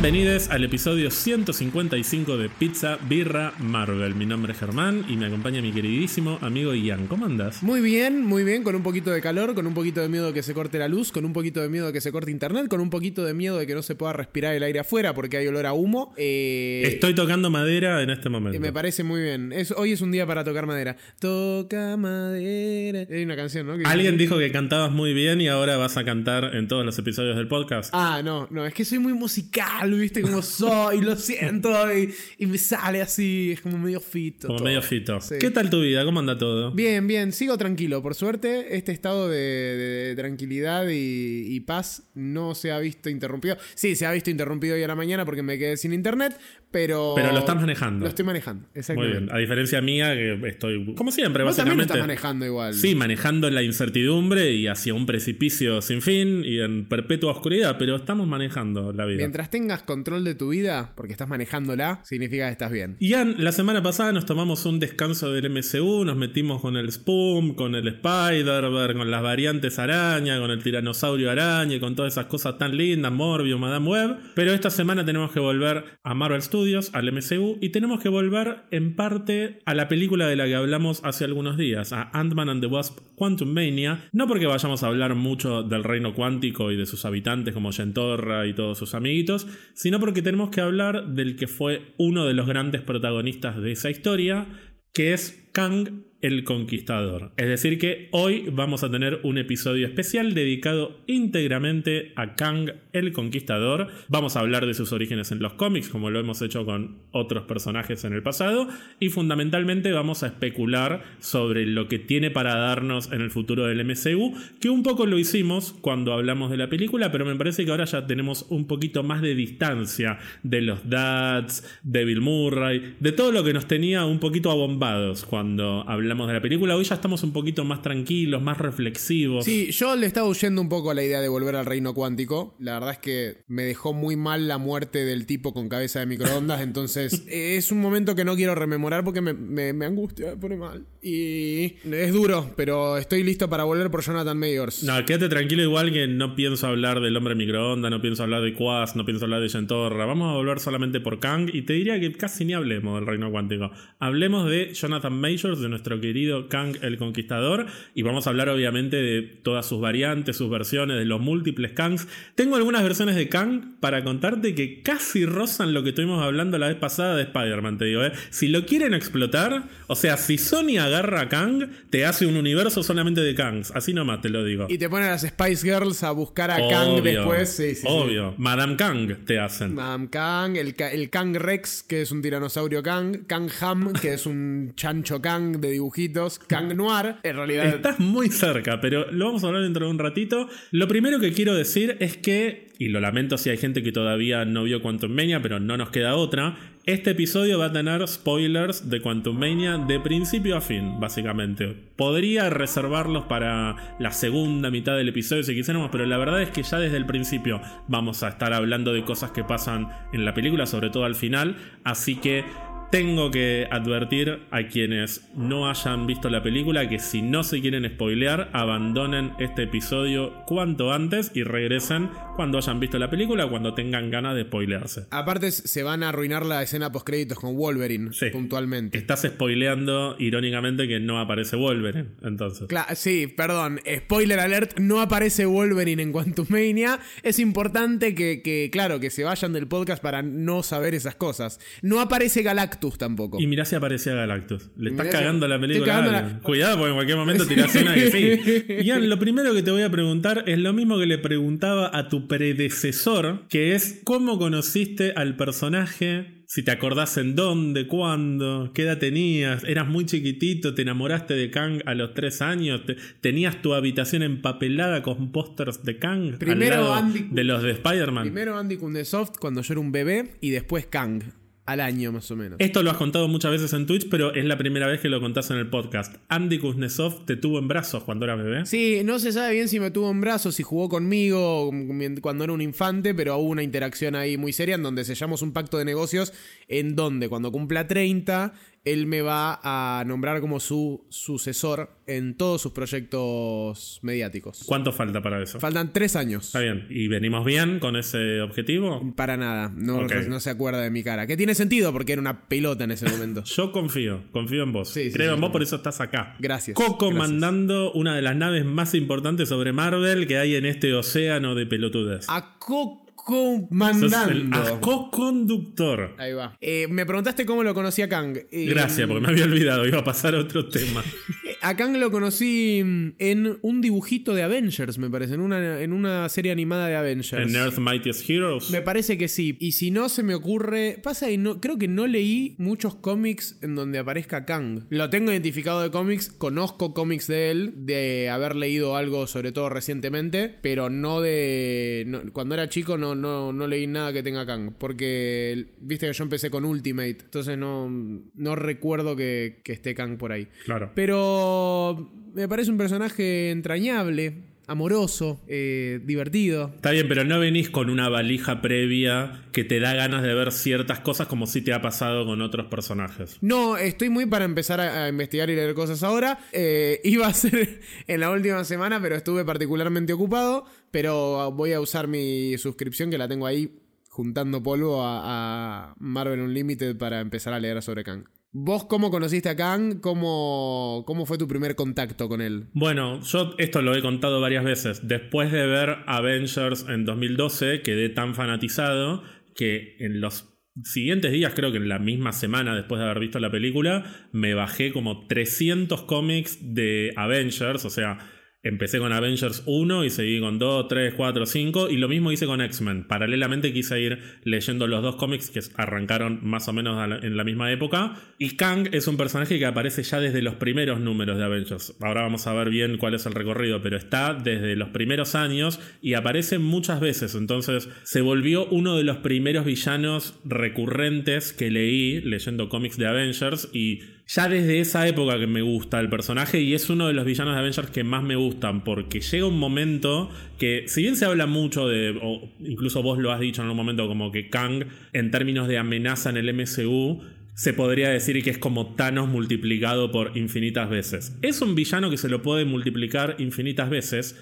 Bienvenidos al episodio 155 de Pizza Birra Marvel. Mi nombre es Germán y me acompaña mi queridísimo amigo Ian. ¿Cómo andas? Muy bien, muy bien, con un poquito de calor, con un poquito de miedo de que se corte la luz, con un poquito de miedo de que se corte internet, con un poquito de miedo de que no se pueda respirar el aire afuera porque hay olor a humo. Eh, Estoy tocando madera en este momento. me parece muy bien. Es- hoy es un día para tocar madera. Toca madera. Hay una canción, ¿no? Que- Alguien dijo que cantabas muy bien y ahora vas a cantar en todos los episodios del podcast. Ah, no, no, es que soy muy musical, ¿viste? Como soy, lo siento, y, y me sale así, es como medio fito. Como todo. medio fito. Sí. ¿Qué tal tu vida? ¿Cómo anda todo? Bien, bien, sigo tranquilo. Por suerte, este estado de, de tranquilidad y, y paz no se ha visto interrumpido. Sí, se ha visto interrumpido hoy a la mañana porque me quedé sin internet, pero. Pero lo estás manejando. Lo estoy manejando, Muy exactamente. bien. A diferencia mía, que estoy, como siempre, Vos también lo básicamente. estás manejando igual. Sí, manejando la incertidumbre y hacia un precipicio sin fin y en perpetua oscuridad, pero estamos manejando la vida. Mientras tengas control de tu vida, porque estás manejándola, significa que estás bien. Ian, la semana pasada nos tomamos un descanso del MCU, nos metimos con el Spoom, con el Spider-Verse, con las variantes araña, con el tiranosaurio araña y con todas esas cosas tan lindas, Morbius, Madame Web. Pero esta semana tenemos que volver a Marvel Studios, al MCU, y tenemos que volver en parte a la película de la que hablamos hace algunos días, a Ant-Man and the Wasp Quantum Mania. No porque vayamos a hablar mucho del reino cuántico y de sus habitantes como Yentorra y todos sus amiguitos, sino porque tenemos que hablar del que fue uno de los grandes protagonistas de esa historia, que es Kang el Conquistador. Es decir, que hoy vamos a tener un episodio especial dedicado íntegramente a Kang el Conquistador. Vamos a hablar de sus orígenes en los cómics, como lo hemos hecho con otros personajes en el pasado, y fundamentalmente vamos a especular sobre lo que tiene para darnos en el futuro del MCU, que un poco lo hicimos cuando hablamos de la película, pero me parece que ahora ya tenemos un poquito más de distancia de los Dads, de Bill Murray, de todo lo que nos tenía un poquito abombados cuando hablamos de la película. Hoy ya estamos un poquito más tranquilos, más reflexivos. Sí, yo le estaba huyendo un poco a la idea de volver al reino cuántico. La verdad es que me dejó muy mal la muerte del tipo con cabeza de microondas. Entonces, es un momento que no quiero rememorar porque me, me- me angustia, me pone mal. Y es duro, pero estoy listo para volver por Jonathan Mayors. No, quédate tranquilo igual que no pienso hablar del hombre microondas, no pienso hablar de Quas, no pienso hablar de Yentorra. Vamos a volver solamente por Kang y te diría que casi ni hablemos del reino cuántico. Hablemos de Jonathan Majors, de nuestro querido Kang el Conquistador y vamos a hablar obviamente de todas sus variantes, sus versiones, de los múltiples Kangs. Tengo algunas versiones de Kang para contarte que casi rozan lo que estuvimos hablando la vez pasada de Spider-Man, te digo. ¿eh? Si lo quieren explotar, o sea, si Sony agarra a Kang, te hace un universo solamente de Kangs. Así nomás te lo digo. Y te ponen a las Spice Girls a buscar a Kang después. Sí, sí, sí. obvio. Madame Kang te hacen. Madame Kang, el, el Kang Rex, que es un tiranosaurio Kang, Kang Ham, que es un chancho Kang de dibujitos, Noir, en realidad... Estás muy cerca, pero lo vamos a hablar dentro de un ratito. Lo primero que quiero decir es que, y lo lamento si hay gente que todavía no vio Quantum Mania, pero no nos queda otra, este episodio va a tener spoilers de Quantum Mania de principio a fin, básicamente. Podría reservarlos para la segunda mitad del episodio si quisiéramos, pero la verdad es que ya desde el principio vamos a estar hablando de cosas que pasan en la película, sobre todo al final, así que... Tengo que advertir a quienes no hayan visto la película que si no se quieren spoilear, abandonen este episodio cuanto antes y regresen cuando hayan visto la película, cuando tengan ganas de spoilearse. Aparte se van a arruinar la escena post créditos con Wolverine, Sí. puntualmente. Estás spoileando irónicamente que no aparece Wolverine, entonces. Cla- sí, perdón, spoiler alert, no aparece Wolverine en Quantum Mania. Es importante que, que, claro, que se vayan del podcast para no saber esas cosas. No aparece Galactus tampoco. Y mirá si aparecía Galactus. Le estás si- cagando la película. a la-. Cuidado porque en cualquier momento tirás una que sí. Ian, lo primero que te voy a preguntar es lo mismo que le preguntaba a tu predecesor, que es cómo conociste al personaje, si te acordás en dónde, cuándo, qué edad tenías, eras muy chiquitito, te enamoraste de Kang a los tres años, te- tenías tu habitación empapelada con pósters de Kang Primero al lado Andy- de los de Spider-Man. Primero Andy Kundesoft cuando yo era un bebé y después Kang. Al año más o menos. Esto lo has contado muchas veces en Twitch, pero es la primera vez que lo contás en el podcast. Andy Kuznetsov te tuvo en brazos cuando era bebé. Sí, no se sabe bien si me tuvo en brazos, si jugó conmigo cuando era un infante, pero hubo una interacción ahí muy seria en donde sellamos un pacto de negocios en donde cuando cumpla 30 él me va a nombrar como su sucesor en todos sus proyectos mediáticos. ¿Cuánto falta para eso? Faltan tres años. Está bien. ¿Y venimos bien con ese objetivo? Para nada, no, no se acuerda de mi cara. Que tiene sentido porque era una pelota en ese momento. Yo confío, confío en vos. Sí, sí, Creo sí, en vos, por eso estás acá. Gracias. Co-comandando una de las naves más importantes sobre Marvel que hay en este océano de pelotudes. A Coco Sos mandando. el a co-conductor. Ahí va. Eh, me preguntaste cómo lo conocí a Kang. Eh, Gracias, porque me había olvidado, iba a pasar a otro tema. A Kang lo conocí mm, en un dibujito de Avengers, me parece, en una, en una serie animada de Avengers. En Earth Mightiest Heroes. Me parece que sí. Y si no se me ocurre. Pasa y no. Creo que no leí muchos cómics en donde aparezca Kang. Lo tengo identificado de cómics. Conozco cómics de él. De haber leído algo, sobre todo recientemente. Pero no de. no- cuando era chico no, no, no leí nada que tenga Kang. Porque. Viste que yo empecé con Ultimate. Entonces no. No recuerdo que, que esté Kang por ahí. Claro. Pero. Me parece un personaje entrañable. Amoroso. eh, divertido. Está bien, pero no venís con una valija previa que te da ganas de ver ciertas cosas como si te ha pasado con otros personajes. No, estoy muy para empezar a, a investigar y leer cosas ahora. Eh, iba a ser en la última semana, pero estuve particularmente ocupado. Pero voy a usar mi suscripción que la tengo ahí juntando polvo a, a Marvel Unlimited para empezar a leer sobre Kang. ¿Vos cómo conociste a Kang? ¿Cómo, ¿Cómo fue tu primer contacto con él? Bueno, yo esto lo he contado varias veces. Después de ver Avengers en 2012, quedé tan fanatizado que en los siguientes días, creo que en la misma semana después de haber visto la película, me bajé como 300 cómics de Avengers, o sea... Empecé con Avengers 1 y seguí con 2, 3, 4, 5 y lo mismo hice con X-Men. Paralelamente quise ir leyendo los dos cómics que arrancaron más o menos en la misma época. Y Kang es un personaje que aparece ya desde los primeros números de Avengers. Ahora vamos a ver bien cuál es el recorrido, pero está desde los primeros años y aparece muchas veces. Entonces se volvió uno de los primeros villanos recurrentes que leí leyendo cómics de Avengers y ya desde esa época que me gusta el personaje y es uno de los villanos de Avengers que más me gustan porque llega un momento que si bien se habla mucho de, o incluso vos lo has dicho en un momento como que Kang en términos de amenaza en el MCU se podría decir que es como Thanos multiplicado por infinitas veces. Es un villano que se lo puede multiplicar infinitas veces,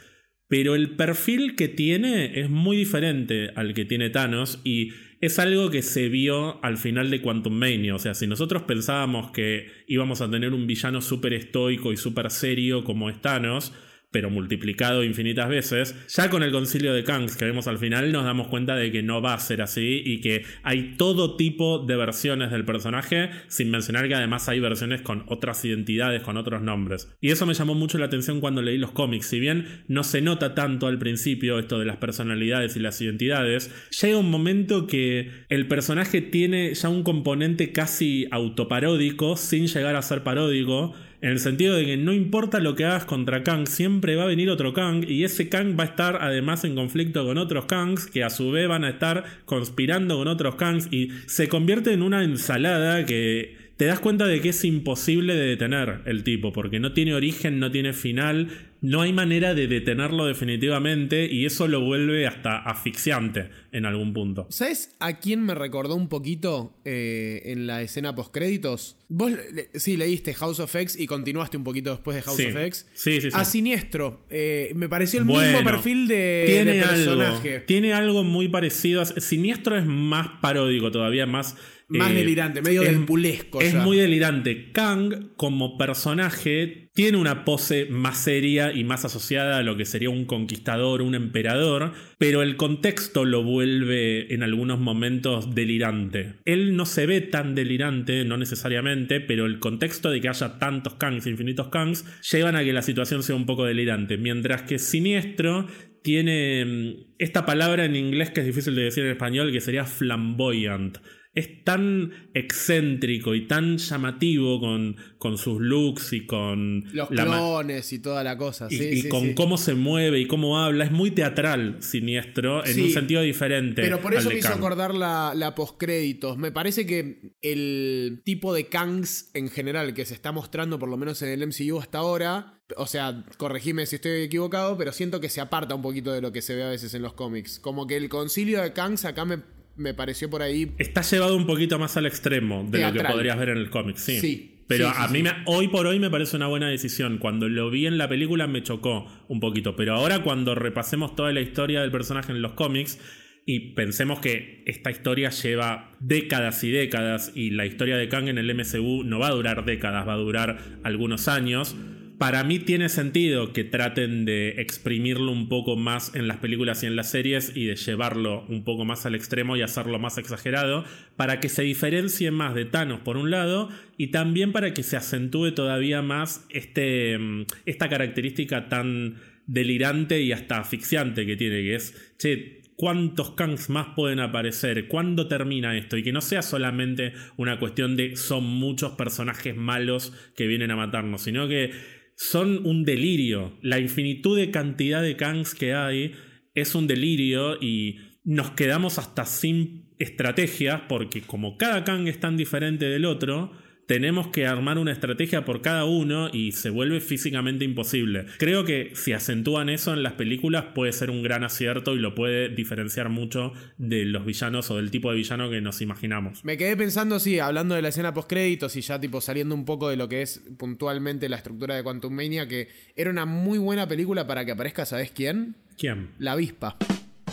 pero el perfil que tiene es muy diferente al que tiene Thanos y es algo que se vio al final de Quantum Mania. O sea, si nosotros pensábamos que íbamos a tener un villano súper estoico y súper serio como es Thanos, pero multiplicado infinitas veces, ya con el concilio de Kangs que vemos al final nos damos cuenta de que no va a ser así y que hay todo tipo de versiones del personaje, sin mencionar que además hay versiones con otras identidades, con otros nombres. Y eso me llamó mucho la atención cuando leí los cómics, si bien no se nota tanto al principio esto de las personalidades y las identidades, llega un momento que el personaje tiene ya un componente casi autoparódico, sin llegar a ser paródico, en el sentido de que no importa lo que hagas contra Kang, siempre va a venir otro Kang y ese Kang va a estar además en conflicto con otros Kangs que a su vez van a estar conspirando con otros Kangs y se convierte en una ensalada que te das cuenta de que es imposible de detener el tipo, porque no tiene origen, no tiene final, no hay manera de detenerlo definitivamente y eso lo vuelve hasta asfixiante en algún punto. ¿Sabes a quién me recordó un poquito eh, en la escena postcréditos? Vos le- sí leíste House of X y continuaste un poquito después de House Sí. of X. Sí, sí, sí. A Siniestro. eh, me pareció el Bueno, mismo perfil de, tiene de algo, personaje. tiene algo muy parecido. a- Siniestro es más paródico todavía, más. Más eh, delirante, medio es- despulesco Es ya. muy delirante. Kang, como personaje, tiene una pose más seria y más asociada a lo que sería un conquistador, un emperador, pero el contexto lo vuelve en algunos momentos delirante. Él no se ve tan delirante, no necesariamente, pero el contexto de que haya tantos Kangs, infinitos Kangs, llevan a que la situación sea un poco delirante. Mientras que Siniestro tiene mm, esta palabra en inglés que es difícil de decir en español, que sería flamboyant. Es tan excéntrico y tan llamativo con, con sus looks y con Los clones y toda la cosa. y, sí, y sí, con sí. cómo se mueve y cómo habla. Es muy teatral, siniestro, en un sentido diferente. Pero por eso me hizo Kang. acordar la, la postcréditos. Me parece que el tipo de Kangs en general que se está mostrando, por lo menos en el MCU hasta ahora, o sea, corregime si estoy equivocado, pero siento que se aparta un poquito de lo que se ve a veces en los cómics. Como que el concilio de Kangs acá me me pareció por ahí. Está llevado un poquito más al extremo de lo que podrías ver en el cómic, sí. Sí. Pero a mí Me, hoy por hoy me parece una buena decisión. Cuando lo vi en la película me chocó un poquito. Pero ahora cuando repasemos toda la historia del personaje en los cómics y pensemos que esta historia lleva décadas y décadas y la historia de Kang en el MCU no va a durar décadas, va a durar algunos años para mí tiene sentido que traten de exprimirlo un poco más en las películas y en las series y de llevarlo un poco más al extremo y hacerlo más exagerado para que se diferencie más de Thanos por un lado y también para que se acentúe todavía más este, mm, esta característica tan delirante y hasta asfixiante que tiene, que es, che, cuántos Kangs más pueden aparecer, cuándo termina esto y que no sea solamente una cuestión de son muchos personajes malos que vienen a matarnos, sino que son un delirio. La infinitud de cantidad de Kangs que hay es un delirio y nos quedamos hasta sin estrategias porque como cada Kang es tan diferente del otro, tenemos que armar una estrategia por cada uno y se vuelve físicamente imposible. Creo que si acentúan eso en las películas puede ser un gran acierto y lo puede diferenciar mucho de los villanos o del tipo de villano que nos imaginamos. Me quedé pensando, sí, hablando de la escena post créditos y ya tipo saliendo un poco de lo que es puntualmente la estructura de Quantum Mania, que era una muy buena película para que aparezca, ¿sabes quién? ¿Quién? La avispa.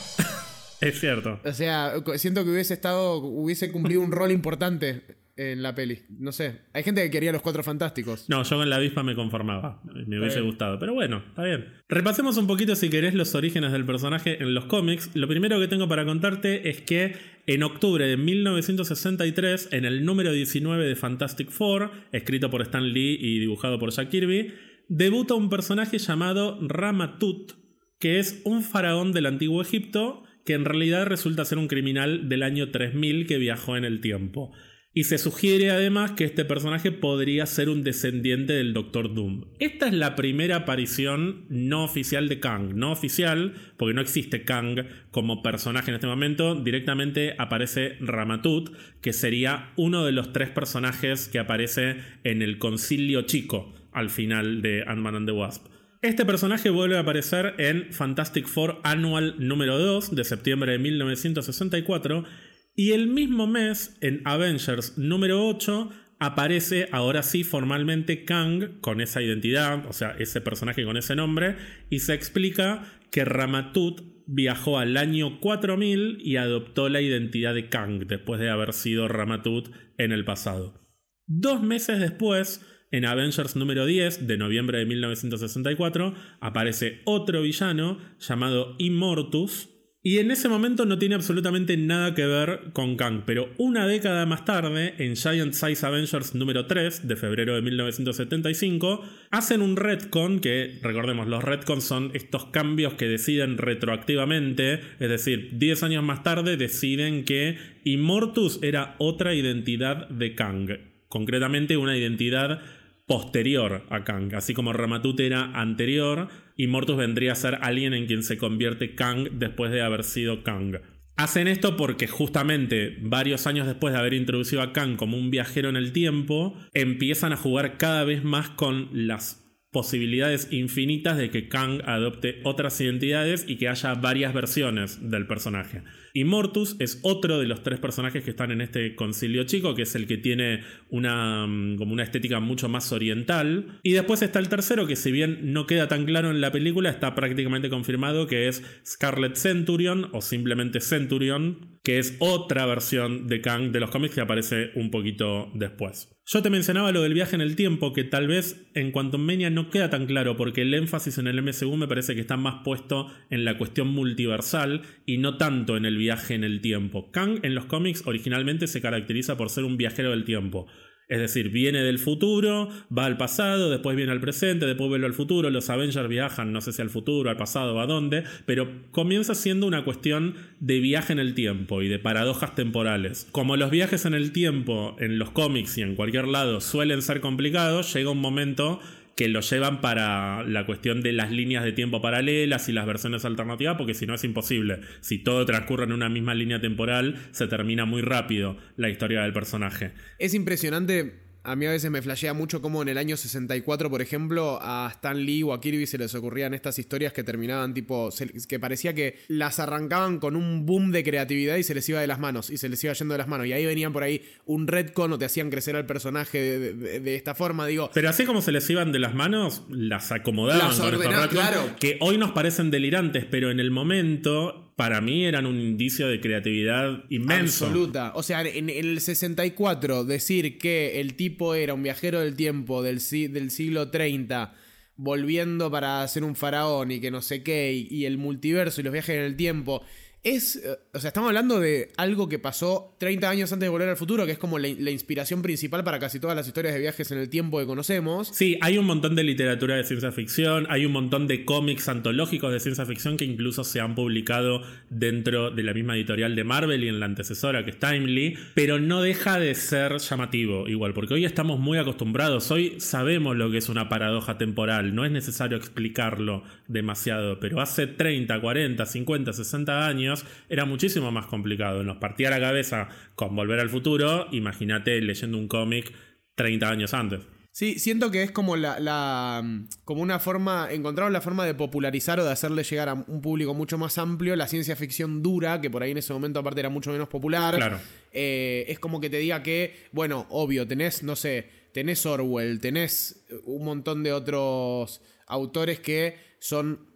es cierto. O sea, siento que hubiese estado, hubiese cumplido un rol importante en la peli. No sé. Hay gente que quería los cuatro fantásticos. No, yo con la avispa me conformaba. Me hubiese gustado. Pero bueno, está bien. Repasemos un poquito, si querés, los orígenes del personaje en los cómics. Lo primero que tengo para contarte es que en octubre de 1963, en el número 19 de Fantastic Four, escrito por Stan Lee y dibujado por Jack Kirby, debuta un personaje llamado Ramatut, que es un faraón del antiguo Egipto que en realidad resulta ser un criminal del año 3000 que viajó en el tiempo. Y se sugiere además que este personaje podría ser un descendiente del Doctor Doom. Esta es la primera aparición no oficial de Kang. No oficial, porque no existe Kang como personaje en este momento. Directamente aparece Ramatut, que sería uno de los tres personajes que aparece en el Concilio Chico al final de Ant-Man and the Wasp. Este personaje vuelve a aparecer en Fantastic Four Annual número 2 de septiembre de 1964 y el mismo mes, en Avengers número 8, aparece ahora sí formalmente Kang con esa identidad, o sea, ese personaje con ese nombre, y se explica que Ramatut viajó al año 4000 y adoptó la identidad de Kang después de haber sido Ramatut en el pasado. Dos meses después, en Avengers número 10 de noviembre de 1964, aparece otro villano llamado Immortus, y en ese momento no tiene absolutamente nada que ver con Kang, pero una década más tarde, en Giant Size Avengers número 3 de febrero de 1975, hacen un retcon que, recordemos, los retcons son estos cambios que deciden retroactivamente, es decir, 10 años más tarde deciden que Immortus era otra identidad de Kang, concretamente una identidad posterior a Kang, así como Ramatut era anterior, y Mortus vendría a ser alguien en quien se convierte Kang después de haber sido Kang. Hacen esto porque justamente varios años después de haber introducido a Kang como un viajero en el tiempo, empiezan a jugar cada vez más con las posibilidades infinitas de que Kang adopte otras identidades y que haya varias versiones del personaje. Y Mortus es otro de los tres personajes que están en este concilio chico, que es el que tiene una, mm, como una estética mucho más oriental. Y después está el tercero, que si bien no queda tan claro en la película, está prácticamente confirmado que es Scarlet Centurion o simplemente Centurion, que es otra versión de Kang de los cómics que aparece un poquito después. Yo te mencionaba lo del viaje en el tiempo, que tal vez en Quantum Mania no queda tan claro, porque el énfasis en el MCU me parece que está más puesto en la cuestión multiversal y no tanto en el viaje en el tiempo. Kang en los cómics originalmente se caracteriza por ser un viajero del tiempo. Es decir, viene del futuro, va al pasado, después viene al presente, después vuelve al futuro. Los Avengers viajan, no sé si al futuro, al pasado a dónde, pero comienza siendo una cuestión de viaje en el tiempo y de paradojas temporales. Como los viajes en el tiempo en los cómics y en cualquier lado suelen ser complicados, llega un momento que lo llevan para la cuestión de las líneas de tiempo paralelas y las versiones alternativas, porque si no es imposible. Si todo transcurre en una misma línea temporal, se termina muy rápido la historia del personaje. Es impresionante a mí a veces me flashea mucho como en el año 64, por ejemplo, a Stan Lee o a Kirby se les ocurrían estas historias que terminaban tipo, que parecía que las arrancaban con un boom de creatividad y se les iba de las manos, y se les iba yendo de las manos. Y ahí venían por ahí un retcon o te hacían crecer al personaje de, esta forma, digo. Pero así como se les iban de las manos, las acomodaban las con claro. que hoy nos parecen delirantes, pero en el momento para mí eran un indicio de creatividad inmenso. Absoluta. O sea, en, el 64 decir que el tipo era un viajero del tiempo del, del siglo 30 volviendo para ser un faraón y que no sé qué, y el multiverso y los viajes en el tiempo, es, eh, o sea, estamos hablando de algo que pasó 30 años antes de Volver al Futuro, que es como la, inspiración principal para casi todas las historias de viajes en el tiempo que conocemos. Sí, hay un montón de literatura de ciencia ficción, hay un montón de cómics antológicos de ciencia ficción que incluso se han publicado dentro de la misma editorial de Marvel y en la antecesora que es Timely, pero no deja de ser llamativo igual, porque hoy estamos muy acostumbrados, hoy sabemos lo que es una paradoja temporal, no es necesario explicarlo demasiado, pero hace 30, 40, 50, 60 años, era muchísimo más complicado. Nos partía la cabeza con Volver al Futuro, imagínate leyendo un cómic 30 años antes. Sí, siento que es como la, como una forma, encontraron la forma de popularizar o de hacerle llegar a un público mucho más amplio la ciencia ficción dura, que por ahí en ese momento aparte era mucho menos popular. Claro. Eh, es como que te diga que, bueno, obvio, tenés, no sé, tenés Orwell, tenés un montón de otros autores que son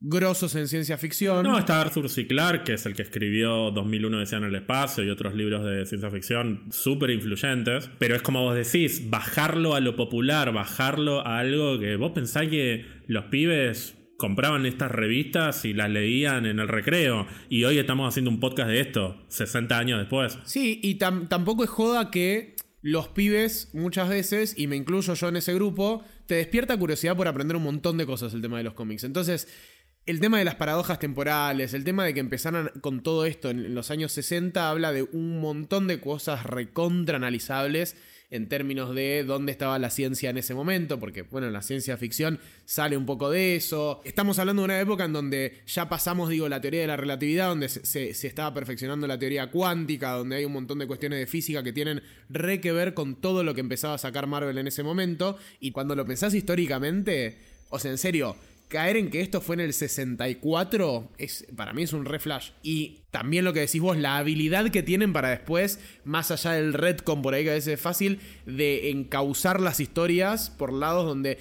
grosos en ciencia ficción. No, está Arthur C. Clarke, que es el que escribió 2001 Decía en el espacio y otros libros de ciencia ficción súper influyentes. Pero es como vos decís, bajarlo a lo popular, bajarlo a algo que vos pensás que los pibes compraban estas revistas y las leían en el recreo. Y hoy estamos haciendo un podcast de esto, 60 años después. Sí, y tampoco es joda que los pibes muchas veces, y me incluyo yo en ese grupo, te despierta curiosidad por aprender un montón de cosas el tema de los cómics. Entonces, el tema de las paradojas temporales, el tema de que empezaran con todo esto en los años 60, habla de un montón de cosas recontra analizables en términos de dónde estaba la ciencia en ese momento, porque bueno, la ciencia ficción sale un poco de eso. Estamos hablando de una época en donde ya pasamos, digo, la teoría de la relatividad, donde se, estaba perfeccionando la teoría cuántica, donde hay un montón de cuestiones de física que tienen re que ver con todo lo que empezaba a sacar Marvel en ese momento. Y cuando lo pensás históricamente, o sea, en serio, caer en que esto fue en el 64 es, para mí es un reflash. Y también lo que decís vos, la habilidad que tienen para después, más allá del retcon por ahí que a veces es fácil, de encauzar las historias por lados donde...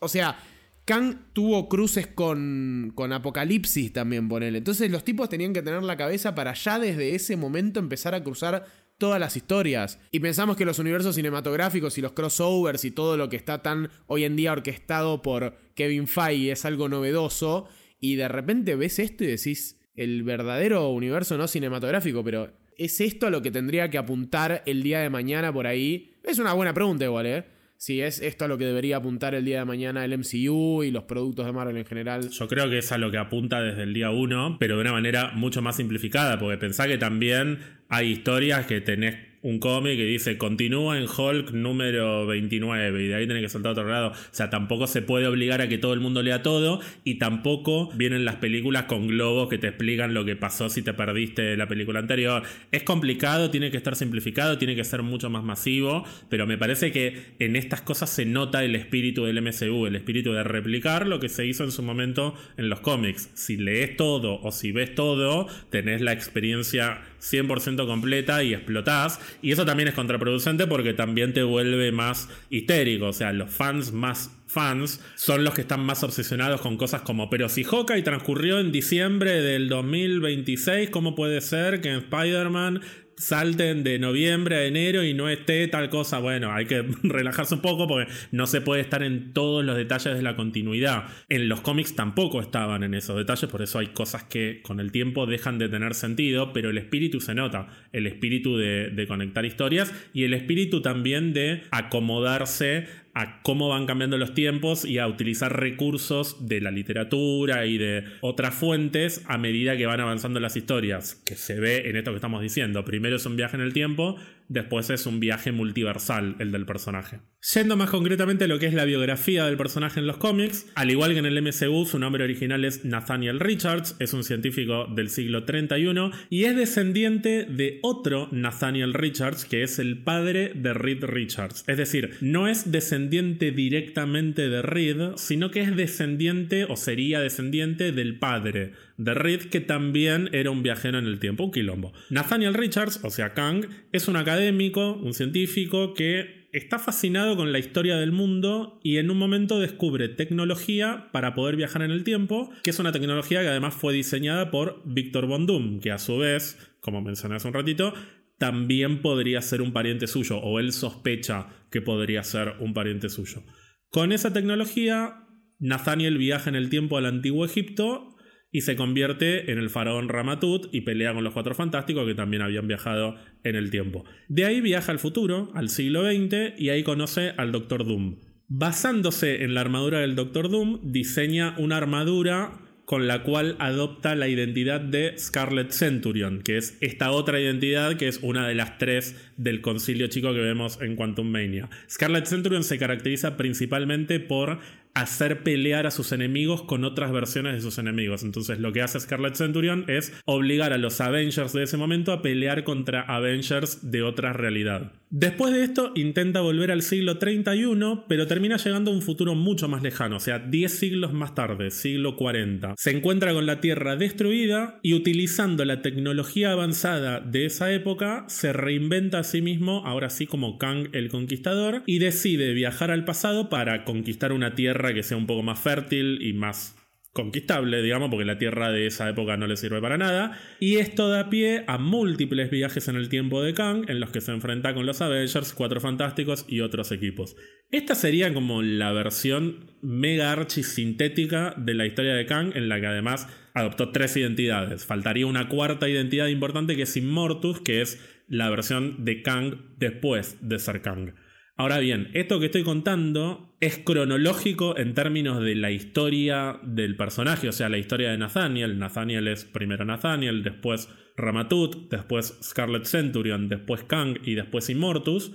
O sea, Kang tuvo cruces con, con Apocalipsis también, ponele. Entonces los tipos tenían que tener la cabeza para ya desde ese momento empezar a cruzar todas las historias. Y pensamos que los universos cinematográficos y los crossovers y todo lo que está tan hoy en día orquestado por Kevin Feige es algo novedoso. Y de repente ves esto y decís, el verdadero universo no cinematográfico, pero ¿es esto a lo que tendría que apuntar el día de mañana por ahí? Es una buena pregunta igual, ¿eh? Si es esto a lo que debería apuntar el día de mañana el MCU y los productos de Marvel en general. Yo creo que es a lo que apunta desde el día 1, pero de una manera mucho más simplificada, porque pensá que también hay historias que tenés un cómic que dice continúa en Hulk número 29 y de ahí tiene que saltar a otro lado. O sea, tampoco se puede obligar a que todo el mundo lea todo y tampoco vienen las películas con globos que te explican lo que pasó si te perdiste la película anterior. Es complicado, tiene que estar simplificado, tiene que ser mucho más masivo, pero me parece que en estas cosas se nota el espíritu del MCU, el espíritu de replicar lo que se hizo en su momento en los cómics. Si lees todo o si ves todo, tenés la experiencia 100% completa y explotás. Y eso también es contraproducente porque también te vuelve más histérico. O sea, los fans más fans son los que están más obsesionados con cosas como, pero si Hawkeye transcurrió en diciembre del 2026, ¿cómo puede ser que en Spider-Man salten de noviembre a enero y no esté tal cosa. Bueno, hay que relajarse un poco porque no se puede estar en todos los detalles de la continuidad. En los cómics tampoco estaban en esos detalles, por eso hay cosas que con el tiempo dejan de tener sentido, pero el espíritu se nota, el espíritu de, de conectar historias y el espíritu también de acomodarse a cómo van cambiando los tiempos y a utilizar recursos de la literatura y de otras fuentes a medida que van avanzando las historias, que se ve en esto que estamos diciendo. Primero es un viaje en el tiempo, después es un viaje multiversal el del personaje. Yendo más concretamente a lo que es la biografía del personaje en los cómics, al igual que en el MCU, su nombre original es Nathaniel Richards, es un científico del siglo 31 y es descendiente de otro Nathaniel Richards, que es el padre de Reed Richards. Es decir, no es descendiente directamente de Reed, sino que es descendiente o sería descendiente del padre de Reed, que también era un viajero en el tiempo, un quilombo. Nathaniel Richards, o sea, Kang, es un académico, un científico que está fascinado con la historia del mundo y en un momento descubre tecnología para poder viajar en el tiempo, que es una tecnología que además fue diseñada por Victor Von Doom, que a su vez, como mencioné hace un ratito, también podría ser un pariente suyo, o él sospecha que podría ser un pariente suyo. Con esa tecnología, Nathaniel viaja en el tiempo al antiguo Egipto y se convierte en el faraón Ramatut y pelea con los cuatro fantásticos que también habían viajado en el tiempo. De ahí viaja al futuro, al siglo XX, y ahí conoce al Doctor Doom. Basándose en la armadura del Doctor Doom, diseña una armadura con la cual adopta la identidad de Scarlet Centurion, que es esta otra identidad que es una de las tres del concilio chico que vemos en Quantum Mania. Scarlet Centurion se caracteriza principalmente por hacer pelear a sus enemigos con otras versiones de sus enemigos. Entonces lo que hace Scarlet Centurion es obligar a los Avengers de ese momento a pelear contra Avengers de otra realidad. Después de esto intenta volver al siglo 31, pero termina llegando a un futuro mucho más lejano, o sea, 10 siglos más tarde, siglo 40. Se encuentra con la Tierra destruida y utilizando la tecnología avanzada de esa época, se reinventa a sí mismo, ahora sí como Kang el Conquistador, y decide viajar al pasado para conquistar una Tierra que sea un poco más fértil y más conquistable, digamos, porque la tierra de esa época no le sirve para nada. Y esto da pie a múltiples viajes en el tiempo de Kang, en los que se enfrenta con los Avengers, Cuatro Fantásticos y otros equipos. Esta sería como la versión mega archi sintética de la historia de Kang, en la que además adoptó tres identidades. Faltaría una cuarta identidad importante que es Immortus, que es la versión de Kang después de ser Kang. Ahora bien, esto que estoy contando es cronológico en términos de la historia del personaje, o sea, la historia de Nathaniel. Nathaniel es primero Nathaniel, después Ramatut, después Scarlet Centurion, después Kang y después Immortus,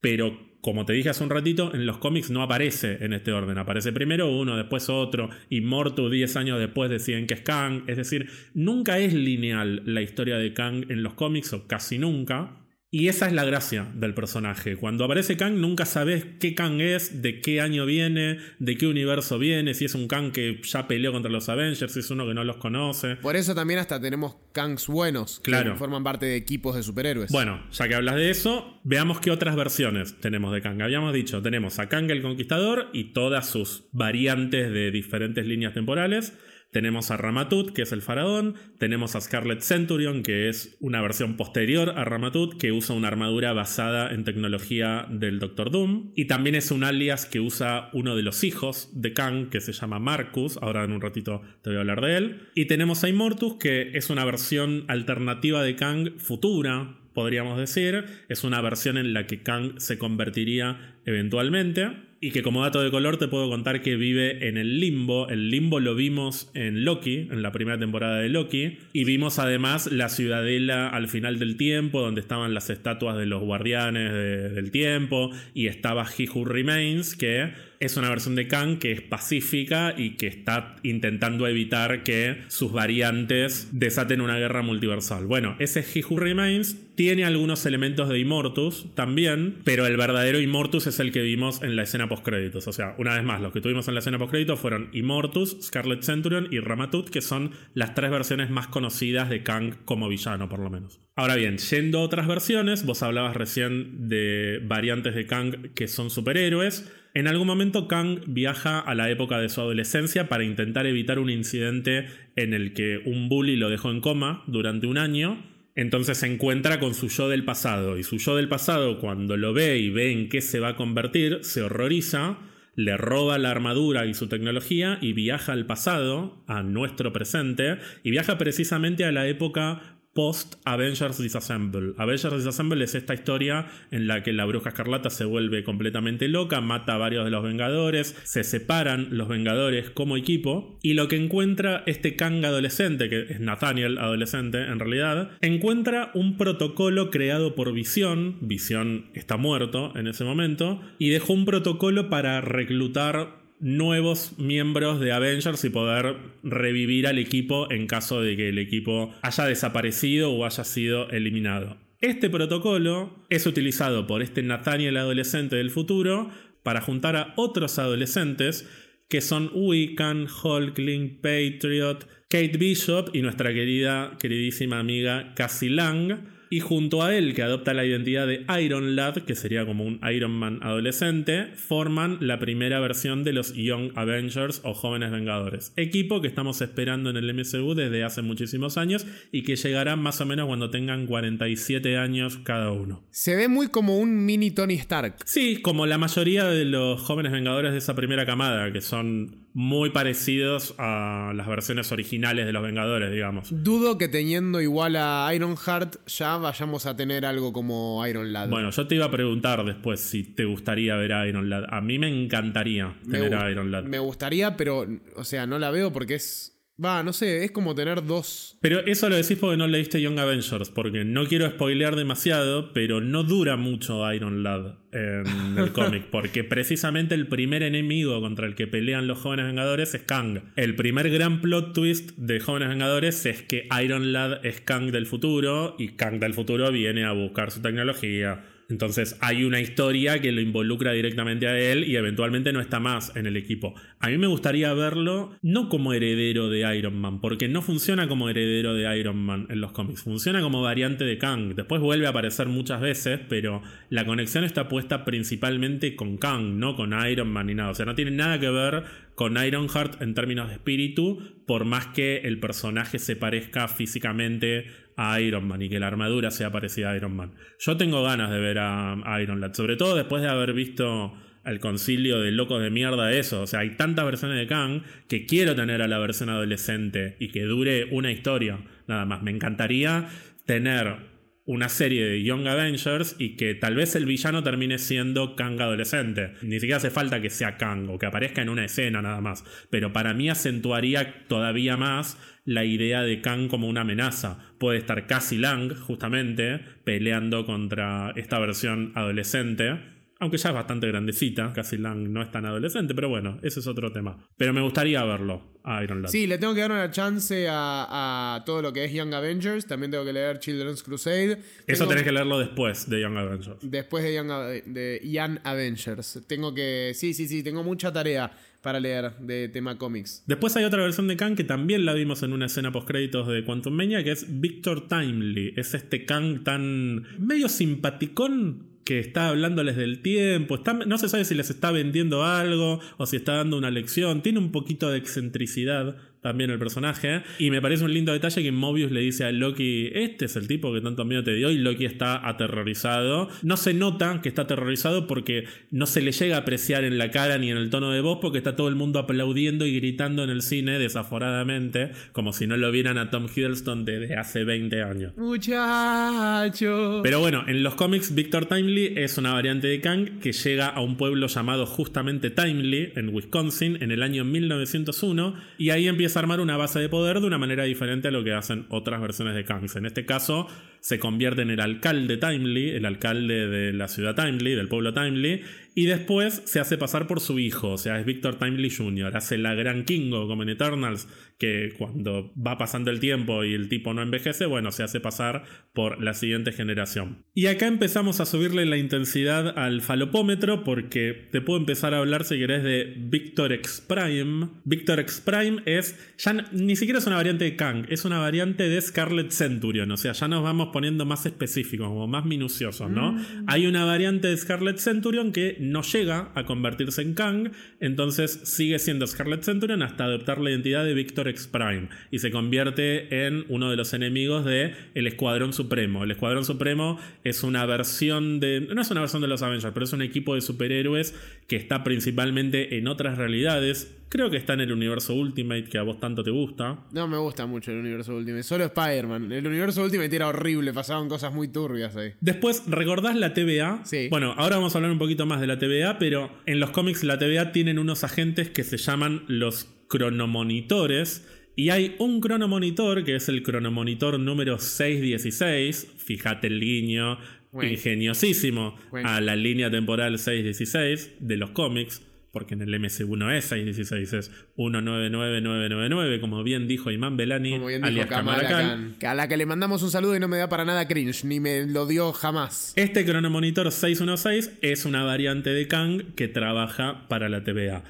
pero como te dije hace un ratito, en los cómics no aparece en este orden. Aparece primero uno, después otro. Immortus 10 años después deciden que es Kang. Es decir, nunca es lineal la historia de Kang en los cómics, o casi nunca. Y esa es la gracia del personaje. Cuando aparece Kang nunca sabes qué Kang es, de qué año viene, de qué universo viene, si es un Kang que ya peleó contra los Avengers, si es uno que no los conoce. Por eso también hasta tenemos Kangs buenos, claro. que forman parte de equipos de superhéroes. Bueno, ya que hablas de eso, veamos qué otras versiones tenemos de Kang. Habíamos dicho, tenemos a Kang el Conquistador y todas sus variantes de diferentes líneas temporales. Tenemos a Ramatut, que es el faraón. Tenemos a Scarlet Centurion, que es una versión posterior a Ramatut, que usa una armadura basada en tecnología del Doctor Doom. Y también es un alias que usa uno de los hijos de Kang, que se llama Marcus. Ahora en un ratito te voy a hablar de él. Y tenemos a Immortus, que es una versión alternativa de Kang futura, podríamos decir. Es una versión en la que Kang se convertiría eventualmente. Y que como dato de color te puedo contar que vive en el limbo. El limbo lo vimos en Loki, en la primera temporada de Loki. Y vimos además la ciudadela al final del tiempo, donde estaban las estatuas de los guardianes del tiempo. Y estaba He Remains, que es una versión de Kang que es pacífica y que está intentando evitar que sus variantes desaten una guerra multiversal. Bueno, ese He Remains tiene algunos elementos de Immortus también, pero el verdadero Immortus es el que vimos en la escena postcréditos. O sea, una vez más, los que tuvimos en la escena postcréditos fueron Immortus, Scarlet Centurion y Ramatut, que son las tres versiones más conocidas de Kang como villano, por lo menos. Ahora bien, yendo a otras versiones, vos hablabas recién de variantes de Kang que son superhéroes. En algún momento Kang viaja a la época de su adolescencia para intentar evitar un incidente en el que un bully lo dejó en coma durante un año. Entonces se encuentra con su yo del pasado y su yo del pasado cuando lo ve y ve en qué se va a convertir, se horroriza, le roba la armadura y su tecnología y viaja al pasado, a nuestro presente, y viaja precisamente a la época post Avengers Disassemble. Avengers Disassemble es esta historia en la que la bruja escarlata se vuelve completamente loca, mata a varios de los Vengadores, se separan los Vengadores como equipo y lo que encuentra este Kang adolescente, que es Nathaniel adolescente en realidad, encuentra un protocolo creado por Visión, Visión está muerto en ese momento, y dejó un protocolo para reclutar nuevos miembros de Avengers y poder revivir al equipo en caso de que el equipo haya desaparecido o haya sido eliminado. Este protocolo es utilizado por este Nathaniel adolescente del futuro para juntar a otros adolescentes que son Wiccan, Hulkling, Patriot, Kate Bishop y nuestra querida, queridísima amiga Cassie Lang y junto a él, que adopta la identidad de Iron Lad, que sería como un Iron Man adolescente, forman la primera versión de los Young Avengers o Jóvenes Vengadores. Equipo que estamos esperando en el MCU desde hace muchísimos años y que llegará más o menos cuando tengan 47 años cada uno. Se ve muy como un mini Tony Stark. Sí, como la mayoría de los Jóvenes Vengadores de esa primera camada, que son muy parecidos a las versiones originales de los Vengadores, digamos. Dudo que teniendo igual a Ironheart ya vayamos a tener algo como Iron Lad. Bueno, yo te iba a preguntar después si te gustaría ver a Iron Lad. A mí me encantaría tener a Iron Lad. Me gustaría, pero, o sea, no la veo porque es Va, no sé, es como tener dos. Pero eso lo decís porque no leíste Young Avengers, porque no quiero spoilear demasiado, pero no dura mucho Iron Lad en el cómic, porque precisamente el primer enemigo contra el que pelean los jóvenes Vengadores es Kang. El primer gran plot twist de Jóvenes Vengadores es que Iron Lad es Kang del futuro y Kang del futuro viene a buscar su tecnología entonces hay una historia que lo involucra directamente a él y eventualmente no está más en el equipo. A mí me gustaría verlo no como heredero de Iron Man, porque no funciona como heredero de Iron Man en los cómics, funciona como variante de Kang. Después vuelve a aparecer muchas veces, pero la conexión está puesta principalmente con Kang, no con Iron Man ni nada. O sea, no tiene nada que ver con Ironheart en términos de espíritu, por más que el personaje se parezca físicamente a Iron Man y que la armadura sea parecida a Iron Man. Yo tengo ganas de ver a, Iron Lad, sobre todo después de haber visto el concilio de locos de mierda eso. O sea, hay tantas versiones de Kang que quiero tener a la versión adolescente y que dure una historia nada más. Me encantaría tener una serie de Young Avengers y que tal vez el villano termine siendo Kang adolescente. Ni siquiera hace falta que sea Kang o que aparezca en una escena nada más. Pero para mí acentuaría todavía más la idea de Kang como una amenaza. Puede estar Cassie Lang, justamente, peleando contra esta versión adolescente aunque ya es bastante grandecita, casi Lang no es tan adolescente, pero bueno, ese es otro tema. Pero me gustaría verlo a Iron Lad. Sí, le tengo que dar una chance a, todo lo que es Young Avengers. También tengo que leer Children's Crusade. Eso tenés que leerlo después de Young Avengers. Después de Young, de Young Avengers. Tengo que. Sí, sí, sí, tengo mucha tarea para leer de tema cómics. Después hay otra versión de Kang que también la vimos en una escena post créditos de Quantum Mania, que es Victor Timely. Es este Kang tan medio simpaticón que está hablándoles del tiempo, está, no se sabe si les está vendiendo algo o si está dando una lección, tiene un poquito de excentricidad también el personaje. Y me parece un lindo detalle que Mobius le dice a Loki, este es el tipo que tanto miedo te dio y Loki está aterrorizado. No se nota que está aterrorizado porque no se le llega a apreciar en la cara ni en el tono de voz porque está todo el mundo aplaudiendo y gritando en el cine desaforadamente, como si no lo vieran a Tom Hiddleston desde hace 20 años. Muchacho. Pero bueno, en los cómics Victor Timely es una variante de Kang que llega a un pueblo llamado justamente Timely en Wisconsin en el año 1901 y ahí empieza armar una base de poder de una manera diferente a lo que hacen otras versiones de Kang. En este caso, se convierte en el alcalde Timely, el alcalde de la ciudad Timely, del pueblo Timely, y después se hace pasar por su hijo, o sea, es Victor Timely Jr., hace la gran Kingo como en Eternals, que cuando va pasando el tiempo y el tipo no envejece, bueno, se hace pasar por la siguiente generación. Y acá empezamos a subirle la intensidad al falopómetro porque te puedo empezar a hablar si querés de Victor X Prime. Victor X Prime es, ya ni siquiera es una variante de Kang, es una variante de Scarlet Centurion, o sea, ya nos vamos poniendo más específicos, como más minuciosos, ¿no? Mm. Hay una variante de Scarlet Centurion que no llega a convertirse en Kang, entonces sigue siendo Scarlet Centurion hasta adoptar la identidad de Victor X Prime y se convierte en uno de los enemigos de el Escuadrón Supremo. El Escuadrón Supremo es una versión de no es una versión de los Avengers, pero es un equipo de superhéroes que está principalmente en otras realidades Creo que está en el universo Ultimate que a vos tanto te gusta. No me gusta mucho el universo Ultimate, solo Spider-Man. El universo Ultimate era horrible, pasaban cosas muy turbias ahí. Después, ¿recordás la TVA? Sí. Bueno, ahora vamos a hablar un poquito más de la TVA, pero en los cómics la TVA tienen unos agentes que se llaman los cronomonitores. Y hay un cronomonitor que es el cronomonitor número 616. Fíjate el guiño Bueno. ingeniosísimo Bueno. a la línea temporal 616 de los cómics. Porque en el MC1 no es 616, es 199999, como bien dijo Imán Belani, Como bien dijo alias Kamala Kamala Khan. A la que le mandamos un saludo y no me da para nada cringe, ni me lo dio jamás. Este cronomonitor 616 es una variante de Kang que trabaja para la TVA.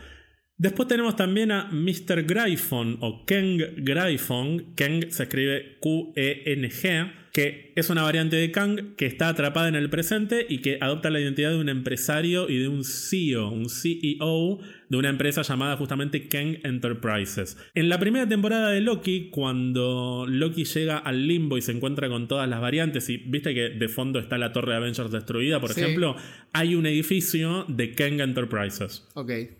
Después tenemos también a Mr. Gryphon o Kang Gryphon. Kang se escribe Q-E-N-G, que es una variante de Kang que está atrapada en el presente y que adopta la identidad de un empresario y de un CEO, un CEO de una empresa llamada justamente Kang Enterprises. En la primera temporada de Loki, cuando Loki llega al limbo y se encuentra con todas las variantes, y viste que de fondo está la torre de Avengers destruida, por Sí. ejemplo, hay un edificio de Kang Enterprises,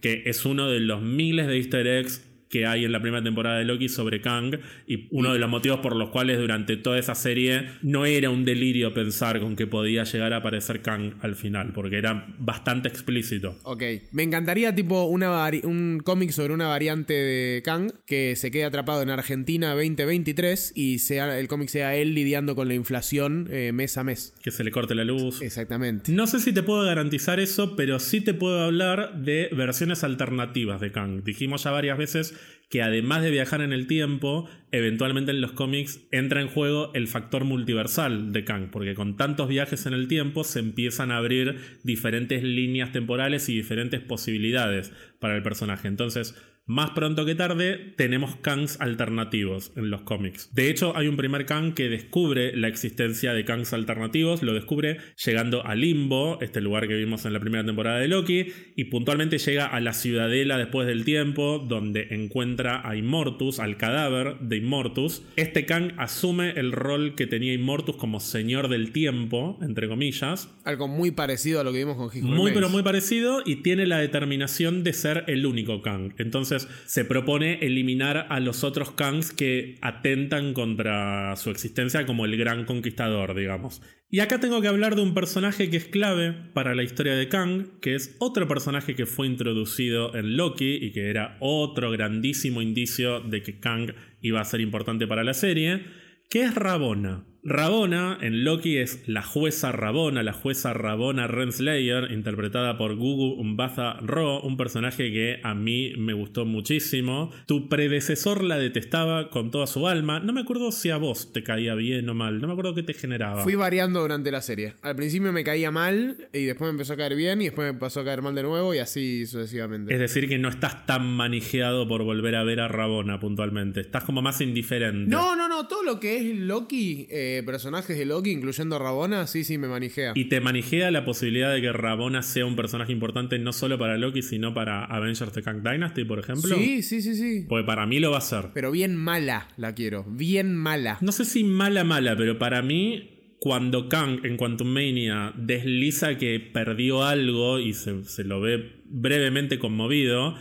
que es uno de los miles de easter eggs que hay en la primera temporada de Loki sobre Kang y uno de los motivos por los cuales durante toda esa serie no era un delirio pensar con que podía llegar a aparecer Kang al final, porque era bastante explícito. Ok. Me encantaría tipo una un cómic sobre una variante de Kang que se quede atrapado en Argentina 2023 y sea el cómic sea él lidiando con la inflación eh, mes a mes. Que se le corte la luz. Exactamente. No sé si te puedo garantizar eso, pero sí te puedo hablar de versiones alternativas de Kang. Dijimos ya varias veces que además de viajar en el tiempo, eventualmente en los cómics entra en juego el factor multiversal de Kang, porque con tantos viajes en el tiempo se empiezan a abrir diferentes líneas temporales y diferentes posibilidades para el personaje. Entonces, más pronto que tarde, tenemos Kangs alternativos en los cómics. De hecho, hay un primer Kang que descubre la existencia de Kangs alternativos, lo descubre llegando a Limbo, este lugar que vimos en la primera temporada de Loki, y puntualmente llega a la ciudadela después del tiempo, donde encuentra a Immortus, al cadáver de Immortus. Este Kang asume el rol que tenía Immortus como señor del tiempo, entre comillas, Algo muy parecido a lo que vimos con Hickman muy pero muy parecido y tiene la determinación de ser el único Kang. Entonces se propone eliminar a los otros Kangs que atentan contra su existencia como el gran conquistador, digamos. Y acá tengo que hablar de un personaje que es clave para la historia de Kang, que es otro personaje que fue introducido en Loki y que era otro grandísimo indicio de que Kang iba a ser importante para la serie, que es Rabona. Rabona en Loki es la jueza Rabona, la jueza Rabona Renslayer, interpretada por Gugu Mbatha Ro, un personaje que a mí me gustó muchísimo. Tu predecesor la detestaba con toda su alma. No me acuerdo si a vos te caía bien o mal, no me acuerdo qué te generaba. Fui variando durante la serie. Al principio me caía mal y después me empezó a caer bien y después me pasó a caer mal de nuevo y así sucesivamente. Es decir, que no estás tan manijeado por volver a ver a Rabona puntualmente. Estás como más indiferente. No, no, no, todo lo que es Loki, eh, personajes de Loki, incluyendo a Rabona, sí, sí me manijea. Y te manijea la posibilidad de que Rabona sea un personaje importante no solo para Loki, sino para Avengers The Kang Dynasty, por ejemplo. Sí, sí, sí, sí. Porque para mí lo va a ser. Pero bien mala la quiero, bien mala. No sé si mala, mala, pero para mí, cuando Kang en Quantum Mania desliza que perdió algo y se, se lo ve brevemente conmovido,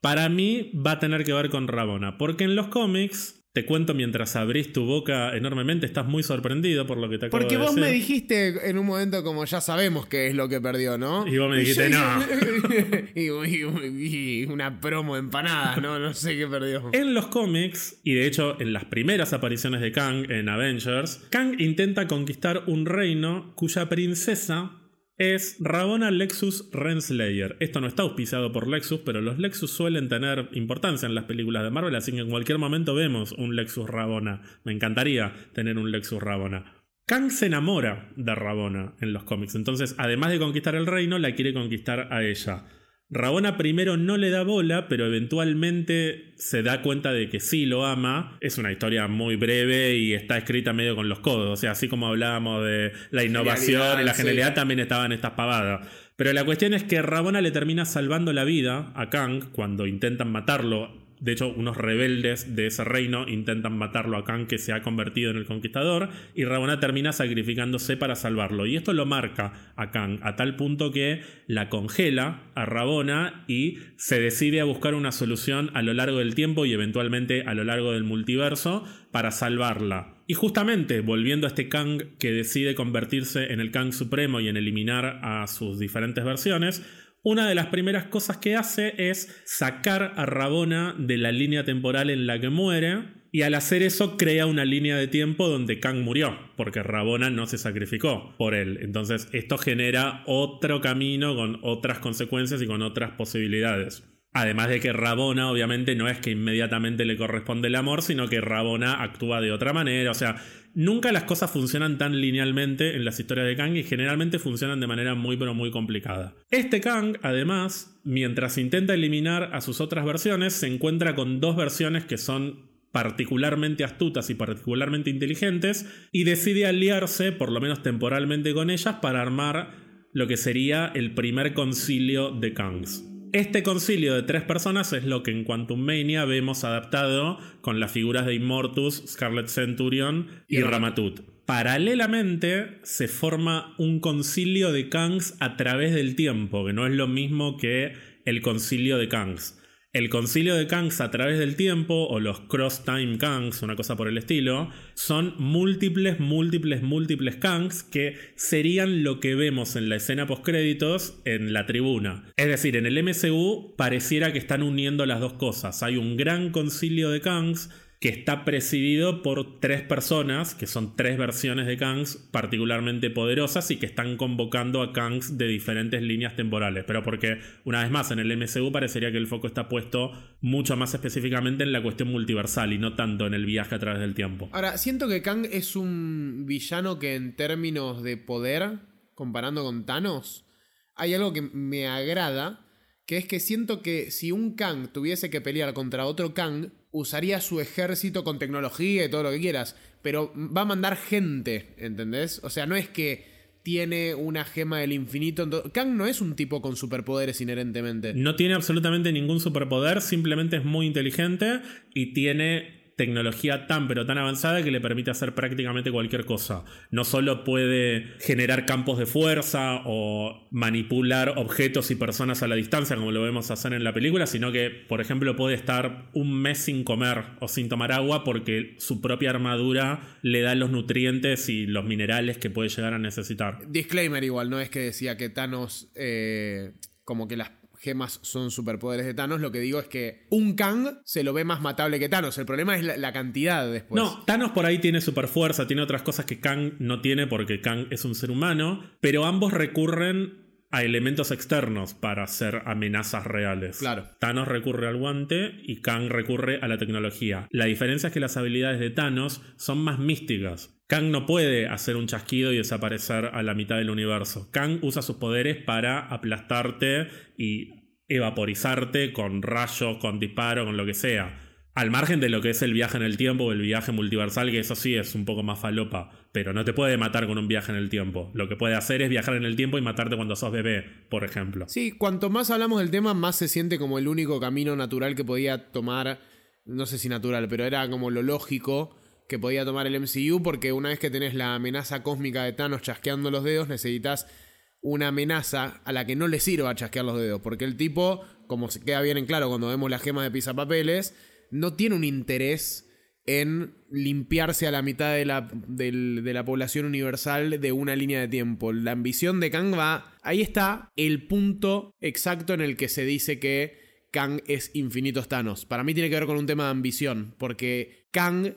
para mí va a tener que ver con Rabona. Porque en los cómics, te cuento mientras abrís tu boca enormemente, estás muy sorprendido por lo que te acabo Porque de vos decir. me dijiste en un momento como ya sabemos qué es lo que perdió, ¿no? Y vos me dijiste, "No". y, y- y una promo de empanadas, ¿no? No sé qué perdió. En los cómics, y de hecho en las primeras apariciones de Kang en Avengers, Kang intenta conquistar un reino cuya princesa es Rabona Lexus Renslayer. Esto no está auspiciado por Lexus, pero los Lexus suelen tener importancia en las películas de Marvel, así que en cualquier momento vemos un Lexus Rabona. Me encantaría tener un Lexus Rabona. Kang se enamora de Rabona en los cómics, entonces además de conquistar el reino, la quiere conquistar a ella. Rabona primero no le da bola, pero eventualmente se da cuenta de que sí lo ama. Es una historia muy breve y está escrita medio con los codos. O sea, así como hablábamos de la innovación Genialidad, y la sí. genialidad, también estaban estas pavadas. Pero la cuestión es que Rabona le termina salvando la vida a Kang cuando intentan matarlo de hecho, unos rebeldes de ese reino intentan matarlo a Kang que se ha convertido en el conquistador y Rabona termina sacrificándose para salvarlo. Y esto lo marca a Kang a tal punto que la congela a Rabona y se decide a buscar una solución a lo largo del tiempo y eventualmente a lo largo del multiverso para salvarla. Y justamente, volviendo a este Kang que decide convertirse en el Kang Supremo y en eliminar a sus diferentes versiones, una de las primeras cosas que hace es sacar a Rabona de la línea temporal en la que muere. Y al hacer eso crea una línea de tiempo donde Kang murió, porque Rabona no se sacrificó por él. Entonces esto genera otro camino con otras consecuencias y con otras posibilidades. Además de que Rabona, obviamente, no es que inmediatamente le corresponde el amor, sino que Rabona actúa de otra manera. O sea, nunca las cosas funcionan tan linealmente en las historias de Kang y generalmente funcionan de manera muy, pero muy complicada. Este Kang, además, mientras intenta eliminar a sus otras versiones, se encuentra con dos versiones que son particularmente astutas y particularmente inteligentes y decide aliarse, por lo menos temporalmente, con ellas para armar lo que sería el primer concilio de Kangs. Este concilio de tres personas es lo que en Quantum Mania vemos adaptado con las figuras de Immortus, Scarlet Centurion y, Ramatut. Paralelamente se forma un concilio de Kangs a través del tiempo, que no es lo mismo que el concilio de Kangs. El concilio de Kangs a través del tiempo, o los cross-time Kangs, una cosa por el estilo, son múltiples, múltiples, múltiples Kangs que serían lo que vemos en la escena post-créditos en la tribuna. Es decir, en el MCU pareciera que están uniendo las dos cosas. Hay un gran concilio de Kangs que está presidido por tres personas, que son tres versiones de Kangs particularmente poderosas y que están convocando a Kangs de diferentes líneas temporales. Pero porque, una vez más, en el MCU parecería que el foco está puesto mucho más específicamente en la cuestión multiversal y no tanto en el viaje a través del tiempo. Ahora, siento que Kang es un villano que en términos de poder, comparando con Thanos, hay algo que me agrada, que es que siento que si un Kang tuviese que pelear contra otro Kang, usaría su ejército con tecnología y todo lo que quieras, pero va a mandar gente, ¿entendés? O sea, no es que tiene una gema del infinito. Kang no es un tipo con superpoderes inherentemente. No tiene absolutamente ningún superpoder, simplemente es muy inteligente y tiene tecnología tan pero tan avanzada que le permite hacer prácticamente cualquier cosa. No solo puede generar campos de fuerza o manipular objetos y personas a la distancia como lo vemos hacer en la película, sino que, por ejemplo, puede estar un mes sin comer o sin tomar agua porque su propia armadura le da los nutrientes y los minerales que puede llegar a necesitar. Disclaimer igual, no es que decía que Thanos... Eh, como que las gemas son superpoderes de Thanos. Lo que digo es que un Kang se lo ve más matable que Thanos. El problema es la, cantidad después. No, Thanos por ahí tiene super fuerza, tiene otras cosas que Kang no tiene porque Kang es un ser humano, pero ambos recurren a elementos externos para hacer amenazas reales. Claro. Thanos recurre al guante y Kang recurre a la tecnología. La diferencia es que las habilidades de Thanos son más místicas. Kang no puede hacer un chasquido y desaparecer a la mitad del universo. Kang usa sus poderes para aplastarte y evaporizarte con rayos, con disparo, con lo que sea. Al margen de lo que es el viaje en el tiempo o el viaje multiversal, que eso sí es un poco más falopa, pero no te puede matar con un viaje en el tiempo. Lo que puede hacer es viajar en el tiempo y matarte cuando sos bebé, por ejemplo. Sí, cuanto más hablamos del tema, más se siente como el único camino natural que podía tomar, no sé si natural, pero era como lo lógico que podía tomar el MCU, porque una vez que tenés la amenaza cósmica de Thanos chasqueando los dedos, necesitas una amenaza a la que no le sirva chasquear los dedos, porque el tipo, como se queda bien en claro cuando vemos las gemas de pisapapeles, no tiene un interés en limpiarse a la mitad de la, de la, población universal de una línea de tiempo. La ambición de Kang va... Ahí está el punto exacto en el que se dice que Kang es infinitos Thanos. Para mí tiene que ver con un tema de ambición, porque Kang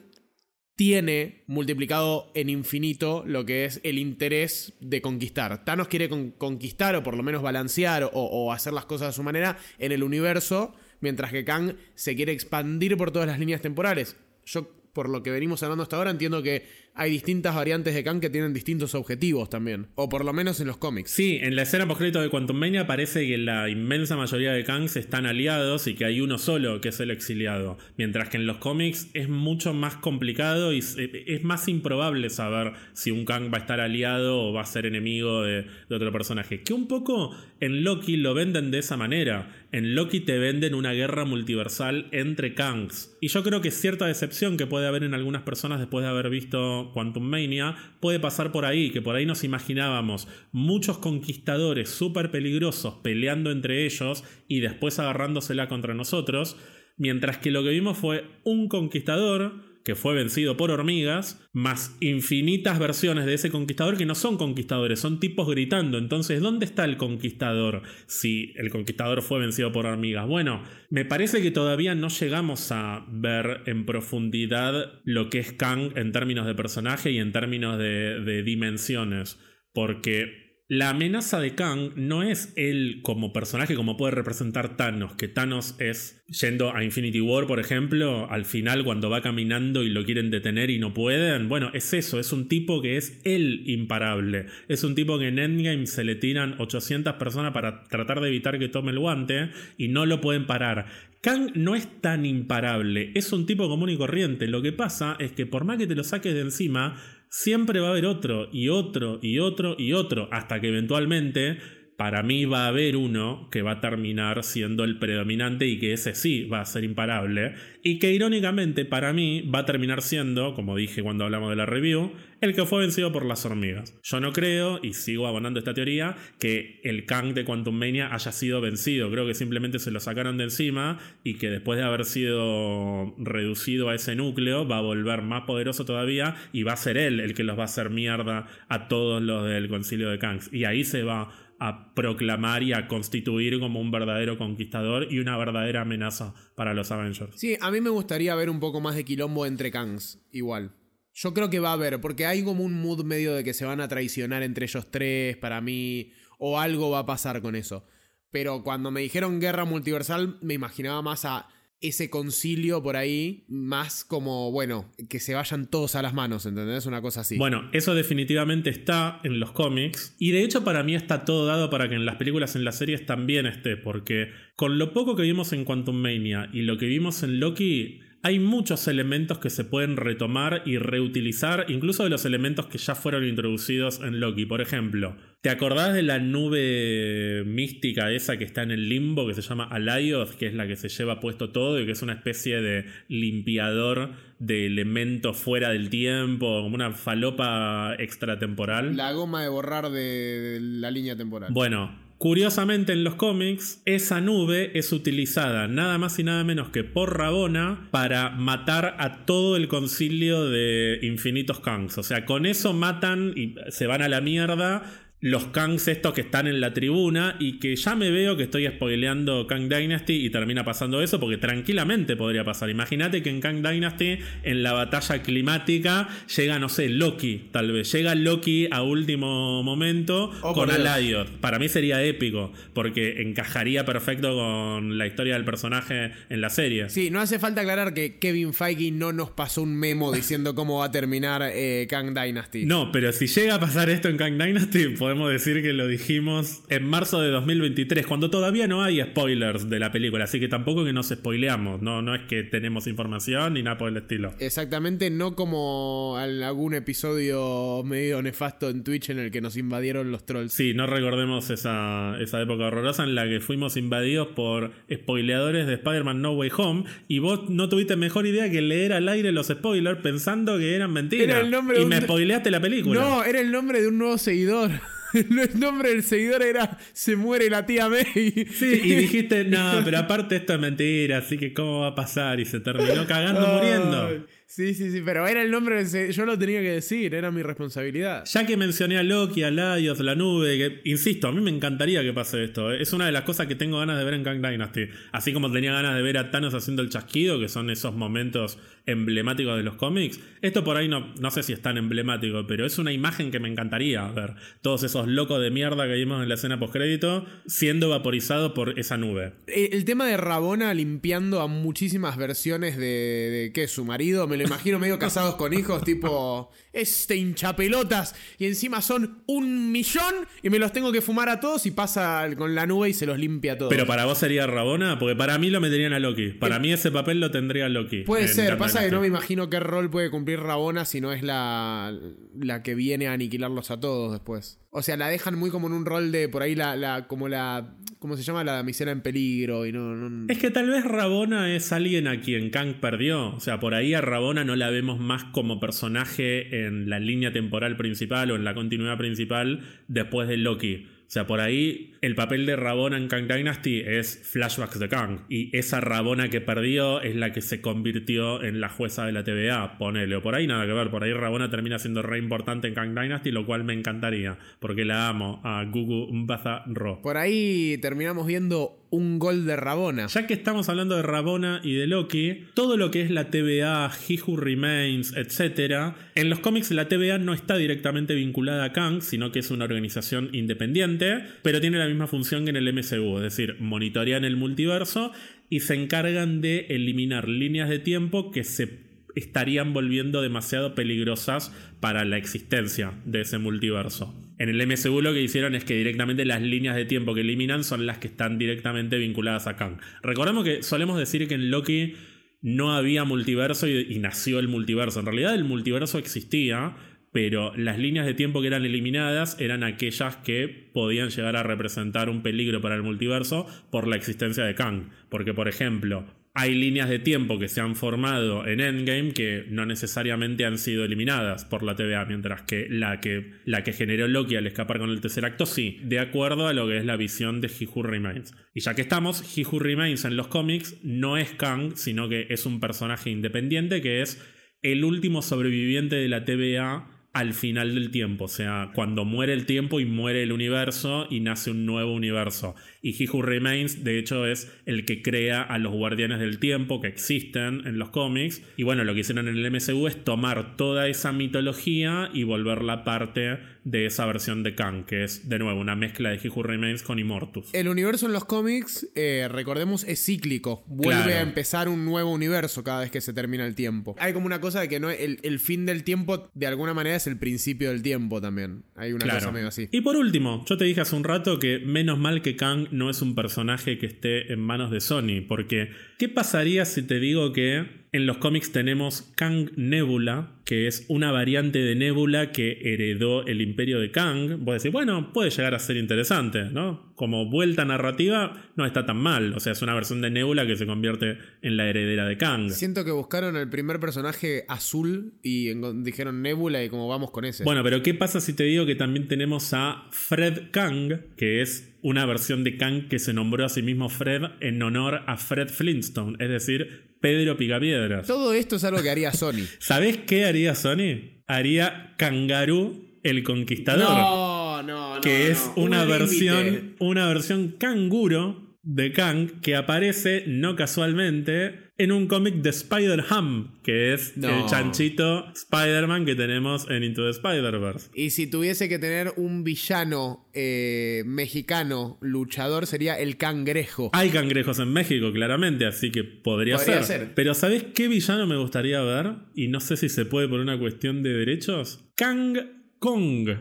tiene multiplicado en infinito lo que es el interés de conquistar. Thanos quiere conquistar o por lo menos balancear o, hacer las cosas a su manera en el universo, mientras que Kang se quiere expandir por todas las líneas temporales. Yo, por lo que venimos hablando hasta ahora, entiendo que hay distintas variantes de Kang que tienen distintos objetivos también. O por lo menos en los cómics. Sí, en la escena postcrédito de Quantum Mania parece que la inmensa mayoría de Kangs están aliados y que hay uno solo que es el exiliado. Mientras que en los cómics es mucho más complicado y es más improbable saber si un Kang va a estar aliado o va a ser enemigo de, de otro personaje. Que un poco en Loki lo venden de esa manera. En Loki te venden una guerra multiversal entre Kangs. Y yo creo que cierta decepción que puede haber en algunas personas después de haber visto Quantum Mania puede pasar por ahí, que por ahí nos imaginábamos muchos conquistadores súper peligrosos peleando entre ellos y después agarrándosela contra nosotros, mientras que lo que vimos fue un conquistador que fue vencido por hormigas, más infinitas versiones de ese conquistador que no son conquistadores, son tipos gritando. Entonces, ¿dónde está el conquistador si el conquistador fue vencido por hormigas? Bueno, me parece que todavía no llegamos a ver en profundidad lo que es Kang en términos de personaje y en términos de, de dimensiones. Porque la amenaza de Kang no es él como personaje como puede representar Thanos, que Thanos es yendo a Infinity War, por ejemplo, al final cuando va caminando y lo quieren detener y no pueden. Bueno, es eso, es un tipo que es el imparable. Es un tipo que en Endgame se le tiran 800 personas para tratar de evitar que tome el guante y no lo pueden parar. Kang no es tan imparable, es un tipo común y corriente. Lo que pasa es que por más que te lo saques de encima, siempre va a haber otro y otro y otro y otro, hasta que eventualmente para mí va a haber uno que va a terminar siendo el predominante y que ese sí va a ser imparable. Y que irónicamente para mí va a terminar siendo, como dije cuando hablamos de la review, el que fue vencido por las hormigas. Yo no creo, y sigo abonando esta teoría, que el Kang de Quantum Mania haya sido vencido. Creo que simplemente se lo sacaron de encima y que después de haber sido reducido a ese núcleo va a volver más poderoso todavía y va a ser él el que los va a hacer mierda a todos los del concilio de Kangs. Y ahí se va a proclamar y a constituir como un verdadero conquistador y una verdadera amenaza para los Avengers. Sí, a mí me gustaría ver un poco más de quilombo entre Kangs, igual. Yo creo que va a haber, porque hay como un mood medio de que se van a traicionar entre ellos tres, para mí, o algo va a pasar con eso. Pero cuando me dijeron guerra multiversal, me imaginaba más a ese concilio por ahí, más como, bueno, que se vayan todos a las manos, ¿entendés? Una cosa así. Bueno, eso definitivamente está en los cómics. Y de hecho para mí está todo dado para que en las películas, en las series también esté, porque con lo poco que vimos en Quantum Mania y lo que vimos en Loki, hay muchos elementos que se pueden retomar y reutilizar, incluso de los elementos que ya fueron introducidos en Loki. Por ejemplo, ¿te acordás de la nube mística esa que está en el limbo, que se llama Alayoth, que es la que se lleva puesto todo y que es una especie de limpiador de elementos fuera del tiempo, como una falopa extratemporal? La goma de borrar de la línea temporal. Bueno, Curiosamente en los cómics, esa nube es utilizada nada más y nada menos que por Rabona para matar a todo el concilio de infinitos Kangs. O sea, con eso matan y se van a la mierda los Kangs estos que están en la tribuna y que ya me veo que estoy spoileando Kang Dynasty y termina pasando eso porque tranquilamente podría pasar. Imagínate que en Kang Dynasty en la batalla climática llega, no sé, Loki, tal vez. Llega Loki a último momento Oh, con. Aladiot. Para mí sería épico porque encajaría perfecto con la historia del personaje en la serie. Sí, no hace falta aclarar que Kevin Feige no nos pasó un memo diciendo cómo va a terminar eh, Kang Dynasty. No, pero si llega a pasar esto en Kang Dynasty, podemos decir que lo dijimos en marzo de 2023, cuando todavía no hay spoilers de la película, así que tampoco que nos spoileamos, no, no es que tenemos información ni nada por el estilo. Exactamente, no como en algún episodio medio nefasto en Twitch en el que nos invadieron los trolls. Sí, no recordemos esa, esa época horrorosa en la que fuimos invadidos por spoileadores de Spider-Man No Way Home y vos no tuviste mejor idea que leer al aire los spoilers pensando que eran mentiras. Era el nombre y de un- me spoileaste la película. No, era el nombre de un nuevo seguidor. El nombre del seguidor era Se muere la tía May. Sí, y dijiste, no, pero aparte esto es mentira, así que ¿cómo va a pasar? Y se terminó cagando muriendo. Sí, sí, sí, pero era el nombre Yo lo tenía que decir, era mi responsabilidad. Ya que mencioné a Loki, a Laios, la nube, que insisto, a mí me encantaría que pase esto. ¿eh? Es una de las cosas que tengo ganas de ver en Kang Dynasty. Así como tenía ganas de ver a Thanos haciendo el chasquido, que son esos momentos emblemáticos de los cómics. Esto por ahí no, no sé si es tan emblemático, pero es una imagen que me encantaría ver. Todos esos locos de mierda que vimos en la escena postcrédito siendo vaporizados por esa nube. Eh, El tema de Rabona limpiando a muchísimas versiones de, de ¿qué? Su marido, me lo imagino medio casados con hijos, tipo, este hinchapelotas, y encima son un millón y me los tengo que fumar a todos y pasa con la nube y se los limpia a todos. Pero para vos sería Rabona, porque para mí lo meterían a Loki. Para mí ese papel lo tendría Loki. Puede ser, pasa que no me imagino qué rol puede cumplir Rabona si no es la, la que viene a aniquilarlos a todos después. O sea, la dejan muy como en un rol de por ahí la, la como la ¿cómo se llama? la damisela en peligro y no, no- Es que tal vez Rabona es alguien a quien Kang perdió. O sea, por ahí a Rabona no la vemos más como personaje en la línea temporal principal o en la continuidad principal después de Loki. O sea, por ahí el papel de Rabona en Kang Dynasty es flashbacks de Kang. Y esa Rabona que perdió es la que se convirtió en la jueza de la TVA. Ponele. O por ahí nada que ver. Por ahí Rabona termina siendo re importante en Kang Dynasty, lo cual me encantaría. Porque la amo a Gugu Mbatha Ro. Por ahí terminamos viendo un gol de Rabona. Ya que estamos hablando de Rabona y de Loki, todo lo que es la TVA, He Who Remains, etc., en los cómics la TVA no está directamente vinculada a Kang, sino que es una organización independiente, pero tiene la misma función que en el MCU, es decir, monitorean el multiverso y se encargan de eliminar líneas de tiempo que se estarían volviendo demasiado peligrosas para la existencia de ese multiverso. En el MCU lo que hicieron es que directamente las líneas de tiempo que eliminan son las que están directamente vinculadas a Kang. Recordemos que solemos decir que en Loki no había multiverso y, y nació el multiverso. En realidad el multiverso existía, pero las líneas de tiempo que eran eliminadas eran aquellas que podían llegar a representar un peligro para el multiverso por la existencia de Kang. Porque, por ejemplo, hay líneas de tiempo que se han formado en Endgame que no necesariamente han sido eliminadas por la TVA, mientras que la que, generó Loki al escapar con el tercer acto sí, de acuerdo a lo que es la visión de He Who Remains. Y ya que estamos, He Who Remains en los cómics no es Kang, sino que es un personaje independiente que es el último sobreviviente de la TVA al final del tiempo, o sea, cuando muere el tiempo y muere el universo y nace un nuevo universo. Y He Who Remains, de hecho, es el que crea a los guardianes del tiempo que existen en los cómics. Y bueno, lo que hicieron en el MCU es tomar toda esa mitología y volverla parte de esa versión de Kang, que es, de nuevo, una mezcla de He Who Remains con Immortus. El universo en los cómics, eh, recordemos, es cíclico. Vuelve Claro. a empezar un nuevo universo cada vez que se termina el tiempo. Hay como una cosa de que no el, el fin del tiempo, de alguna manera, es el principio del tiempo también. Hay una cosa medio así. Y por último, yo te dije hace un rato que menos mal que Kang no es un personaje que esté en manos de Sony, porque ¿qué pasaría si te digo que en los cómics tenemos Kang Nebula, que es una variante de Nebula que heredó el imperio de Kang? Vos decís, bueno, puede llegar a ser interesante, ¿no? Como vuelta narrativa no está tan mal, o sea, es una versión de Nebula que se convierte en la heredera de Kang. Siento que buscaron el primer personaje azul y dijeron Nebula y como vamos con ese. Bueno, pero ¿qué pasa si te digo que también tenemos a Fred Kang, que es una versión de Kang que se nombró a sí mismo Fred en honor a Fred Flintstone, es decir, Pedro Picapiedras. Todo esto es algo que haría Sony. ¿Sabés qué haría Sony? Haría Kangaroo el Conquistador, No, no, no. que es no. una Un versión, límite. una versión canguro de Kang que aparece no casualmente en un cómic de Spider-Ham, que es No. el chanchito Spider-Man que tenemos en Into the Spider-Verse. Y si tuviese que tener un villano eh, mexicano luchador, sería el cangrejo. Hay cangrejos en México, claramente, así que podría, Podría ser. ser. Pero ¿sabés qué villano me gustaría ver? Y no sé si se puede por una cuestión de derechos. Kang Kong.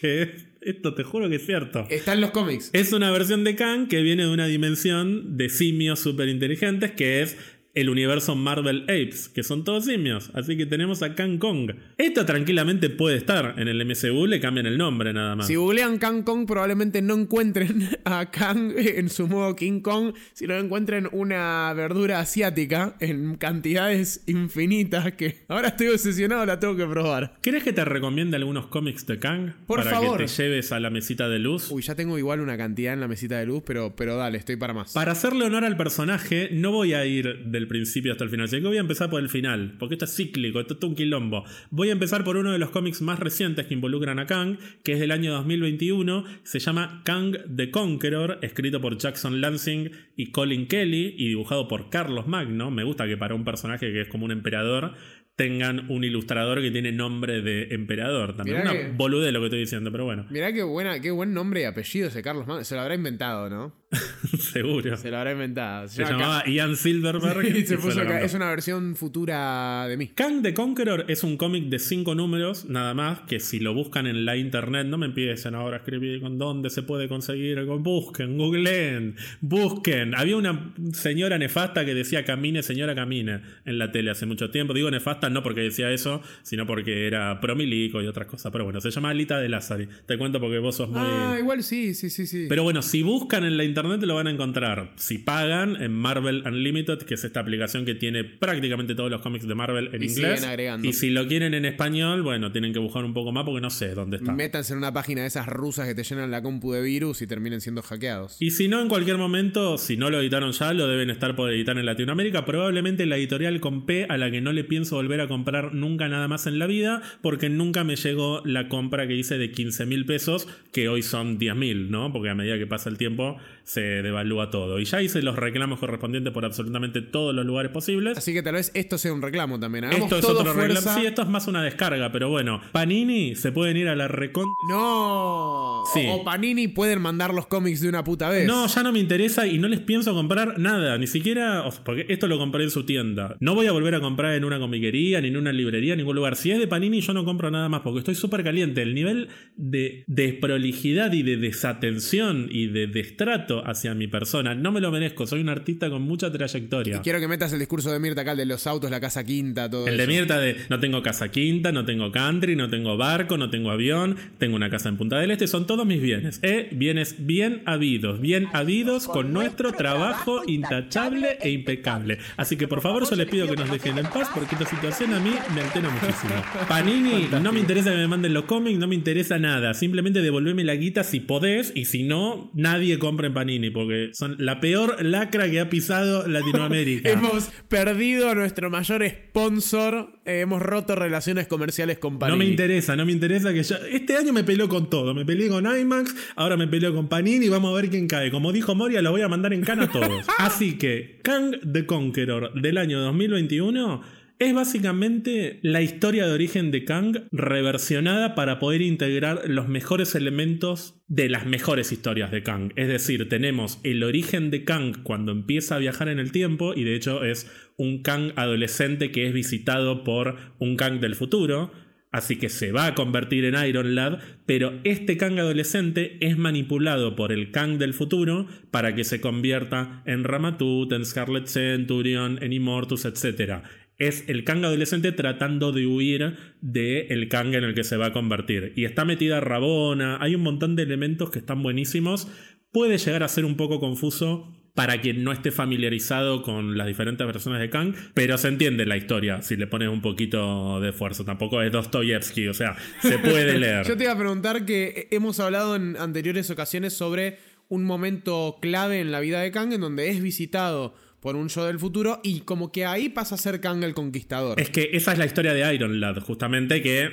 Que es, esto te juro que es cierto. Está en los cómics. Es una versión de Kang que viene de una dimensión de simios súper inteligentes que es el universo Marvel Apes, que son todos simios. Así que tenemos a Kang Kong. Esto tranquilamente puede estar en el MCU, le cambian el nombre nada más. Si googlean Kang Kong, probablemente no encuentren a Kang en su modo King Kong, sino encuentren una verdura asiática en cantidades infinitas que ahora estoy obsesionado, la tengo que probar. ¿Querés que te recomiende algunos cómics de Kang? Por para favor. que te lleves a la mesita de luz. Uy, ya tengo igual una cantidad en la mesita de luz, pero, pero dale, estoy para más. Para hacerle honor al personaje, no voy a ir del principio hasta el final, sino que voy a empezar por el final, porque esto es cíclico, esto es un quilombo. Voy a empezar por uno de los cómics más recientes que involucran a Kang, que es del año 2021, se llama Kang the Conqueror, escrito por Jackson Lansing y Colin Kelly y dibujado por Carlos Magno. Me gusta que para un personaje que es como un emperador tengan un ilustrador que tiene nombre de emperador también. Una bolude lo que estoy diciendo, pero bueno. Mirá qué, buena, qué buen nombre y apellido ese Carlos Magno. Se lo habrá inventado, ¿no? Seguro. Se lo habrá inventado. Se, llamaba Ian Silverberg. es una versión futura de mí. Kang the Conqueror es un cómic de cinco números, nada más, que si lo buscan en la internet, no me empiecen ahora a escribir con dónde se puede conseguir. Busquen, googleen, busquen. Había una señora nefasta que decía camine, señora camine en la tele hace mucho tiempo. Digo nefasta no porque decía eso, sino porque era promilico y otras cosas. Pero bueno, se llama Alita de Lázari. Te cuento porque vos sos muy. Ah, igual sí, sí, sí, sí. Pero bueno, si buscan en la internet lo van a encontrar. Si pagan en Marvel Unlimited, que es esta aplicación que tiene prácticamente todos los cómics de Marvel en inglés. Y si lo quieren en español, bueno, tienen que buscar un poco más porque no sé dónde está. Métanse en una página de esas rusas que te llenan la compu de virus y terminen siendo hackeados. Y si no, en cualquier momento, si no lo editaron ya, lo deben estar por editar en Latinoamérica. Probablemente la editorial con P a la que no le pienso volver a comprar nunca nada más en la vida, porque nunca me llegó la compra que hice de 15 mil pesos, que hoy son 10 mil, ¿no? Porque a medida que pasa el tiempo se devalúa todo. Y ya hice los reclamos correspondientes por absolutamente todos los lugares posibles. Así que tal vez esto sea un reclamo también. esto es otro reclamo. Sí, esto es más una descarga, pero bueno. Panini se pueden ir a la recon. No. O Panini pueden mandar los cómics de una puta vez. No, ya no me interesa y no les pienso comprar nada. Ni siquiera. Porque esto lo compré en su tienda. No voy a volver a comprar en una comiquería, ni en una librería, en ningún lugar. Si es de Panini, yo no compro nada más porque estoy súper caliente. El nivel de desprolijidad y de desatención y de destrato hacia mi persona. No me lo merezco, soy un artista con mucha trayectoria. Y quiero que metas el discurso de Mirta acá, el de los autos, la casa quinta, todo El de Mirta de no tengo casa quinta, no tengo country, no tengo barco, no tengo avión, tengo una casa en Punta del Este, son todos mis bienes. ¿eh? Bienes bien habidos, bien habidos con nuestro trabajo intachable e impecable. Así que por favor yo les pido que nos dejen en paz porque esta situación a mí me altera muchísimo. Panini, no me interesa que me manden los cómics, no me interesa nada. Simplemente devolveme la guita si podés y si no, nadie compra en Panini porque son la peor lacra que ha pisado Latinoamérica. hemos perdido a nuestro mayor sponsor, eh, hemos roto relaciones comerciales con Panini. No me interesa, no me interesa que yo... Este año me peleó con todo, me peleé con IMAX, ahora me peleó con Panini, vamos a ver quién cae. Como dijo Moria, lo voy a mandar en cana a todos. Así que, Kang the Conqueror del año 2021 es básicamente la historia de origen de Kang reversionada para poder integrar los mejores elementos de las mejores historias de Kang. Es decir, tenemos el origen de Kang cuando empieza a viajar en el tiempo y de hecho es un Kang adolescente que es visitado por un Kang del futuro. Así que se va a convertir en Iron Lad, pero este Kang adolescente es manipulado por el Kang del futuro para que se convierta en Ramatut, en Scarlet Centurion, en Immortus, etc es el Kang adolescente tratando de huir del el Kang en el que se va a convertir. Y está metida Rabona, hay un montón de elementos que están buenísimos. Puede llegar a ser un poco confuso para quien no esté familiarizado con las diferentes versiones de Kang, pero se entiende la historia si le pones un poquito de esfuerzo. Tampoco es Dostoyevsky, o sea, se puede leer. Yo te iba a preguntar que hemos hablado en anteriores ocasiones sobre un momento clave en la vida de Kang en donde es visitado por un show del futuro y como que ahí pasa a ser Kang el Conquistador. Es que esa es la historia de Iron Lad, justamente que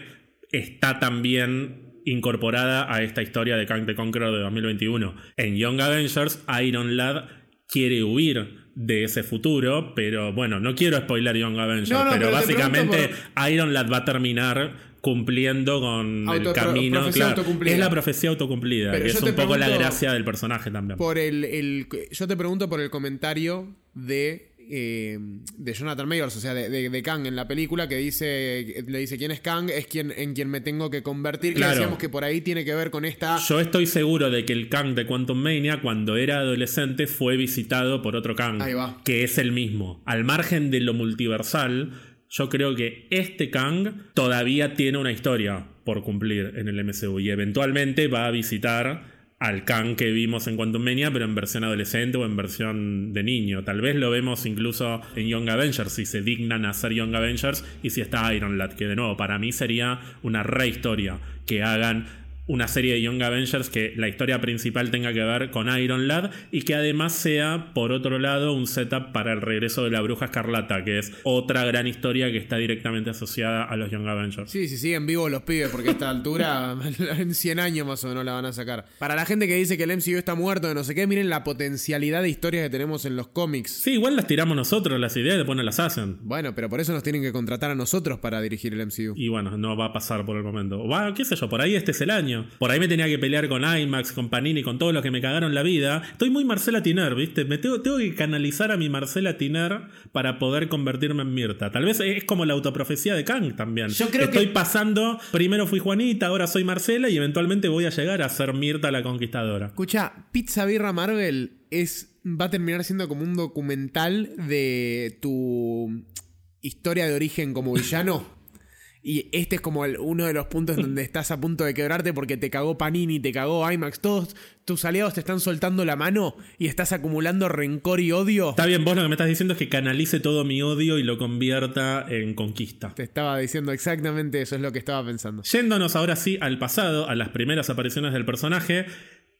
está también incorporada a esta historia de Kang the Conqueror de 2021. En Young Avengers, Iron Lad quiere huir de ese futuro, pero bueno, no quiero spoiler Young Avengers, pero, básicamente Iron Lad va a terminar cumpliendo con el camino. es la profecía autocumplida, que es un poco la gracia del personaje también. Por el, el, yo te pregunto por el comentario de eh, de Jonathan Mayors, o sea, de, de, Kang en la película, que dice, le dice quién es Kang, es quien, en quien me tengo que convertir. Claro. decíamos que por ahí tiene que ver con esta. Yo estoy seguro de que el Kang de Quantum Mania, cuando era adolescente, fue visitado por otro Kang. Que es el mismo. Al margen de lo multiversal yo creo que este Kang todavía tiene una historia por cumplir en el MCU y eventualmente va a visitar al Kang que vimos en Quantum Mania, pero en versión adolescente o en versión de niño. Tal vez lo vemos incluso en Young Avengers, si se dignan a hacer Young Avengers y si está Iron Lad, que de nuevo para mí sería una re historia que hagan una serie de Young Avengers que la historia principal tenga que ver con Iron Lad y que además sea, por otro lado, un setup para el regreso de la Bruja Escarlata, que es otra gran historia que está directamente asociada a los Young Avengers. Sí, sí, siguen vivos los pibes porque a esta altura en 100 años más o menos la van a sacar. Para la gente que dice que el MCU está muerto, de no sé qué, miren la potencialidad de historias que tenemos en los cómics. Sí, igual las tiramos nosotros las ideas y después no las hacen. Bueno, pero por eso nos tienen que contratar a nosotros para dirigir el MCU. Y bueno, no va a pasar por el momento. Va, qué sé yo, por ahí este es el año. Por ahí me tenía que pelear con IMAX, con Panini, con todos los que me cagaron la vida. Estoy muy Marcela Tiner, ¿viste? Me tengo, tengo que canalizar a mi Marcela Tiner para poder convertirme en Mirta. Tal vez es como la autoprofecía de Kang también. Yo creo Estoy que- pasando, primero fui Juanita, ahora soy Marcela y eventualmente voy a llegar a ser Mirta la conquistadora. Escucha, Pizza Birra Marvel es va a terminar siendo como un documental de tu historia de origen como villano. Y este es como el- uno de los puntos donde estás a punto de quebrarte porque te cagó Panini, te cagó IMAX, todos tus aliados te están soltando la mano y estás acumulando rencor y odio. Está bien, vos lo que me estás diciendo es que canalice todo mi odio y lo convierta en conquista. Te estaba diciendo exactamente eso, es lo que estaba pensando. Yéndonos ahora sí al pasado, a las primeras apariciones del personaje.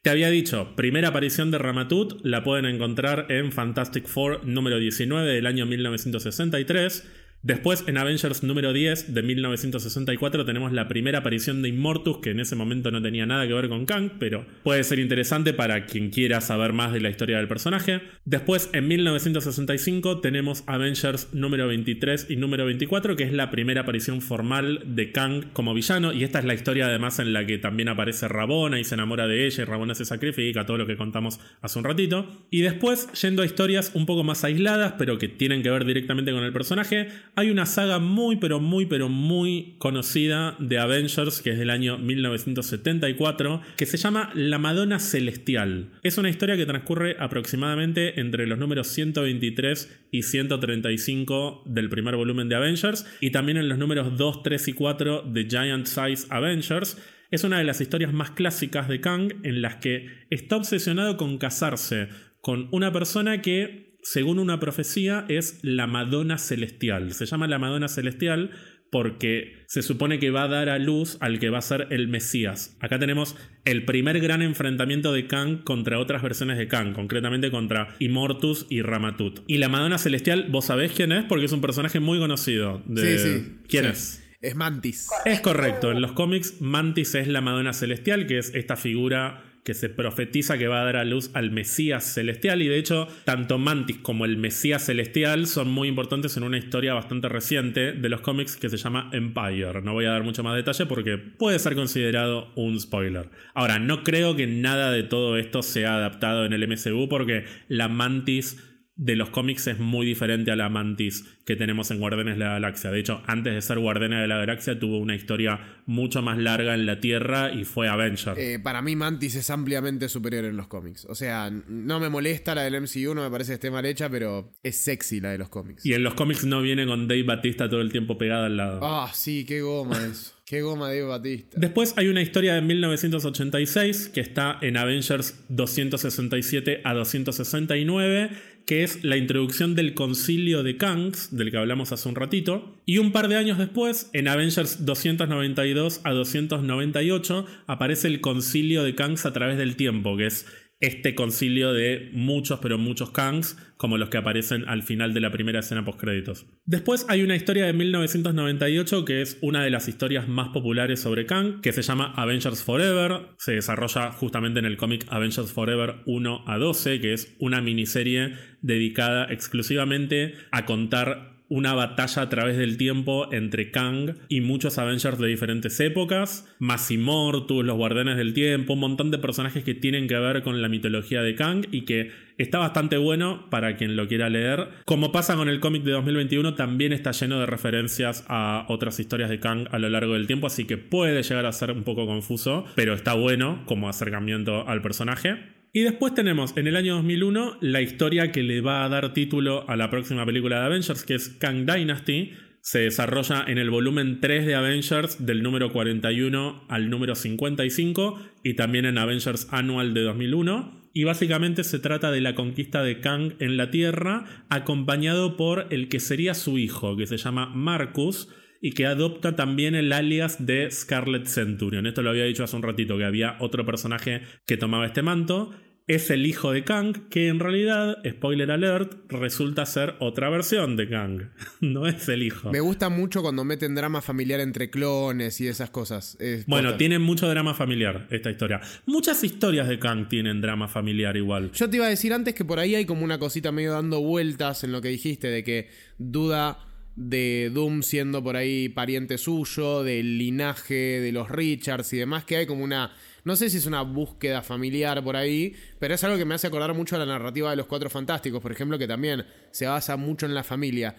Te había dicho, primera aparición de Ramatut la pueden encontrar en Fantastic Four número 19 del año 1963. Después, en Avengers número 10 de 1964, tenemos la primera aparición de Immortus, que en ese momento no tenía nada que ver con Kang, pero puede ser interesante para quien quiera saber más de la historia del personaje. Después, en 1965, tenemos Avengers número 23 y número 24, que es la primera aparición formal de Kang como villano, y esta es la historia además en la que también aparece Rabona y se enamora de ella, y Rabona se sacrifica, todo lo que contamos hace un ratito. Y después, yendo a historias un poco más aisladas, pero que tienen que ver directamente con el personaje, hay una saga muy, pero muy, pero muy conocida de Avengers, que es del año 1974, que se llama La Madonna Celestial. Es una historia que transcurre aproximadamente entre los números 123 y 135 del primer volumen de Avengers, y también en los números 2, 3 y 4 de Giant Size Avengers. Es una de las historias más clásicas de Kang en las que está obsesionado con casarse con una persona que según una profecía, es la Madonna Celestial. Se llama la Madonna Celestial porque se supone que va a dar a luz al que va a ser el Mesías. Acá tenemos el primer gran enfrentamiento de Kang contra otras versiones de Kang, concretamente contra Immortus y Ramatut. Y la Madonna Celestial, ¿vos sabés quién es? Porque es un personaje muy conocido. De... Sí, sí. ¿Quién Sí. es? Es Mantis. Es correcto, en los cómics Mantis es la Madonna Celestial, que es esta figura que se profetiza que va a dar a luz al Mesías Celestial y de hecho tanto Mantis como el Mesías Celestial son muy importantes en una historia bastante reciente de los cómics que se llama Empire. No voy a dar mucho más detalle porque puede ser considerado un spoiler. Ahora, no creo que nada de todo esto sea adaptado en el MCU porque la Mantis de los cómics es muy diferente a la Mantis que tenemos en Guardianes de la Galaxia. De hecho, antes de ser Guardianes de la Galaxia tuvo una historia mucho más larga en la Tierra y fue Avenger. Eh, para mí Mantis es ampliamente superior en los cómics. O sea, no me molesta la del MCU, no me parece que esté mal hecha, pero es sexy la de los cómics. Y en los cómics no viene con Dave Batista todo el tiempo pegada al lado. Ah, sí, qué goma eso. Qué goma de Batista. Después hay una historia de 1986 que está en Avengers 267 a 269, que es la introducción del concilio de Kangs, del que hablamos hace un ratito. Y un par de años después, en Avengers 292 a 298, aparece el concilio de Kangs a través del tiempo, que es este concilio de muchos, pero muchos Kangs, como los que aparecen al final de la primera escena postcréditos. Después hay una historia de 1998 que es una de las historias más populares sobre Kang, que se llama Avengers Forever. Se desarrolla justamente en el cómic Avengers Forever 1 a 12, que es una miniserie dedicada exclusivamente a contar una batalla a través del tiempo entre Kang y muchos Avengers de diferentes épocas, más Immortus, los Guardianes del Tiempo, un montón de personajes que tienen que ver con la mitología de Kang y que está bastante bueno para quien lo quiera leer. Como pasa con el cómic de 2021, también está lleno de referencias a otras historias de Kang a lo largo del tiempo, así que puede llegar a ser un poco confuso, pero está bueno como acercamiento al personaje. Y después tenemos en el año 2001 la historia que le va a dar título a la próxima película de Avengers, que es Kang Dynasty. Se desarrolla en el volumen 3 de Avengers del número 41 al número 55 y también en Avengers Annual de 2001. Y básicamente se trata de la conquista de Kang en la Tierra, acompañado por el que sería su hijo, que se llama Marcus, y que adopta también el alias de Scarlet Centurion. Esto lo había dicho hace un ratito, que había otro personaje que tomaba este manto es el hijo de Kang, que en realidad, spoiler alert, resulta ser otra versión de Kang. no es el hijo. Me gusta mucho cuando meten drama familiar entre clones y esas cosas. bueno, tiene mucho drama familiar esta historia. Muchas historias de Kang tienen drama familiar igual. Yo te iba a decir antes que por ahí hay como una cosita medio dando vueltas en lo que dijiste, de que duda de Doom siendo por ahí pariente suyo, del linaje de los Richards y demás, que hay como una no sé si es una búsqueda familiar por ahí, pero es algo que me hace acordar mucho a la narrativa de los Cuatro Fantásticos, por ejemplo, que también se basa mucho en la familia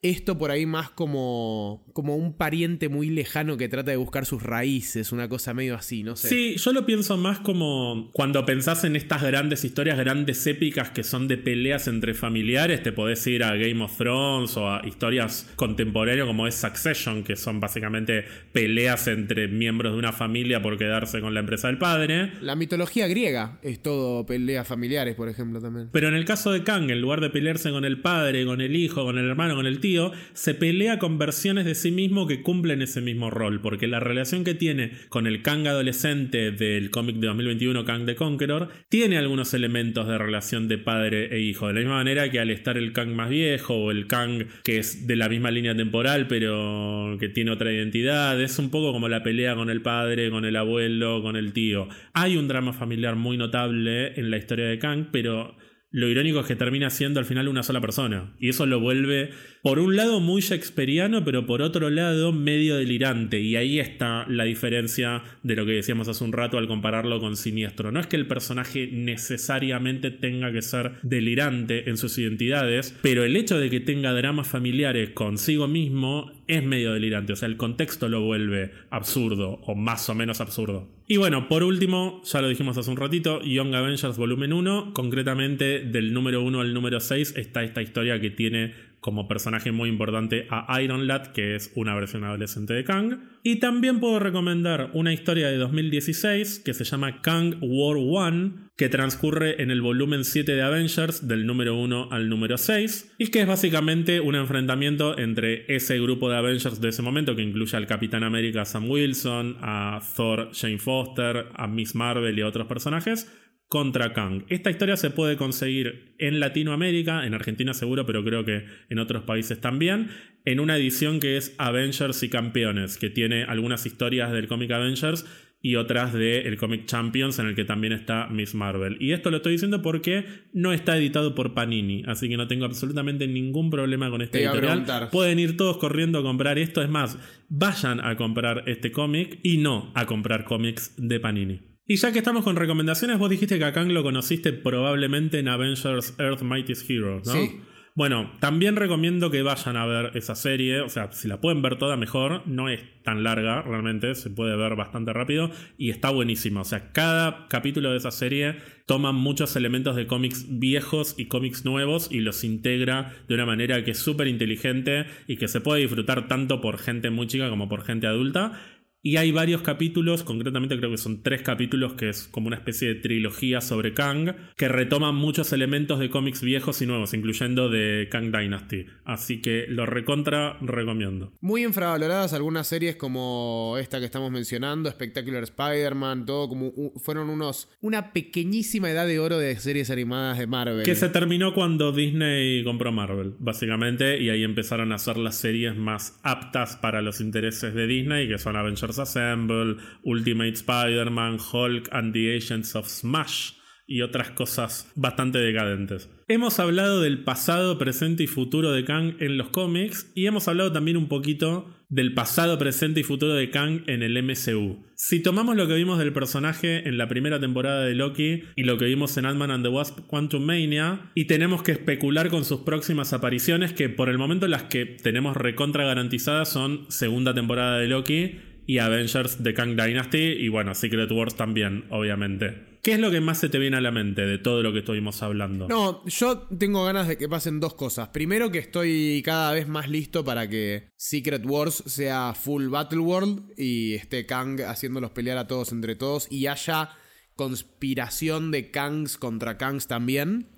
esto por ahí más como, como un pariente muy lejano que trata de buscar sus raíces, una cosa medio así, no sé. Sí, yo lo pienso más como cuando pensás en estas grandes historias, grandes épicas que son de peleas entre familiares, te podés ir a Game of Thrones o a historias contemporáneas como es Succession, que son básicamente peleas entre miembros de una familia por quedarse con la empresa del padre. La mitología griega es todo peleas familiares, por ejemplo, también. Pero en el caso de Kang, en lugar de pelearse con el padre, con el hijo, con el hermano, con el tío, se pelea con versiones de sí mismo que cumplen ese mismo rol, porque la relación que tiene con el Kang adolescente del cómic de 2021, Kang the Conqueror, tiene algunos elementos de relación de padre e hijo, de la misma manera que al estar el Kang más viejo o el Kang que es de la misma línea temporal pero que tiene otra identidad, es un poco como la pelea con el padre, con el abuelo, con el tío. Hay un drama familiar muy notable en la historia de Kang, pero lo irónico es que termina siendo al final una sola persona. Y eso lo vuelve, por un lado, muy shakespeariano, pero por otro lado, medio delirante. Y ahí está la diferencia de lo que decíamos hace un rato al compararlo con Siniestro. No es que el personaje necesariamente tenga que ser delirante en sus identidades, pero el hecho de que tenga dramas familiares consigo mismo es medio delirante. O sea, el contexto lo vuelve absurdo, o más o menos absurdo. Y bueno, por último, ya lo dijimos hace un ratito, Young Avengers Volumen 1, concretamente del número 1 al número 6 está esta historia que tiene como personaje muy importante a Iron Lad, que es una versión adolescente de Kang. Y también puedo recomendar una historia de 2016 que se llama Kang War One, que transcurre en el volumen 7 de Avengers, del número 1 al número 6, y que es básicamente un enfrentamiento entre ese grupo de Avengers de ese momento, que incluye al Capitán América Sam Wilson, a Thor Jane Foster, a Miss Marvel y a otros personajes, contra Kang. Esta historia se puede conseguir en Latinoamérica, en Argentina seguro, pero creo que en otros países también, en una edición que es Avengers y Campeones, que tiene algunas historias del cómic Avengers y otras del el cómic Champions, en el que también está Miss Marvel. Y esto lo estoy diciendo porque no está editado por Panini, así que no tengo absolutamente ningún problema con este editorial. Pueden ir todos corriendo a comprar esto, es más, vayan a comprar este cómic y no a comprar cómics de Panini. Y ya que estamos con recomendaciones, vos dijiste que a Kang lo conociste probablemente en Avengers Earth Mightiest Heroes, ¿no? Sí. Bueno, también recomiendo que vayan a ver esa serie, o sea, si la pueden ver toda mejor, no es tan larga realmente, se puede ver bastante rápido y está buenísima, o sea, cada capítulo de esa serie toma muchos elementos de cómics viejos y cómics nuevos y los integra de una manera que es súper inteligente y que se puede disfrutar tanto por gente muy chica como por gente adulta y hay varios capítulos, concretamente creo que son tres capítulos, que es como una especie de trilogía sobre Kang, que retoman muchos elementos de cómics viejos y nuevos, incluyendo de Kang Dynasty. Así que lo recontra recomiendo. Muy infravaloradas algunas series como esta que estamos mencionando, Spectacular Spider-Man, todo como fueron unos una pequeñísima edad de oro de series animadas de Marvel. Que se terminó cuando Disney compró Marvel, básicamente, y ahí empezaron a hacer las series más aptas para los intereses de Disney, que son Avengers Assemble, Ultimate Spider-Man, Hulk and the Agents of Smash y otras cosas bastante decadentes. Hemos hablado del pasado, presente y futuro de Kang en los cómics y hemos hablado también un poquito del pasado, presente y futuro de Kang en el MCU. Si tomamos lo que vimos del personaje en la primera temporada de Loki y lo que vimos en Ant-Man and the Wasp Quantum Mania y tenemos que especular con sus próximas apariciones que por el momento las que tenemos recontra garantizadas son segunda temporada de Loki y Avengers de Kang Dynasty y bueno, Secret Wars también, obviamente. ¿Qué es lo que más se te viene a la mente de todo lo que estuvimos hablando? No, yo tengo ganas de que pasen dos cosas. Primero que estoy cada vez más listo para que Secret Wars sea full Battle World y esté Kang haciéndolos pelear a todos entre todos y haya conspiración de Kangs contra Kangs también.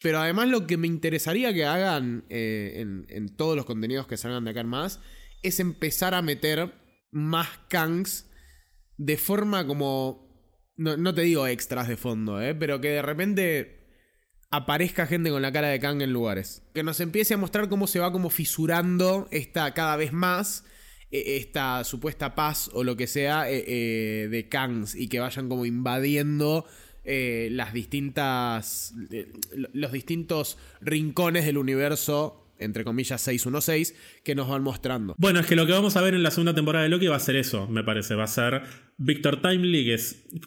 Pero además lo que me interesaría que hagan eh, en, todos los contenidos que salgan de acá en más es empezar a meter más Kangs de forma como. No, no te digo extras de fondo, ¿eh? pero que de repente aparezca gente con la cara de Kang en lugares. Que nos empiece a mostrar cómo se va como fisurando esta cada vez más e, esta supuesta paz o lo que sea eh, eh, de Kangs y que vayan como invadiendo eh, las distintas los distintos rincones del universo entre comillas 616 que nos van mostrando. Bueno, es que lo que vamos a ver en la segunda temporada de Loki va a ser eso, me parece, va a ser Victor Timely que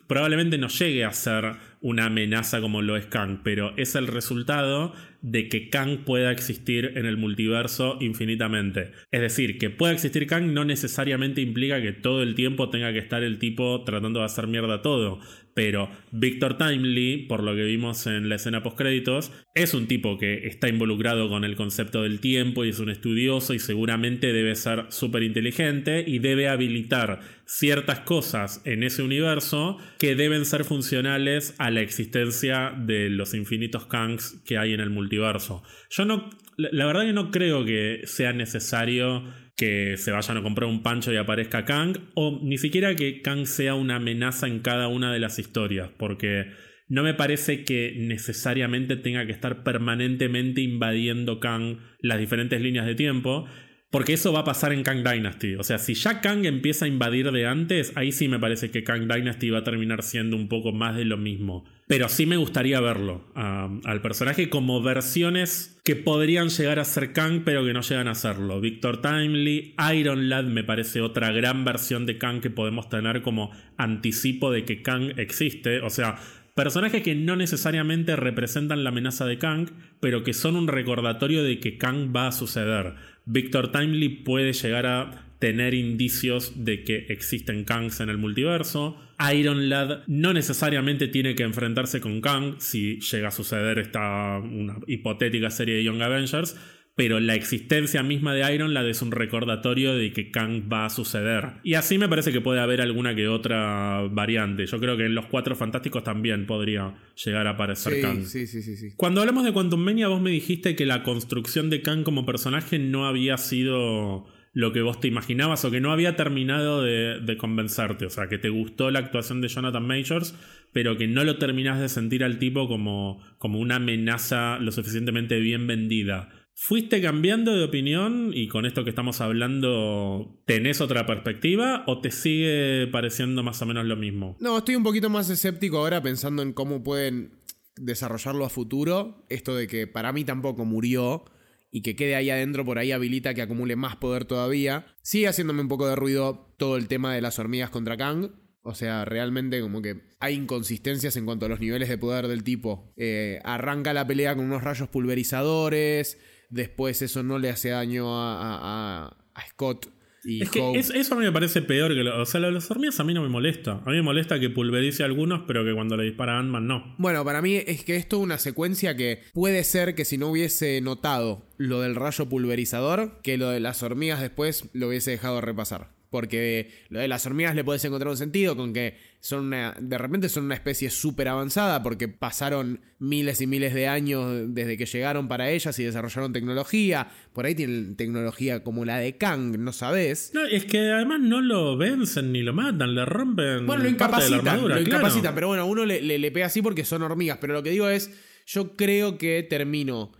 probablemente no llegue a ser una amenaza como lo es Kang, pero es el resultado de que Kang pueda existir en el multiverso infinitamente. Es decir, que pueda existir Kang no necesariamente implica que todo el tiempo tenga que estar el tipo tratando de hacer mierda todo, pero Victor Timely, por lo que vimos en la escena post créditos, es un tipo que está involucrado con el concepto del tiempo y es un estudioso y seguramente debe ser súper inteligente y debe habilitar ciertas cosas en ese universo que deben ser funcionales a la existencia de los infinitos Kangs que hay en el multiverso. Yo no, la verdad que no creo que sea necesario que se vayan a comprar un pancho y aparezca Kang, o ni siquiera que Kang sea una amenaza en cada una de las historias, porque no me parece que necesariamente tenga que estar permanentemente invadiendo Kang las diferentes líneas de tiempo, porque eso va a pasar en Kang Dynasty. O sea, si ya Kang empieza a invadir de antes, ahí sí me parece que Kang Dynasty va a terminar siendo un poco más de lo mismo. Pero sí me gustaría verlo al personaje como versiones que podrían llegar a ser Kang, pero que no llegan a serlo. Victor Timely, Iron Lad me parece otra gran versión de Kang que podemos tener como anticipo de que Kang existe. O sea, Personajes que no necesariamente representan la amenaza de Kang, pero que son un recordatorio de que Kang va a suceder. Victor Timely puede llegar a tener indicios de que existen Kangs en el multiverso. Iron Lad no necesariamente tiene que enfrentarse con Kang si llega a suceder esta una hipotética serie de Young Avengers, pero la existencia misma de Iron Lad es un recordatorio de que Kang va a suceder. Y así me parece que puede haber alguna que otra variante. Yo creo que en los Cuatro Fantásticos también podría llegar a aparecer Kang. Sí, sí, sí, sí. Cuando hablamos de Quantum Mania, vos me dijiste que la construcción de Kang como personaje no había sido lo que vos te imaginabas o que no había terminado de, de, convencerte. O sea, que te gustó la actuación de Jonathan Majors, pero que no lo terminás de sentir al tipo como, como una amenaza lo suficientemente bien vendida. ¿Fuiste cambiando de opinión y con esto que estamos hablando tenés otra perspectiva o te sigue pareciendo más o menos lo mismo? No, estoy un poquito más escéptico ahora pensando en cómo pueden desarrollarlo a futuro. Esto de que para mí tampoco murió y que quede ahí adentro por ahí habilita que acumule más poder todavía. Sigue haciéndome un poco de ruido todo el tema de las hormigas contra Kang. O sea, realmente como que hay inconsistencias en cuanto a los niveles de poder del tipo. Eh, arranca la pelea con unos rayos pulverizadores después eso no le hace daño a, Scott. Y es que eso a mí me parece peor que lo, O sea, lo de las hormigas a mí no me molesta. A mí me molesta que pulverice a algunos, pero que cuando le dispara a Ant-Man no. Bueno, para mí es que esto es una secuencia que puede ser que si no hubiese notado lo del rayo pulverizador, que lo de las hormigas después lo hubiese dejado repasar. Porque lo de las hormigas le puedes encontrar un sentido con que son una, de repente son una especie súper avanzada porque pasaron miles y miles de años desde que llegaron para ellas y desarrollaron tecnología. Por ahí tienen tecnología como la de Kang, no sabes. No, es que además no lo vencen ni lo matan, le rompen. Bueno, lo incapacitan, lo incapacitan, pero bueno, uno le, le, pega así porque son hormigas. Pero lo que digo es, yo creo que termino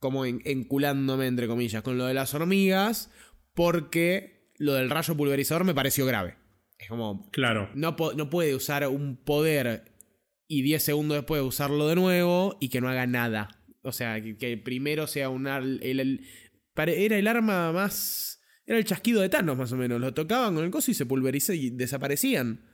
como enculándome, entre comillas, con lo de las hormigas porque lo del rayo pulverizador me pareció grave. Es como. Claro. No, no puede usar un poder y 10 segundos después usarlo de nuevo y que no haga nada. O sea, que, primero sea un. El, era el arma más. Era el chasquido de Thanos, más o menos. Lo tocaban con el coso y se pulverizó y desaparecían.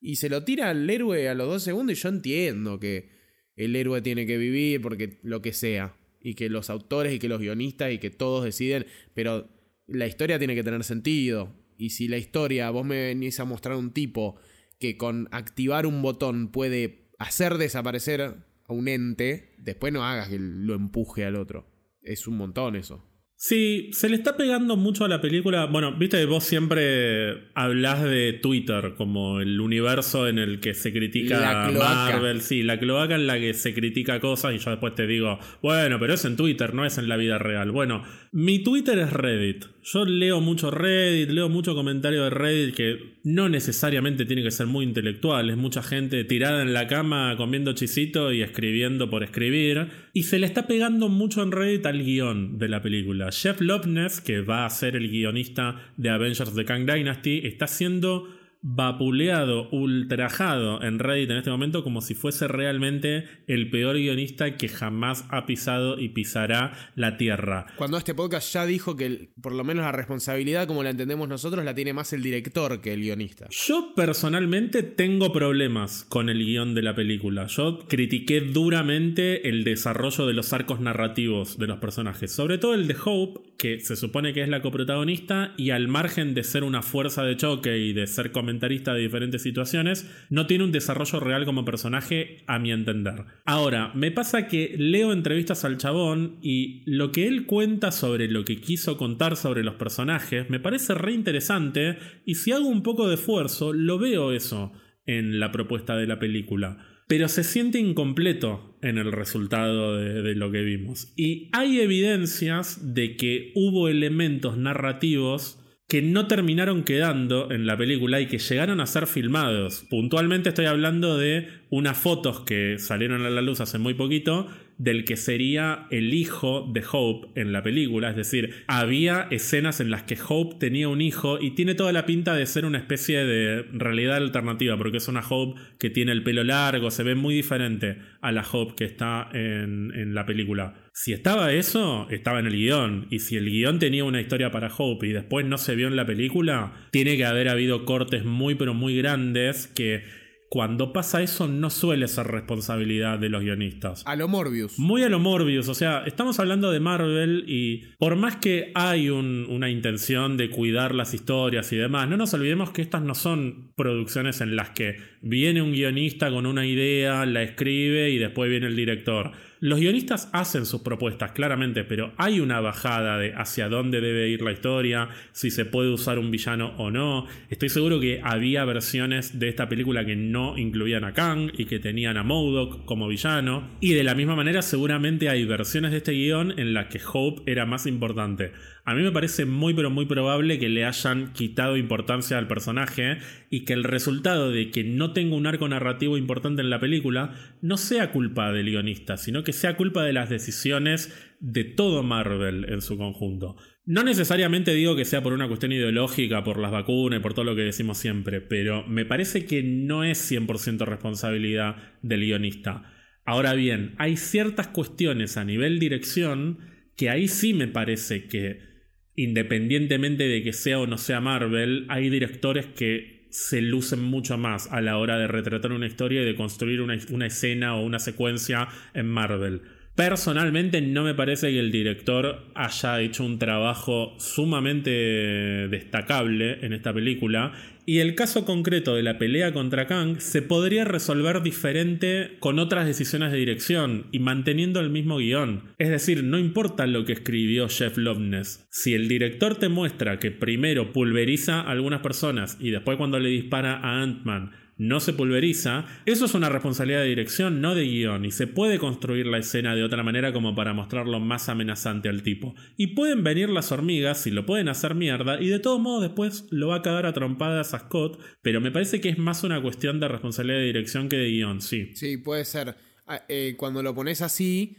Y se lo tira al héroe a los dos segundos. Y yo entiendo que el héroe tiene que vivir porque lo que sea. Y que los autores y que los guionistas y que todos deciden. Pero la historia tiene que tener sentido. Y si la historia, vos me venís a mostrar un tipo que con activar un botón puede hacer desaparecer a un ente, después no hagas que lo empuje al otro. Es un montón eso. Sí, se le está pegando mucho a la película. Bueno, viste que vos siempre hablas de Twitter como el universo en el que se critica Marvel. Sí, la cloaca en la que se critica cosas y yo después te digo, bueno, pero es en Twitter, no es en la vida real. Bueno, mi Twitter es Reddit. Yo leo mucho Reddit, leo mucho comentario de Reddit que no necesariamente tiene que ser muy intelectual, es mucha gente tirada en la cama comiendo chisito y escribiendo por escribir. Y se le está pegando mucho en Reddit al guion de la película. Jeff Loveness, que va a ser el guionista de Avengers The Kang Dynasty, está siendo vapuleado, ultrajado en Reddit en este momento como si fuese realmente el peor guionista que jamás ha pisado y pisará la tierra. Cuando este podcast ya dijo que por lo menos la responsabilidad como la entendemos nosotros la tiene más el director que el guionista. Yo personalmente tengo problemas con el guion de la película. Yo critiqué duramente el desarrollo de los arcos narrativos de los personajes, sobre todo el de Hope, que se supone que es la coprotagonista y al margen de ser una fuerza de choque y de ser comentarista de diferentes situaciones, no tiene un desarrollo real como personaje, a mi entender. Ahora, me pasa que leo entrevistas al chabón y lo que él cuenta sobre lo que quiso contar sobre los personajes me parece re interesante y si hago un poco de esfuerzo, lo veo eso en la propuesta de la película pero se siente incompleto en el resultado de, de, lo que vimos. Y hay evidencias de que hubo elementos narrativos que no terminaron quedando en la película y que llegaron a ser filmados. Puntualmente estoy hablando de unas fotos que salieron a la luz hace muy poquito del que sería el hijo de Hope en la película. Es decir, había escenas en las que Hope tenía un hijo y tiene toda la pinta de ser una especie de realidad alternativa, porque es una Hope que tiene el pelo largo, se ve muy diferente a la Hope que está en, en la película. Si estaba eso, estaba en el guion. Y si el guion tenía una historia para Hope y después no se vio en la película, tiene que haber habido cortes muy pero muy grandes que cuando pasa eso no suele ser responsabilidad de los guionistas. A lo Morbius. Muy a lo Morbius, o sea, estamos hablando de Marvel y por más que hay una intención de cuidar las historias y demás, no nos olvidemos que estas no son producciones en las que viene un guionista con una idea, la escribe y después viene el director. Los guionistas hacen sus propuestas, claramente, pero hay una bajada de hacia dónde debe ir la historia, si se puede usar un villano o no. Estoy seguro que había versiones de esta película que no incluían a Kang y que tenían a Modok como villano. Y de la misma manera, seguramente hay versiones de este guion en las que Hope era más importante. A mí me parece muy pero muy probable que le hayan quitado importancia al personaje y que el resultado de que no tenga un arco narrativo importante en la película no sea culpa del guionista, sino que sea culpa de las decisiones de todo Marvel en su conjunto. No necesariamente digo que sea por una cuestión ideológica, por las vacunas y por todo lo que decimos siempre, pero me parece que no es 100% responsabilidad del guionista. Ahora bien, hay ciertas cuestiones a nivel dirección que ahí sí me parece que independientemente de que sea o no sea Marvel, hay directores que se lucen mucho más a la hora de retratar una historia y de construir una, escena o una secuencia en Marvel. Personalmente no me parece que el director haya hecho un trabajo sumamente destacable en esta película y el caso concreto de la pelea contra Kang se podría resolver diferente con otras decisiones de dirección y manteniendo el mismo guion. Es decir, no importa lo que escribió Jeff Loveness. Si el director te muestra que primero pulveriza a algunas personas y después cuando le dispara a Ant-Man no se pulveriza, eso es una responsabilidad de dirección, no de guion, y se puede construir la escena de otra manera como para mostrarlo más amenazante al tipo. Y pueden venir las hormigas y lo pueden hacer mierda, y de todos modos después lo va a cagar a trompadas a Scott, pero me parece que es más una cuestión de responsabilidad de dirección que de guion, sí. Sí, puede ser. Ah, eh, cuando lo pones así,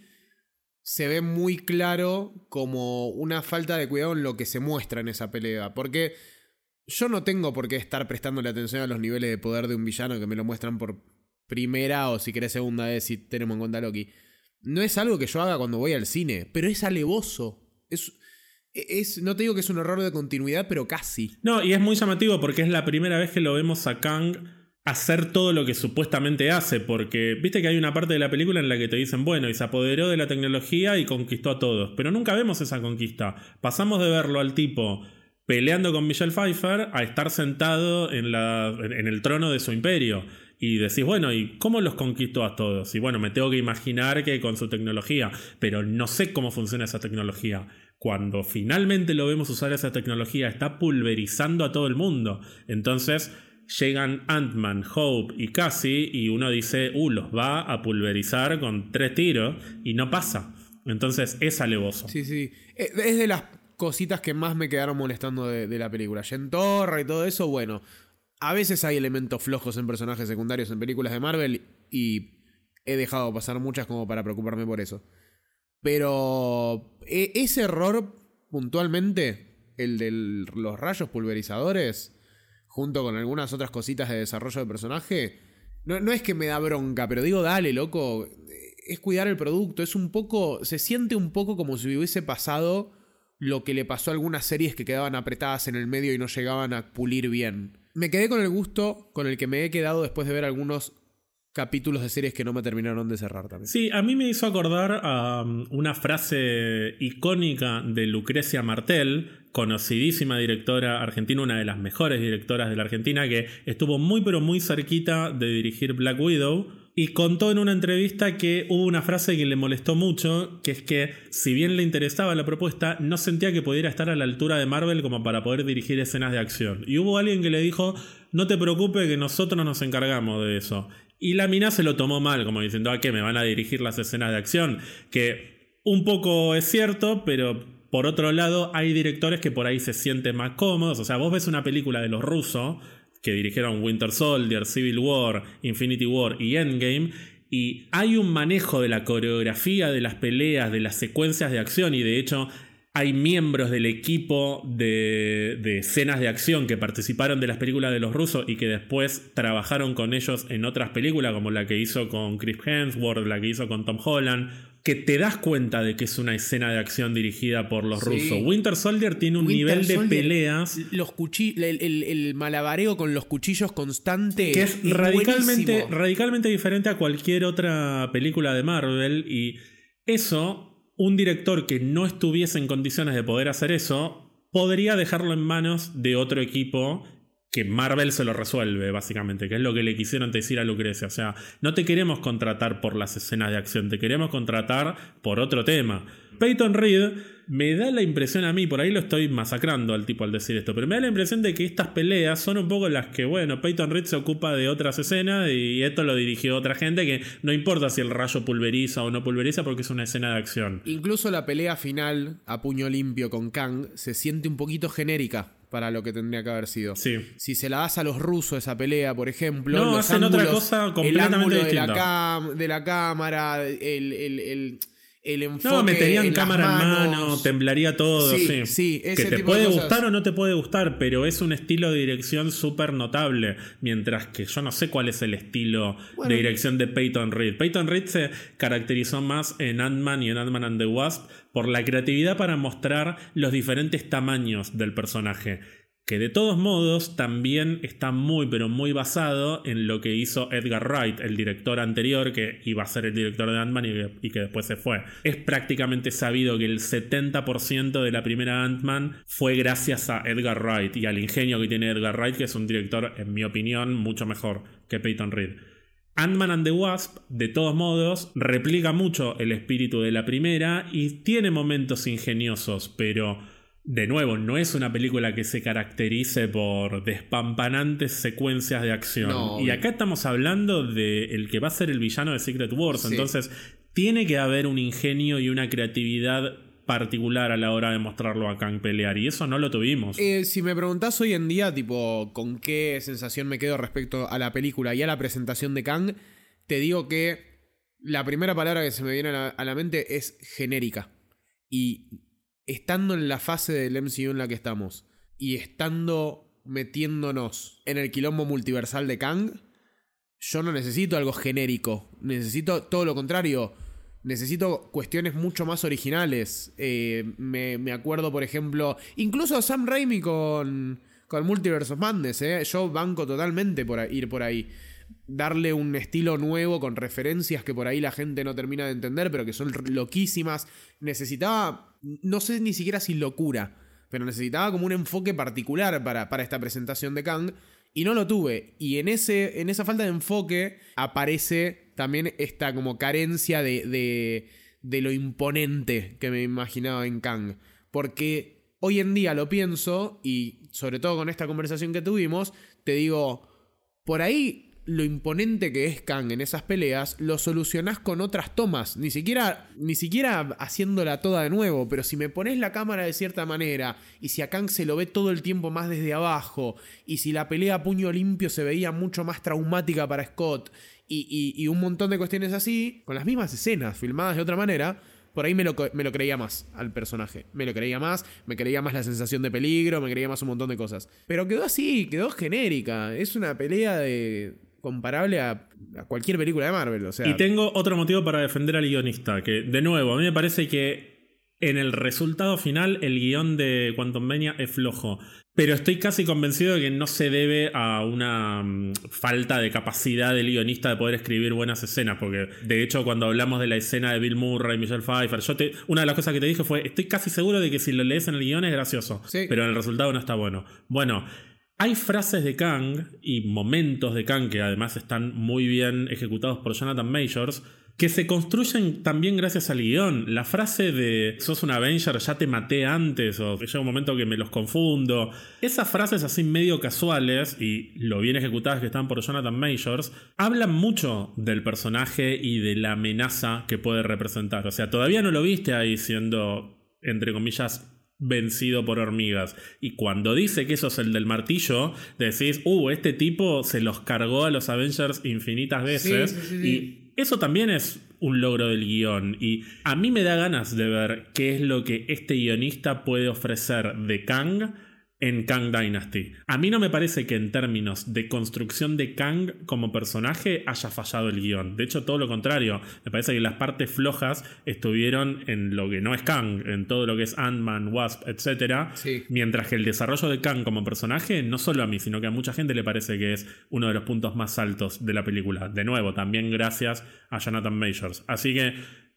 se ve muy claro como una falta de cuidado en lo que se muestra en esa pelea, porque yo no tengo por qué estar prestándole atención a los niveles de poder de un villano que me lo muestran por primera o si querés segunda vez si tenemos en cuenta Loki. No es algo que yo haga cuando voy al cine, pero es alevoso. Es, es, no te digo que es un error de continuidad, pero casi. No, y es muy llamativo porque es la primera vez que lo vemos a Kang hacer todo lo que supuestamente hace, porque viste que hay una parte de la película en la que te dicen, bueno, y se apoderó de la tecnología y conquistó a todos, pero nunca vemos esa conquista. Pasamos de verlo al tipo peleando con Michelle Pfeiffer a estar sentado en, la, en el trono de su imperio. Y decís, bueno, ¿y cómo los conquistó a todos? Y bueno, me tengo que imaginar que con su tecnología, pero no sé cómo funciona esa tecnología. Cuando finalmente lo vemos usar esa tecnología, está pulverizando a todo el mundo. Entonces llegan Ant-Man, Hope y Cassie y uno dice, uh, los va a pulverizar con tres tiros y no pasa. Entonces es alevoso. Sí, sí. Eh, es de las cositas que más me quedaron molestando de, la película. Yentorra y todo eso, bueno. A veces hay elementos flojos en personajes secundarios en películas de Marvel y he dejado pasar muchas como para preocuparme por eso. Pero e- ese error puntualmente, el de los rayos pulverizadores, junto con algunas otras cositas de desarrollo de personaje, no, no es que me da bronca, pero digo, dale, loco, es cuidar el producto, es un poco, se siente un poco como si hubiese pasado lo que le pasó a algunas series que quedaban apretadas en el medio y no llegaban a pulir bien. Me quedé con el gusto con el que me he quedado después de ver algunos capítulos de series que no me terminaron de cerrar también. Sí, a mí me hizo acordar a um, una frase icónica de Lucrecia Martel, conocidísima directora argentina, una de las mejores directoras de la Argentina, que estuvo muy pero muy cerquita de dirigir Black Widow. Y contó en una entrevista que hubo una frase que le molestó mucho, que es que si bien le interesaba la propuesta, no sentía que pudiera estar a la altura de Marvel como para poder dirigir escenas de acción. Y hubo alguien que le dijo, no te preocupes que nosotros nos encargamos de eso. Y la mina se lo tomó mal, como diciendo, ¿a qué me van a dirigir las escenas de acción? Que un poco es cierto, pero por otro lado hay directores que por ahí se sienten más cómodos. O sea, vos ves una película de los rusos que dirigieron Winter Soldier, Civil War, Infinity War y Endgame, y hay un manejo de la coreografía, de las peleas, de las secuencias de acción, y de hecho hay miembros del equipo de, de, escenas de acción que participaron de las películas de los rusos y que después trabajaron con ellos en otras películas, como la que hizo con Chris Hemsworth, la que hizo con Tom Holland, que te das cuenta de que es una escena de acción dirigida por los Sí. rusos. Winter Soldier tiene un Winter nivel de peleas Los el, el- el malabareo con los cuchillos constante. que es radicalmente, buenísimo. radicalmente diferente a cualquier otra película de Marvel y eso, un director que no estuviese en condiciones de poder hacer eso, podría dejarlo en manos de otro equipo que Marvel se lo resuelve, básicamente, que es lo que le quisieron decir a Lucrecia. O sea, no te queremos contratar por las escenas de acción, te queremos contratar por otro tema. Peyton Reed me da la impresión a mí, por ahí lo estoy masacrando al tipo al decir esto, pero me da la impresión de que estas peleas son un poco las que, bueno, Peyton Reed se ocupa de otras escenas y esto lo dirigió otra gente que no importa si el rayo pulveriza o no pulveriza porque es una escena de acción. Incluso la pelea final a puño limpio con Kang se siente un poquito genérica para lo que tendría que haber sido. Sí. Si se la das a los rusos esa pelea, por ejemplo, No, los hacen otra cosa el completamente ángulo de la, cam- de la cámara, el, el, el, el enfoque No, meterían en cámara en mano, temblaría todo, Sí, sí. sí, ese que te tipo de puede cosas. gustar o no te puede gustar, pero es un estilo de dirección súper notable. Mientras que yo no sé cuál es el estilo Bueno. de dirección de Peyton Reed. Peyton Reed se caracterizó más en Ant-Man y en Ant-Man and the Wasp por la creatividad para mostrar los diferentes tamaños del personaje. Que de todos modos también está muy pero muy basado en lo que hizo Edgar Wright, el director anterior que iba a ser el director de Ant-Man y, que- y que después se fue. Es prácticamente sabido que el 70% de la primera Ant-Man fue gracias a Edgar Wright y al ingenio que tiene Edgar Wright, que es un director, en mi opinión, mucho mejor que Peyton Reed. Ant-Man and the Wasp, de todos modos, replica mucho el espíritu de la primera y tiene momentos ingeniosos, pero de nuevo, no es una película que se caracterice por despampanantes secuencias de acción. No, y acá estamos hablando de el que va a ser el villano de Secret Wars, Sí. entonces tiene que haber un ingenio y una creatividad particular a la hora de mostrarlo a Kang pelear, y eso no lo tuvimos. Eh, si me preguntás hoy en día, tipo, con qué sensación me quedo respecto a la película y a la presentación de Kang, te digo que la primera palabra que se me viene a la, a la mente es genérica. Y estando en la fase del MCU en la que estamos y estando metiéndonos en el quilombo multiversal de Kang, yo no necesito algo genérico. Necesito todo lo contrario. Necesito cuestiones mucho más originales. Eh, me, me acuerdo, por ejemplo, incluso Sam Raimi con, con Multiverse of Madness. eh. Yo banco totalmente por ir por ahí. Darle un estilo nuevo con referencias que por ahí la gente no termina de entender, pero que son loquísimas. Necesitaba, no sé ni siquiera si locura, pero necesitaba como un enfoque particular para, para esta presentación de Kang. Y no lo tuve. Y en, ese, en esa falta de enfoque aparece también esta como carencia de, de, de lo imponente que me imaginaba en Kang. Porque hoy en día lo pienso y sobre todo con esta conversación que tuvimos, te digo, por ahí lo imponente que es Kang en esas peleas, lo solucionás con otras tomas. Ni siquiera, ni siquiera haciéndola toda de nuevo. Pero si me pones la cámara de cierta manera, y si a Kang se lo ve todo el tiempo más desde abajo, y si la pelea a puño limpio se veía mucho más traumática para Scott, y, un montón de cuestiones así, con las mismas escenas, filmadas de otra manera por ahí me lo, me lo, creía más al personaje. Me lo creía más, me creía más la sensación de peligro, me creía más un montón de cosas. Pero quedó así, quedó genérica. Es una pelea de comparable a, cualquier película de Marvel. O sea. Y tengo otro motivo para defender al guionista, que de nuevo, a mí me parece que en el resultado final el guion de Quantum Mania es flojo. Pero estoy casi convencido de que no se debe a una mm, falta de capacidad del guionista de poder escribir buenas escenas. Porque de hecho, cuando hablamos de la escena de Bill Murray y Michelle Pfeiffer, yo te, una de las cosas que te dije fue: Estoy casi seguro de que si lo lees en el guion es gracioso. Pero en el resultado no está bueno. Bueno. Hay frases de Kang y momentos de Kang que además están muy bien ejecutados por Jonathan Majors que se construyen también gracias al guion. La frase de sos un Avenger, ya te maté antes, o llega un momento que me los confundo. Esas frases así medio casuales y lo bien ejecutadas que están por Jonathan Majors, hablan mucho del personaje y de la amenaza que puede representar. O sea, todavía no lo viste ahí siendo, entre comillas, vencido por hormigas. Y cuando dice que eso es el del martillo, decís, uh, este tipo se los cargó a los Avengers infinitas veces. y eso también es un logro del guion y a mí me da ganas de ver qué es lo que este guionista puede ofrecer de Kang en Kang Dynasty. A mí no me parece que en términos de construcción de Kang como personaje haya fallado el guion. De hecho, todo lo contrario. Me parece que las partes flojas estuvieron en lo que no es Kang, en todo lo que es Ant-Man, Wasp, etc. Mientras que el desarrollo de Kang como personaje, no solo a mí, sino que a mucha gente le parece que es uno de los puntos más altos de la película. De nuevo, también gracias a Jonathan Majors. Así que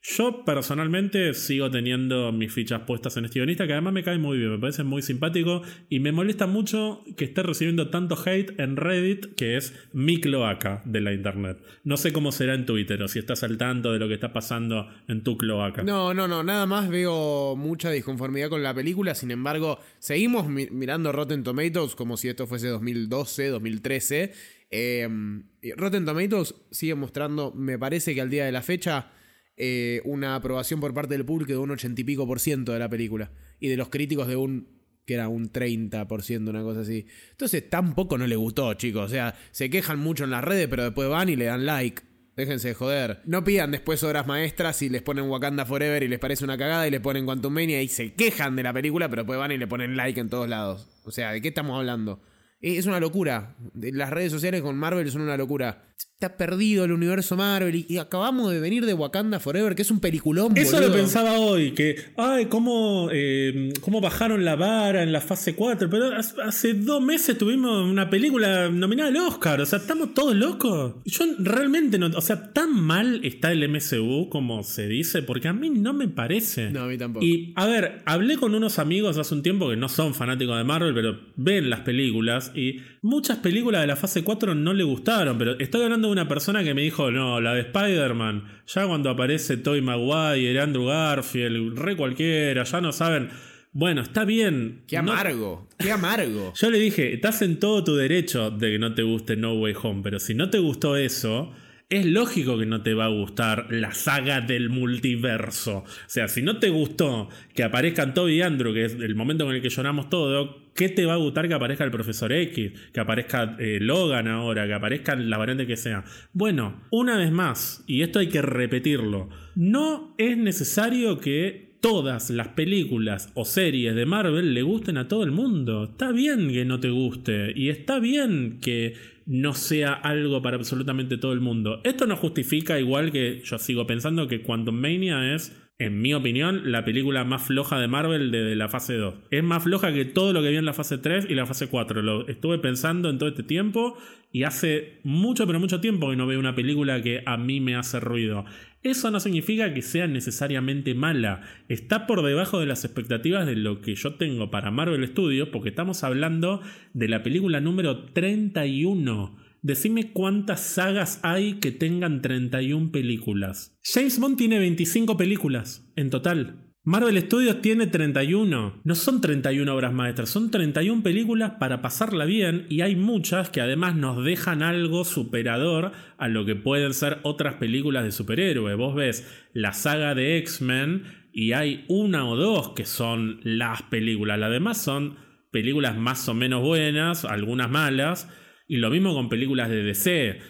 yo personalmente sigo teniendo mis fichas puestas en este guionista que además me cae muy bien, me parece muy simpático y me molesta mucho que esté recibiendo tanto hate en Reddit que es mi cloaca de la internet. No sé cómo será en Twitter o si estás al tanto de lo que está pasando en tu cloaca. No, no, no, nada más veo mucha disconformidad con la película, sin embargo, seguimos mirando Rotten Tomatoes como si esto fuese 2012, 2013. Em, Rotten Tomatoes sigue mostrando, me parece que al día de la fecha eh, una aprobación por parte del público de un ochenta y pico por ciento de la película. Y de los críticos de un que era un 30%, una cosa así. Entonces tampoco no le gustó, chicos. O sea, se quejan mucho en las redes, pero después van y le dan like. Déjense de joder. No pidan después obras maestras y les ponen Wakanda Forever y les parece una cagada y les ponen Quantum Mania y se quejan de la película, pero después van y le ponen like en todos lados. O sea, ¿de qué estamos hablando? Es una locura. Las redes sociales con Marvel son una locura está perdido el universo Marvel y, acabamos de venir de Wakanda Forever, que es un peliculón. Eso lo pensaba hoy, que, ay, cómo, eh, cómo bajaron la vara en la fase 4, pero hace dos meses tuvimos una película nominada al Oscar, o sea, estamos todos locos. Yo realmente no, o sea, tan mal está el MCU como se dice, porque a mí no me parece. No, a mí tampoco. Y, a ver, hablé con unos amigos hace un tiempo que no son fanáticos de Marvel, pero ven las películas y muchas películas de la fase 4 no le gustaron, pero estoy hablando una persona que me dijo, no, la de Spider-Man, ya cuando aparece Toy Maguire, Andrew Garfield, re cualquiera, ya no saben. Bueno, está bien. Qué amargo, qué amargo. Yo le dije, estás en todo tu derecho de que no te guste No Way Home, pero si no te gustó eso, es lógico que no te va a gustar la saga del multiverso. O sea, si no te gustó que aparezcan Toby y Andrew, que es el momento en el que lloramos todo, ¿qué te va a gustar que aparezca el profesor X? Que aparezca eh, Logan ahora, que aparezca la variante que sea. Bueno, una vez más, y esto hay que repetirlo, no es necesario que todas las películas o series de Marvel le gusten a todo el mundo. Está bien que no te guste y está bien que no sea algo para absolutamente todo el mundo. Esto no justifica, igual que yo sigo pensando que Quantum Mania es, en mi opinión, la película más floja de Marvel desde la fase 2. Es más floja que todo lo que vi en la fase 3 y la fase 4. Lo estuve pensando en todo este tiempo y hace mucho, pero mucho tiempo que no veo una película que a mí me hace ruido. Eso no significa que sea necesariamente mala. Está por debajo de las expectativas de lo que yo tengo para Marvel Studios, porque estamos hablando de la película número 31. Decime cuántas sagas hay que tengan 31 películas. James Bond tiene 25 películas en total. Marvel Studios tiene 31. No son 31 obras maestras, son 31 películas para pasarla bien y hay muchas que además nos dejan algo superador a lo que pueden ser otras películas de superhéroes. Vos ves la saga de X-Men y hay una o dos que son las películas. Las demás son películas más o menos buenas, algunas malas. Y lo mismo con películas de DC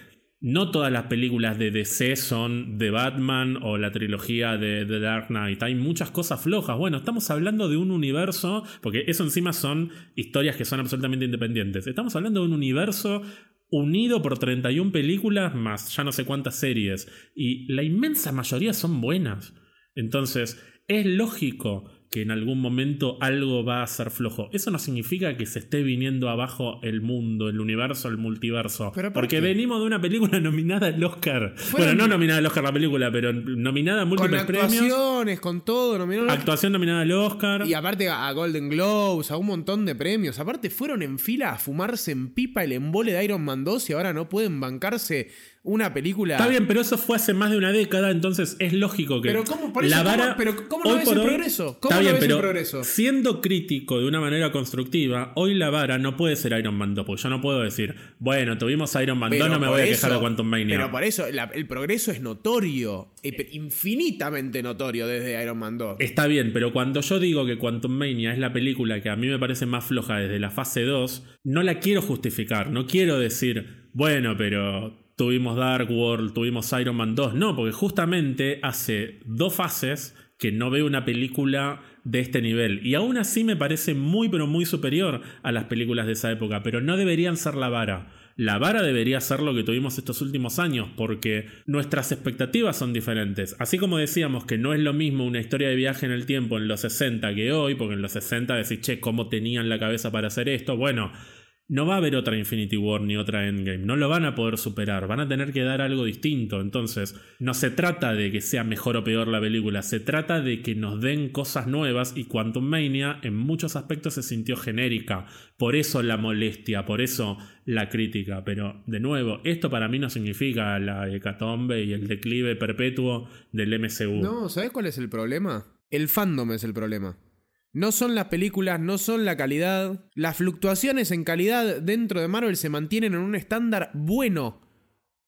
no todas las películas de DC son de Batman o la trilogía de The Dark Knight. Hay muchas cosas flojas. Bueno, estamos hablando de un universo, porque eso encima son historias que son absolutamente independientes. Estamos hablando de un universo unido por 31 películas más ya no sé cuántas series. Y la inmensa mayoría son buenas. Entonces, es lógico que en algún momento algo va a ser flojo. Eso no significa que se esté viniendo abajo el mundo, el universo, el multiverso. porque venimos de una película nominada al Oscar. Bueno, no nominada al Oscar la película, pero nominada a múltiples con actuaciones, con todo, nominada Actuación nominada al Oscar. Y aparte a Golden Globes, a un montón de premios. Aparte fueron en fila a fumarse en pipa el embole de Iron Man 2 y ahora no pueden bancarse una película. Está bien, pero eso fue hace más de una década, entonces es lógico que. Pero ¿cómo, por eso, pero ¿cómo no ves el progreso? ¿Cómo está bien, pero progreso? Siendo crítico de una manera constructiva, hoy la vara no puede ser Iron Man 2, porque yo no puedo decir, bueno, tuvimos Iron Man 2, no me voy a quejar de Quantum Mania. Pero por eso el progreso es notorio, infinitamente notorio desde Iron Man 2. Está bien, pero cuando yo digo que Quantum Mania es la película que a mí me parece más floja desde la fase 2, no la quiero justificar, no quiero decir, bueno, pero tuvimos Dark World, tuvimos Iron Man 2. No, porque justamente hace dos fases que no veo una película de este nivel. Y aún así me parece muy pero muy superior a las películas de esa época, pero no deberían ser la vara. La vara debería ser lo que tuvimos estos últimos años, porque nuestras expectativas son diferentes. Así como decíamos que no es lo mismo una historia de viaje en el tiempo en los 60 que hoy, porque en los 60 decís, che, ¿cómo tenían la cabeza para hacer esto? Bueno, no va a haber otra Infinity War ni otra Endgame, no lo van a poder superar, van a tener que dar algo distinto. Entonces, no se trata de que sea mejor o peor la película, se trata de que nos den cosas nuevas y Quantum Mania en muchos aspectos se sintió genérica. Por eso la molestia, por eso la crítica. Pero, de nuevo, esto para mí no significa la hecatombe y el declive perpetuo del MCU. No, ¿sabes cuál es el problema? El fandom es el problema. No son las películas, no son la calidad. Las fluctuaciones en calidad dentro de Marvel se mantienen en un estándar bueno.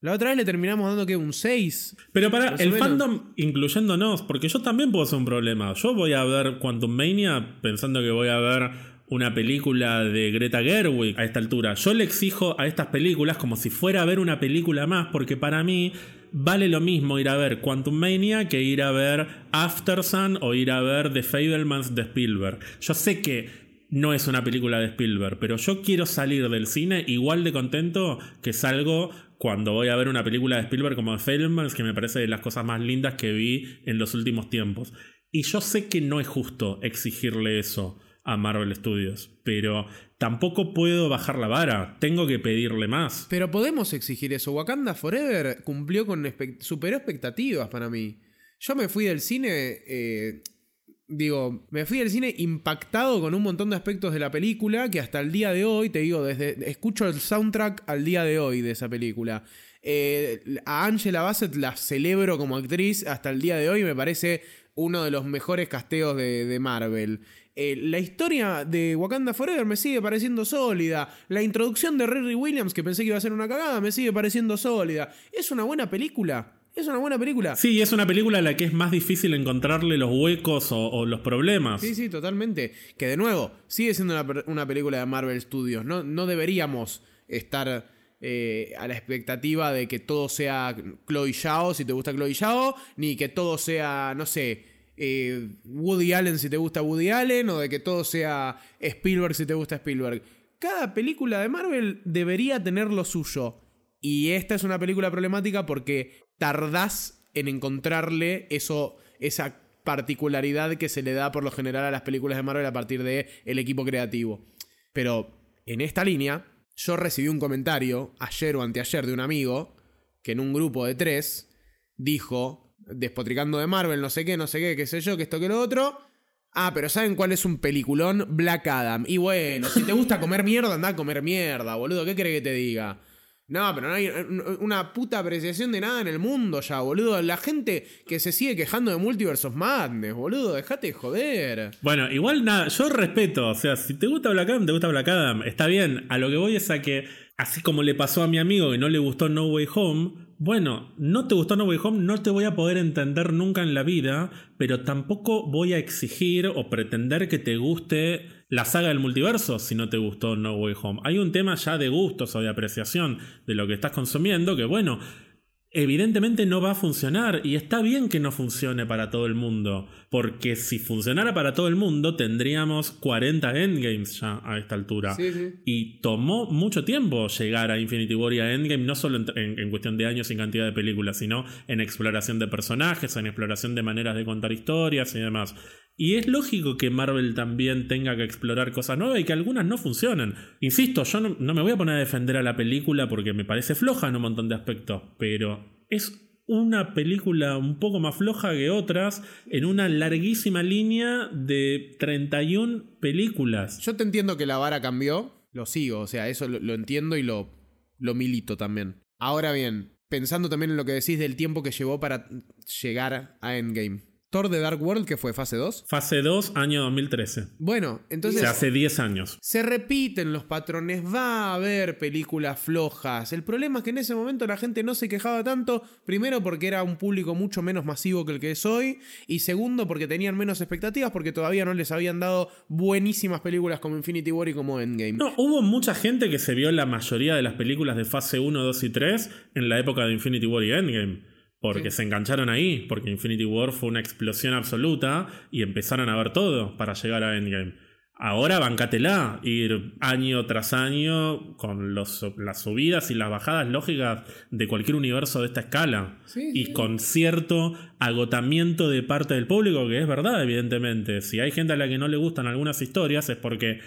La otra vez le terminamos dando que un 6. Pero para el fandom, incluyéndonos, porque yo también puedo ser un problema. Yo voy a ver Quantum Mania pensando que voy a ver una película de Greta Gerwig a esta altura. Yo le exijo a estas películas como si fuera a ver una película más, porque para mí vale lo mismo ir a ver Quantum Mania que ir a ver After Sun o ir a ver The Fablemans de Spielberg. Yo sé que no es una película de Spielberg, pero yo quiero salir del cine igual de contento que salgo cuando voy a ver una película de Spielberg como The Fablemans, que me parece de las cosas más lindas que vi en los últimos tiempos. Y yo sé que no es justo exigirle eso a Marvel Studios, pero tampoco puedo bajar la vara, tengo que pedirle más. Pero podemos exigir eso. Wakanda Forever cumplió con superó expectativas para mí. Yo me fui del cine, eh, digo, me fui del cine impactado con un montón de aspectos de la película que hasta el día de hoy, te digo, desde escucho el soundtrack al día de hoy de esa película. Eh, a Angela Bassett la celebro como actriz hasta el día de hoy, me parece uno de los mejores casteos de, de Marvel. Eh, la historia de Wakanda Forever me sigue pareciendo sólida. La introducción de Riri Williams, que pensé que iba a ser una cagada, me sigue pareciendo sólida. Es una buena película. Es una buena película. Sí, es una película a la que es más difícil encontrarle los huecos o, los problemas. Sí, sí, totalmente. Que de nuevo, sigue siendo una, película de Marvel Studios. No, no deberíamos estar eh, a la expectativa de que todo sea Chloe Zhao, si te gusta Chloe Zhao, ni que todo sea, no sé, eh, Woody Allen si te gusta Woody Allen o de que todo sea Spielberg si te gusta Spielberg. Cada película de Marvel debería tener lo suyo. Y esta es una película problemática porque tardás en encontrarle eso, esa particularidad que se le da por lo general a las películas de Marvel a partir del el equipo creativo. Pero en esta línea, yo recibí un comentario ayer o anteayer de un amigo que en un grupo de tres dijo despotricando de Marvel, no sé qué, no sé qué, qué sé yo, que esto que lo otro. Ah, pero ¿saben cuál es un peliculón? Black Adam. Y bueno, si te gusta comer mierda, anda a comer mierda, boludo. ¿Qué crees que te diga? No, pero no hay una puta apreciación de nada en el mundo ya, boludo. La gente que se sigue quejando de Multiverse of Madness, boludo, dejate de joder. Bueno, igual nada, yo respeto, o sea, si te gusta Black Adam, te gusta Black Adam, está bien. A lo que voy es a que, así como le pasó a mi amigo que no le gustó No Way Home, bueno, no te gustó No Way Home, no te voy a poder entender nunca en la vida, pero tampoco voy a exigir o pretender que te guste la saga del multiverso si no te gustó No Way Home. Hay un tema ya de gustos o de apreciación de lo que estás consumiendo que, bueno, evidentemente no va a funcionar y está bien que no funcione para todo el mundo, porque si funcionara para todo el mundo tendríamos 40 endgames ya a esta altura. Y tomó mucho tiempo llegar a Infinity War y a Endgame, no solo en, en, cuestión de años y cantidad de películas, sino en exploración de personajes, en exploración de maneras de contar historias y demás. Y es lógico que Marvel también tenga que explorar cosas nuevas y que algunas no funcionen. Insisto, yo no, me voy a poner a defender a la película porque me parece floja en un montón de aspectos, pero es una película un poco más floja que otras en una larguísima línea de 31 películas. Yo te entiendo que la vara cambió, lo sigo, o sea, eso lo, entiendo y lo, lo milito también. Ahora bien, pensando también en lo que decís del tiempo que llevó para llegar a Endgame. Thor de Dark World, que fue fase 2. Fase 2, año 2013. Bueno, entonces. hace 10 años. Se repiten los patrones, va a haber películas flojas. El problema es que en ese momento la gente no se quejaba tanto. Primero, porque era un público mucho menos masivo que el que es hoy. Y segundo, porque tenían menos expectativas, porque todavía no les habían dado buenísimas películas como Infinity War y como Endgame. No, hubo mucha gente que se vio la mayoría de las películas de fase 1, 2 y 3 en la época de Infinity War y Endgame. Porque se engancharon ahí, porque Infinity War fue una explosión absoluta y empezaron a ver todo para llegar a Endgame. Ahora bancatela, ir año tras año con los, las subidas y las bajadas lógicas de cualquier universo de esta escala. y con cierto agotamiento de parte del público, que es verdad, evidentemente. Si hay gente a la que no le gustan algunas historias es porque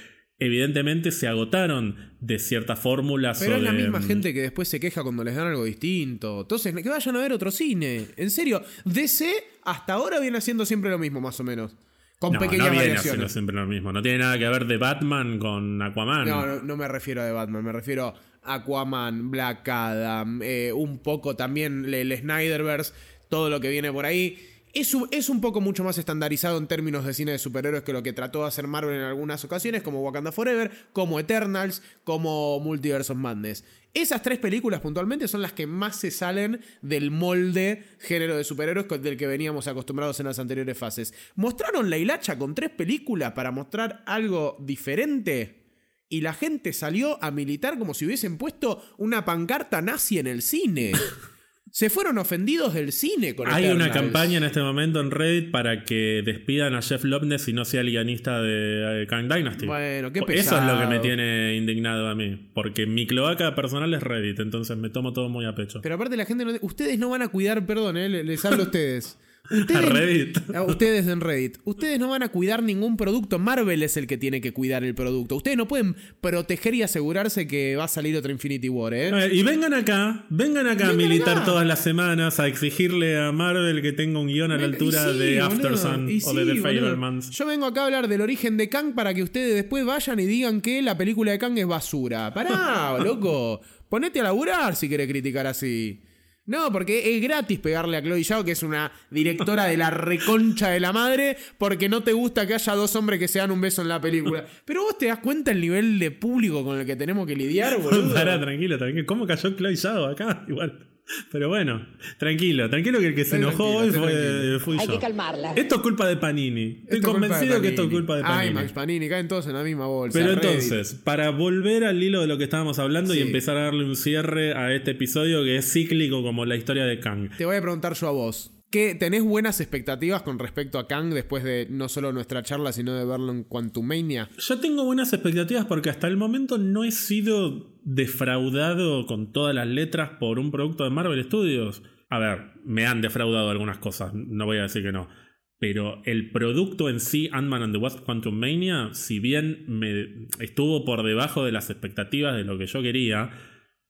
evidentemente se agotaron de ciertas fórmulas. Pero es la misma gente que después se queja cuando les dan algo distinto. Entonces, que vayan a ver otro cine. En serio, DC hasta ahora viene haciendo siempre lo mismo, más o menos. Con pequeñas no viene haciendo siempre lo mismo. No tiene nada que ver de Batman con Aquaman. No, no, me refiero a de Batman, me refiero a Aquaman, Black Adam, eh, un poco también el Snyderverse, todo lo que viene por ahí. Es, es, un poco mucho más estandarizado en términos de cine de superhéroes que lo que trató de hacer Marvel en algunas ocasiones, como Wakanda Forever, como Eternals, como Multiverse Madness. Esas tres películas puntualmente son las que más se salen del molde género de superhéroes del que veníamos acostumbrados en las anteriores fases. Mostraron la hilacha con tres películas para mostrar algo diferente y la gente salió a militar como si hubiesen puesto una pancarta nazi en el cine. Se fueron ofendidos del cine con Hay una campaña en este momento en Reddit para que despidan a Jeff Loveness y no sea el guionista de Kang Dynasty. Bueno, qué pesado. Eso es lo que me tiene indignado a mí. Porque mi cloaca personal es Reddit, entonces me tomo todo muy a pecho. Pero aparte la gente no... Ustedes no van a cuidar, perdón, eh, les hablo a ustedes. Ustedes, Reddit. Ustedes en Reddit. Ustedes no van a cuidar ningún producto. Marvel es el que tiene que cuidar el producto. Ustedes no pueden proteger y asegurarse que va a salir otro Infinity War, ¿eh? y vengan acá, vengan acá a militar todas las semanas a exigirle a Marvel que tenga un guion a la altura de Aftersun o de The Fablemans. Yo vengo acá a hablar del origen de Kang para que ustedes después vayan y digan que la película de Kang es basura. Pará, loco. Ponete a laburar si querés criticar así. No, porque es gratis pegarle a Chloe Zhao, que es una directora de la reconcha de la madre, porque no te gusta que haya dos hombres que se dan un beso en la película. Pero vos te das cuenta el nivel de público con el que tenemos que lidiar, boludo. Pará, tranquilo, tranquilo. ¿Cómo cayó Chloe Zhao acá? Igual. Pero bueno, tranquilo, tranquilo que el que se enojó hoy fue, fui Hay yo. que calmarla. Esto es culpa de Panini. Estoy convencido que esto es culpa de Panini. Ay, Max Panini, caen todos en la misma bolsa. Pero entonces, para volver al hilo de lo que estábamos hablando y empezar a darle un cierre a este episodio que es cíclico como la historia de Kang. Te voy a preguntar yo a vos. ¿Qué, ¿Tenés buenas expectativas con respecto a Kang después de no solo nuestra charla, sino de verlo en Quantumania? Yo tengo buenas expectativas porque hasta el momento no he sido defraudado con todas las letras por un producto de Marvel Studios. A ver, me han defraudado algunas cosas, no voy a decir que no. Pero el producto en sí, Ant-Man and the Wasp Quantum Mania, si bien me estuvo por debajo de las expectativas de lo que yo quería,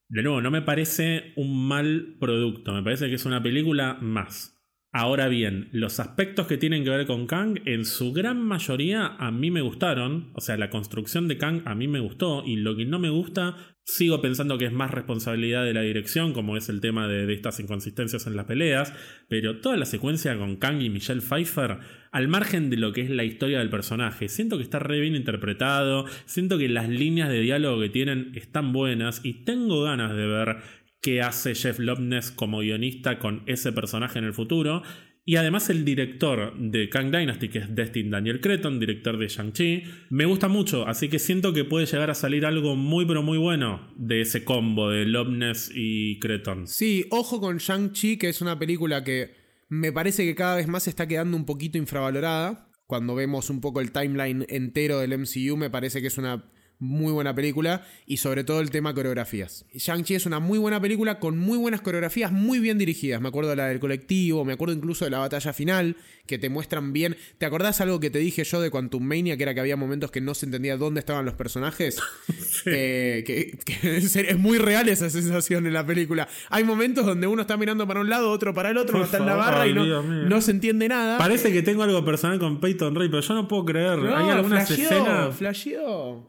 de nuevo, no me parece un mal producto, me parece que es una película más. Ahora bien, los aspectos que tienen que ver con Kang, en su gran mayoría a mí me gustaron. O sea, la construcción de Kang a mí me gustó. Y lo que no me gusta, sigo pensando que es más responsabilidad de la dirección, como es el tema de, estas inconsistencias en las peleas. Pero toda la secuencia con Kang y Michelle Pfeiffer, al margen de lo que es la historia del personaje, siento que está re bien interpretado. Siento que las líneas de diálogo que tienen están buenas. Y tengo ganas de ver qué hace Jeff Loveness como guionista con ese personaje en el futuro. Y además el director de Kang Dynasty, que es Destin Daniel Creton, director de Shang-Chi, me gusta mucho, así que siento que puede llegar a salir algo muy pero muy bueno de ese combo de Loveness y Creton. Sí, ojo con Shang-Chi, que es una película que me parece que cada vez más está quedando un poquito infravalorada. Cuando vemos un poco el timeline entero del MCU, me parece que es una muy buena película y sobre todo el tema coreografías. Shang-Chi es una muy buena película con muy buenas coreografías muy bien dirigidas. Me acuerdo de la del colectivo, me acuerdo incluso de la batalla final, que te muestran bien. ¿Te acordás algo que te dije yo de Quantum Mania, que era que había momentos que no se entendía dónde estaban los personajes? Eh, que, es muy real esa sensación en la película. Hay momentos donde uno está mirando para un lado, otro para el otro, uno está en la barra y no, se entiende nada. Parece que tengo algo personal con Peyton Rey, pero yo no puedo creer. Hay algunas escenas.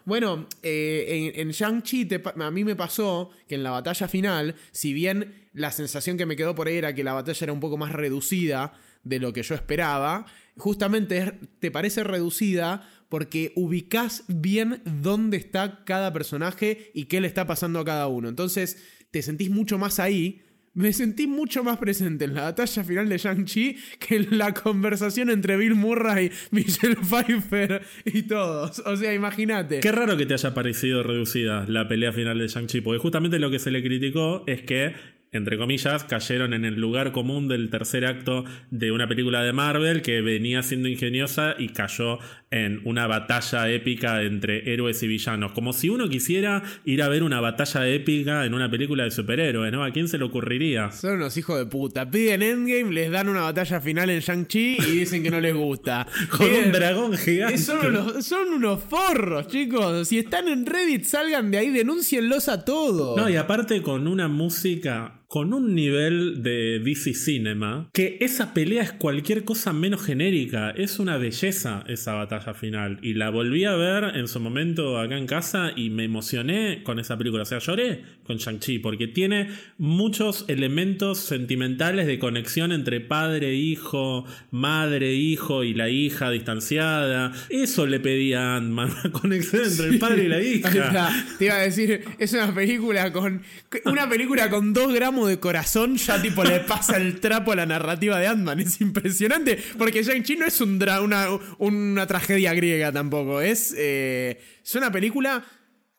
Bueno, eh, en, Shang-Chi a mí me pasó que en la batalla final, si bien la sensación que me quedó por ahí era que la batalla era un poco más reducida de lo que yo esperaba, justamente te parece reducida porque ubicás bien dónde está cada personaje y qué le está pasando a cada uno. Entonces te sentís mucho más ahí me sentí mucho más presente en la batalla final de Shang-Chi que en la conversación entre Bill Murray, Michelle Pfeiffer y todos. O sea, imagínate. Qué raro que te haya parecido reducida la pelea final de Shang-Chi, porque justamente lo que se le criticó es que entre comillas, cayeron en el lugar común del tercer acto de una película de Marvel que venía siendo ingeniosa y cayó en una batalla épica entre héroes y villanos. Como si uno quisiera ir a ver una batalla épica en una película de superhéroes, ¿no? ¿A quién se le ocurriría? Son unos hijos de puta. Piden Endgame, les dan una batalla final en Shang-Chi y dicen que no les gusta. Con un dragón gigante. Son unos, son unos forros, chicos. Si están en Reddit, salgan de ahí, denúncienlos a todos. No, y aparte con una música con un nivel de DC Cinema que esa pelea es cualquier cosa menos genérica. Es una belleza esa batalla final. Y la volví a ver en su momento acá en casa y me emocioné con esa película. O sea, lloré con Shang-Chi porque tiene muchos elementos sentimentales de conexión entre padre, hijo, madre, hijo y la hija distanciada. Eso le pedía a Ant-Man, conexión entre el padre y la hija. te iba a decir, es una película con. Una película con dos gramos de corazón ya tipo le pasa el trapo a la narrativa de Ant-Man. Es impresionante. Porque Shang-Chi no es un una, una, tragedia griega tampoco. Es, eh, es una película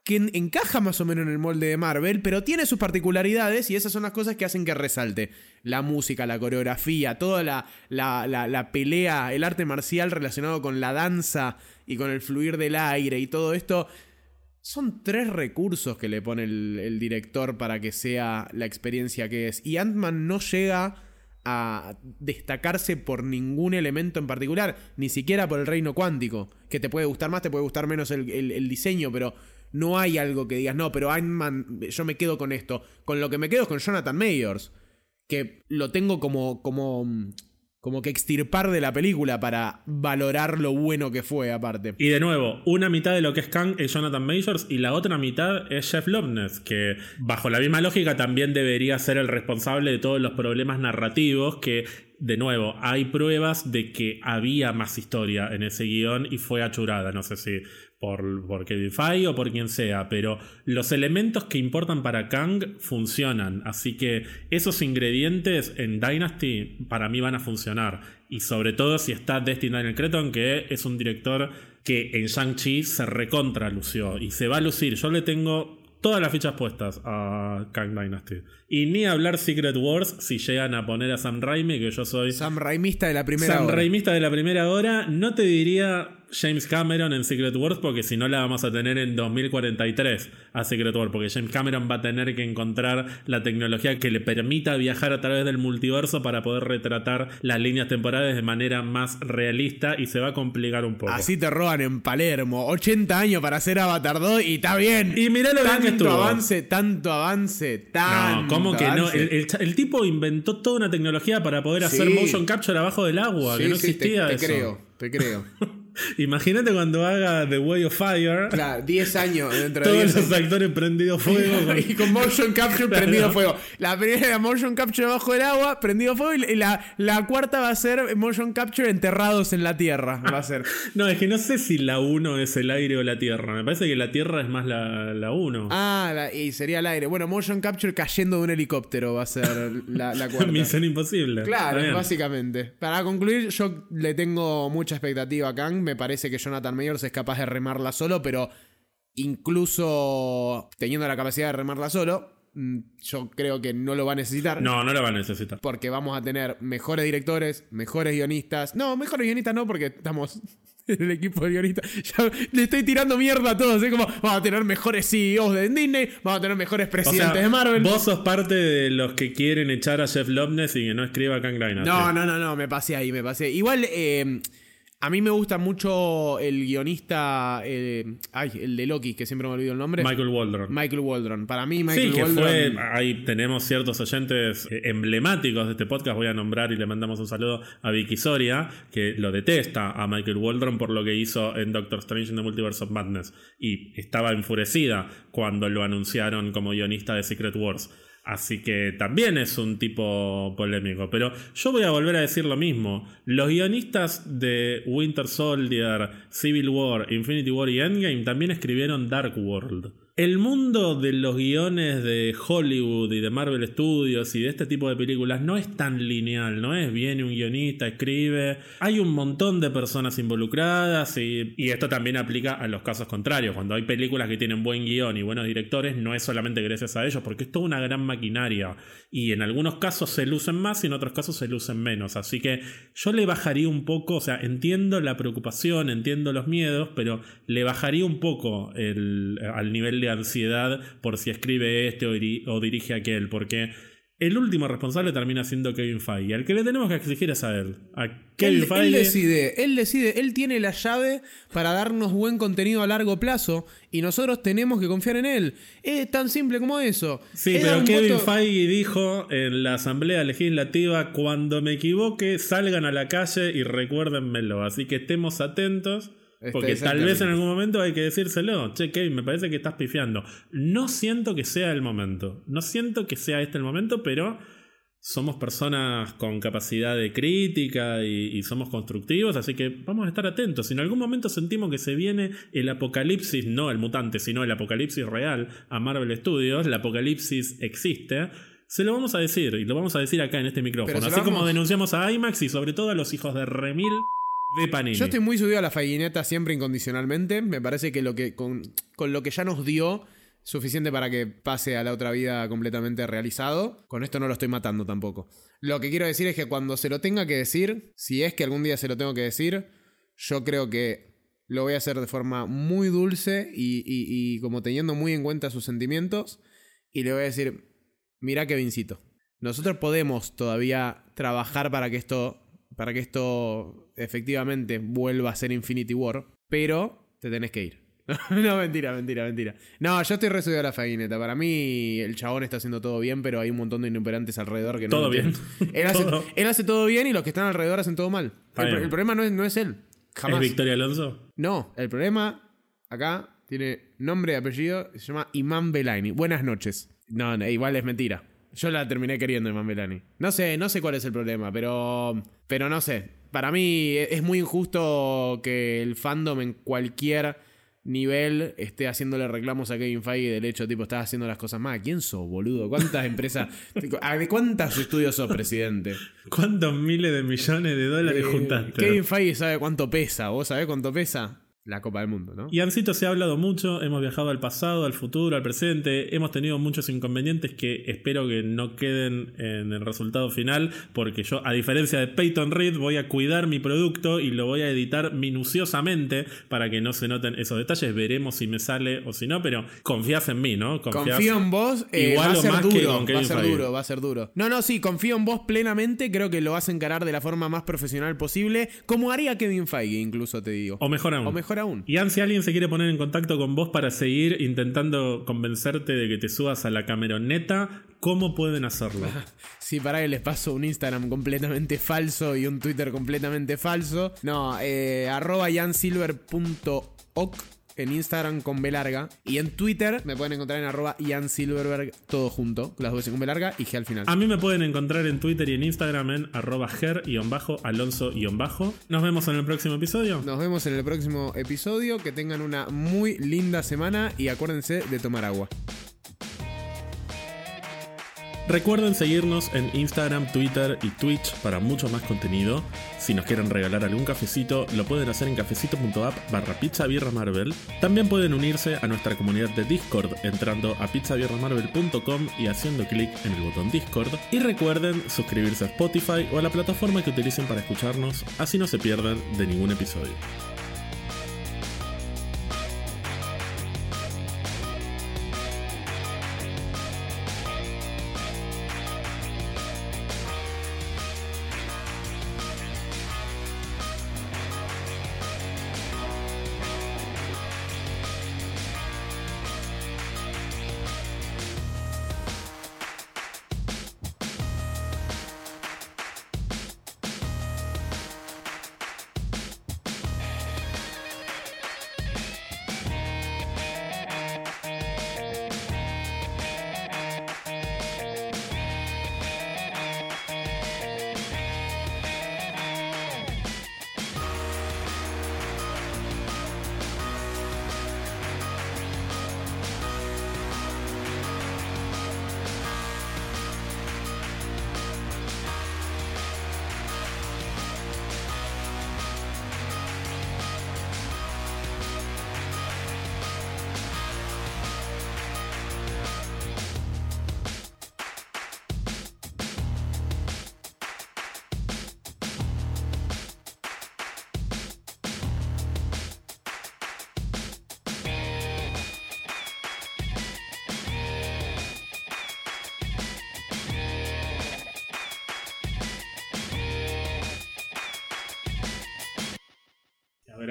que encaja más o menos en el molde de Marvel, pero tiene sus particularidades y esas son las cosas que hacen que resalte. La música, la coreografía, toda la, la, la, pelea, el arte marcial relacionado con la danza y con el fluir del aire y todo esto son tres recursos que le pone el, director para que sea la experiencia que es. Y Ant-Man no llega a destacarse por ningún elemento en particular, ni siquiera por el reino cuántico, que te puede gustar más, te puede gustar menos el, el diseño, pero no hay algo que digas, no, pero Ant-Man, yo me quedo con esto. Con lo que me quedo es con Jonathan Mayors, que lo tengo como, como como que extirpar de la película para valorar lo bueno que fue aparte. Y de nuevo, una mitad de lo que es Kang es Jonathan Majors y la otra mitad es Jeff Loveness, que bajo la misma lógica también debería ser el responsable de todos los problemas narrativos que de nuevo, hay pruebas de que había más historia en ese guion y fue achurada. No sé si por, por Kevin o por quien sea, pero los elementos que importan para Kang funcionan. Así que esos ingredientes en Dynasty para mí van a funcionar. Y sobre todo si está Destin Daniel Creton, que es un director que en Shang-Chi se recontra lució y se va a lucir. Yo le tengo todas las fichas puestas a Kang Dynasty. Y ni hablar Secret Wars si llegan a poner a Sam Raimi, que yo soy. Sam Raimista de la primera Sam hora. Raimista de la primera hora. No te diría James Cameron en Secret Wars porque si no la vamos a tener en 2043 a Secret Wars porque James Cameron va a tener que encontrar la tecnología que le permita viajar a través del multiverso para poder retratar las líneas temporales de manera más realista y se va a complicar un poco. Así te roban en Palermo, 80 años para hacer Avatar 2 y está bien. Y mirá lo bien que tanto estuvo. avance, tanto avance, tanto No, ¿cómo que no? El, el cha- el tipo inventó toda una tecnología para poder hacer Sí. motion capture abajo del agua, que no te- existía te, eso. creo, te creo. Imagínate cuando haga The Way of Fire, Claro, 10 años dentro de todos 10 los actores prendidos fuego. con- y con motion capture Claro. prendido fuego. La primera era motion capture bajo el agua, prendido fuego. Y la, la cuarta va a ser motion capture enterrados en la tierra. Va a ser. No, es que no sé si la 1 es el aire o la tierra. Me parece que la tierra es más la, la 1. Ah, la- y sería el aire. Bueno, motion capture cayendo de un helicóptero va a ser la, la cuarta. Misión imposible. Claro, básicamente. Para concluir, yo le tengo mucha expectativa a Kang. Me parece que Jonathan Mayors es capaz de remarla solo, pero incluso teniendo la capacidad de remarla solo, mm, yo creo que no lo va a necesitar. No, no la va a necesitar. Porque vamos a tener mejores directores, mejores guionistas. No, mejores guionistas no, porque estamos en el equipo de guionistas. Ya le estoy tirando mierda a todos. Es como, vamos a tener mejores CEOs de Disney, vamos a tener mejores O presidentes sea, de Marvel. vos sos parte de los que quieren echar a Jeff Loveness y que no escriba Kang Dynasty. No, no, no, no, me pasé ahí, me pasé. Igual, eh, a mí me gusta mucho el guionista, eh, ay, el de Loki, que siempre me olvido el nombre. Michael Waldron. Michael Waldron. Para mí, Michael Sí, que Waldron. fue. Ahí tenemos ciertos oyentes eh, emblemáticos de este podcast. Voy a nombrar y le mandamos un saludo a Vicky Soria, que lo detesta a Michael Waldron por lo que hizo en Doctor Strange in the Multiverse of Madness. Y estaba enfurecida cuando lo anunciaron como guionista de Secret Wars. Así que también es un tipo polémico. Pero yo voy a volver a decir lo mismo. Los guionistas de Winter Soldier, Civil War, Infinity War y Endgame también escribieron Dark World. El mundo de los guiones de Hollywood y de Marvel Studios y de este tipo de películas no es tan lineal, no es viene un guionista, escribe, hay un montón de personas involucradas y, y esto también aplica a los casos contrarios, cuando hay películas que tienen buen guion y buenos directores no es solamente gracias a ellos, porque es toda una gran maquinaria. Y en algunos casos se lucen más y en otros casos se lucen menos, así que yo le bajaría un poco, o sea, entiendo la preocupación, entiendo los miedos, pero le bajaría un poco al nivel ansiedad por si escribe este o, diri- o dirige aquel, porque el último responsable termina siendo Kevin Feige. Al que le tenemos que exigir es a él. A Kevin Él, Feige. él decide, él decide, él tiene la llave para darnos buen contenido a largo plazo y nosotros tenemos que confiar en él. Es tan simple como eso. Sí, pero Kevin voto- Feige dijo en la Asamblea Legislativa, cuando me equivoque, salgan a la calle y recuérdenmelo. Así que estemos atentos, porque tal exactamente. vez en algún momento hay que decírselo. Che, Kevin, me parece que estás pifiando. No siento que sea el momento. No siento que sea este el momento, pero somos personas con capacidad de crítica y, y somos constructivos, así que vamos a estar atentos. Si en algún momento sentimos que se viene el apocalipsis, no el mutante, sino el apocalipsis real a Marvel Studios, el apocalipsis existe, se lo vamos a decir y lo vamos a decir acá en este micrófono. Así como denunciamos a IMAX y sobre todo a los hijos de Remil de. Yo estoy muy subido a la fallineta siempre incondicionalmente. Me parece que, lo que con, con lo que ya nos dio suficiente para que pase a la otra vida completamente realizado. Con esto no lo estoy matando tampoco. Lo que quiero decir es que cuando se lo tenga que decir, si es que algún día se lo tengo que decir, yo creo que lo voy a hacer de forma muy dulce y, y- como teniendo muy en cuenta sus sentimientos. Y le voy a decir, mira Kevincito, nosotros podemos todavía trabajar para que esto, para que esto efectivamente vuelva a ser Infinity War, pero te tenés que ir. no, mentira, mentira, mentira. No, yo estoy resuelto a la faguineta. Para mí, el chabón está haciendo todo bien, pero hay un montón de inoperantes alrededor que no. Todo bien. Él hace, Todo. él hace todo bien y los que están alrededor hacen todo mal. El problema no es, no es él. Jamás. ¿Es Victoria Alonso? No, el problema acá tiene nombre y apellido, se llama Imán Belaini. Buenas noches. No, no, igual es mentira. Yo la terminé queriendo Imán Belaini. No sé, no sé cuál es el problema, pero pero no sé. Para mí es muy injusto que el fandom en cualquier nivel esté haciéndole reclamos a Kevin Feige del hecho, tipo, estás haciendo las cosas mal. ¿Quién sos, boludo? ¿Cuántas empresas? ¿De cuántos estudios sos presidente? ¿Cuántos miles de millones de dólares Eh, juntaste? Kevin Feige sabe cuánto pesa. ¿Vos sabés cuánto pesa? La Copa del Mundo, ¿no? Y Ancito se ha hablado mucho, hemos viajado al pasado, al futuro, al presente, hemos tenido muchos inconvenientes que espero que no queden en el resultado final, porque yo, a diferencia de Peyton Reed, voy a cuidar mi producto y lo voy a editar minuciosamente para que no se noten esos detalles. Veremos si me sale o si no, pero confías en mí, ¿no? Confías confío en vos. Eh, igual va a ser más duro, va a ser duro, va a ser duro. No, no, sí, confío en vos plenamente. Creo que lo vas a encarar de la forma más profesional posible, como haría Kevin Feige, incluso te digo. O mejor aún. O mejor aún. Y si alguien se quiere poner en contacto con vos para seguir intentando convencerte de que te subas a la cameroneta, ¿cómo pueden hacerlo? Sí, para que les paso un Instagram completamente falso y un Twitter completamente falso. No, eh, arroba jansilver.oc en Instagram con B larga. Y en Twitter me pueden encontrar en arroba Ian Silverberg, todo junto, las dos con B larga y G al final. A mí me pueden encontrar en Twitter y en Instagram en arroba ger-alonso-bajo. Nos vemos en el próximo episodio. Nos vemos en el próximo episodio. Que tengan una muy linda semana y acuérdense de tomar agua. Recuerden seguirnos en Instagram, Twitter y Twitch para mucho más contenido. Si nos quieren regalar algún cafecito, lo pueden hacer en cafecito.app barra pizza marvel. También pueden unirse a nuestra comunidad de Discord entrando a pizzabirramarvel.com y haciendo clic en el botón Discord. Y recuerden suscribirse a Spotify o a la plataforma que utilicen para escucharnos, así no se pierdan de ningún episodio.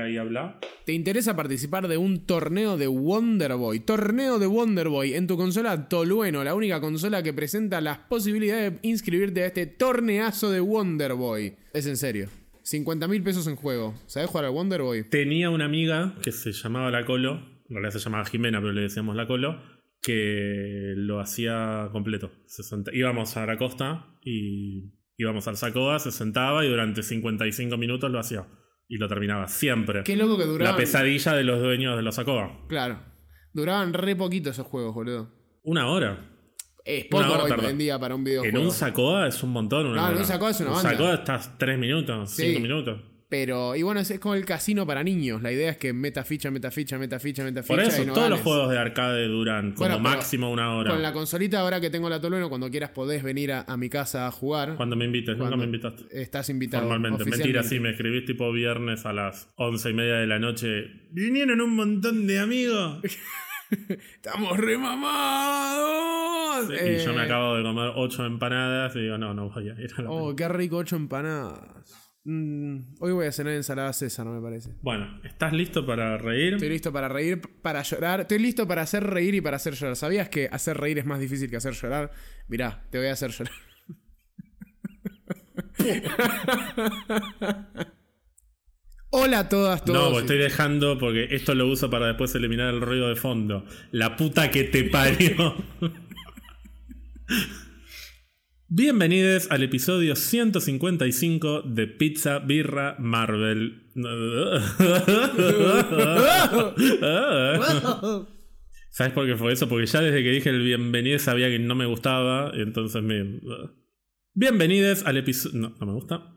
Ahí habla. ¿Te interesa participar de un torneo de Wonder Boy? Torneo de Wonder Boy en tu consola Tolueno, la única consola que presenta las posibilidades de inscribirte a este torneazo de Wonder Boy. Es en serio. 50 mil pesos en juego. ¿Sabes jugar al Wonder Boy? Tenía una amiga que se llamaba La Colo, en realidad se llamaba Jimena, pero le decíamos La Colo, que lo hacía completo. íbamos a la costa y íbamos al Sacoa, se sentaba y durante 55 minutos lo hacía. Y lo terminaba siempre. Qué loco que duraba. La pesadilla de los dueños de los Sacoa. Claro. Duraban re poquito esos juegos, boludo. Una hora. Es poco hoy en día para un videojuego. En un Sacoa es un montón. Una no, en un Sacoa es una banda. Un Sacoa estás tres minutos, cinco minutos. Pero, y bueno, es, como el casino para niños. La idea es que meta ficha, meta ficha, meta ficha, meta ficha. Por eso, todos los juegos de arcade duran como máximo una hora. Con la consolita, ahora que tengo la Tolueno, cuando quieras podés venir a, mi casa a jugar. Cuando me invites, nunca me invitaste. Estás invitado. Normalmente, mentira, sí, me escribís tipo viernes a las once y media de la noche. Vinieron un montón de amigos. Estamos remamados. y yo me eh, acabo de comer ocho empanadas y digo, no, no voy a ir a la Oh, qué rico, ocho empanadas. Mm, hoy voy a cenar ensalada César, no me parece. Bueno, ¿estás listo para reír? Estoy listo para reír, para llorar. Estoy listo para hacer reír y para hacer llorar. ¿Sabías que hacer reír es más difícil que hacer llorar? Mirá, te voy a hacer llorar. Hola a todas, todos. No, estoy dejando porque esto lo uso para después eliminar el ruido de fondo. La puta que te parió. Bienvenidos al episodio 155 de Pizza Birra Marvel. ¿Sabes por qué fue eso? Porque ya desde que dije el bienvenido sabía que no me gustaba, entonces me... Bienvenidos al episodio... No, no me gusta.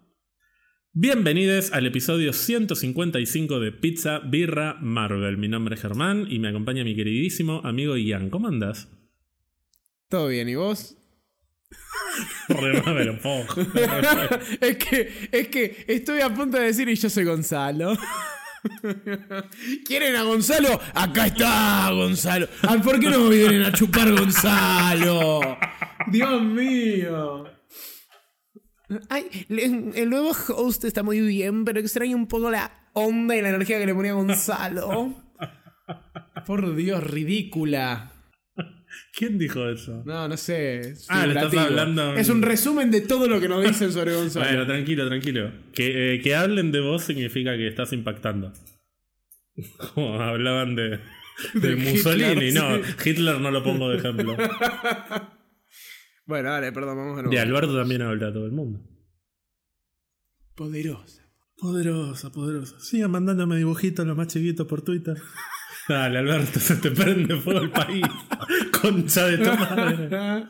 Bienvenidos al episodio 155 de Pizza Birra Marvel. Mi nombre es Germán y me acompaña mi queridísimo amigo Ian. ¿Cómo andás? Todo bien, ¿y vos? Re poco. es que, es que estoy a punto de decir y yo soy Gonzalo. ¿Quieren a Gonzalo? Acá está Gonzalo. Ay, ¿Por qué no me vienen a chupar Gonzalo? Dios mío. Ay, el nuevo host está muy bien, pero extraño un poco la onda y la energía que le ponía Gonzalo. Por Dios, ridícula. ¿Quién dijo eso? No, no sé. Ah, le estás hablando. Es un resumen de todo lo que nos dicen sobre Gonzalo. bueno, tranquilo, tranquilo. Que, eh, que hablen de vos significa que estás impactando. Como hablaban de, de, Mussolini, no. Hitler no lo pongo de ejemplo. Bueno, dale, perdón, vamos a nuevo. De Alberto también habla todo el mundo. Poderosa. Poderosa, poderosa. Sigan mandándome dibujitos los más chiquitos por Twitter. Dale, Alberto, se te prende fuego el país. Concha de tu madre.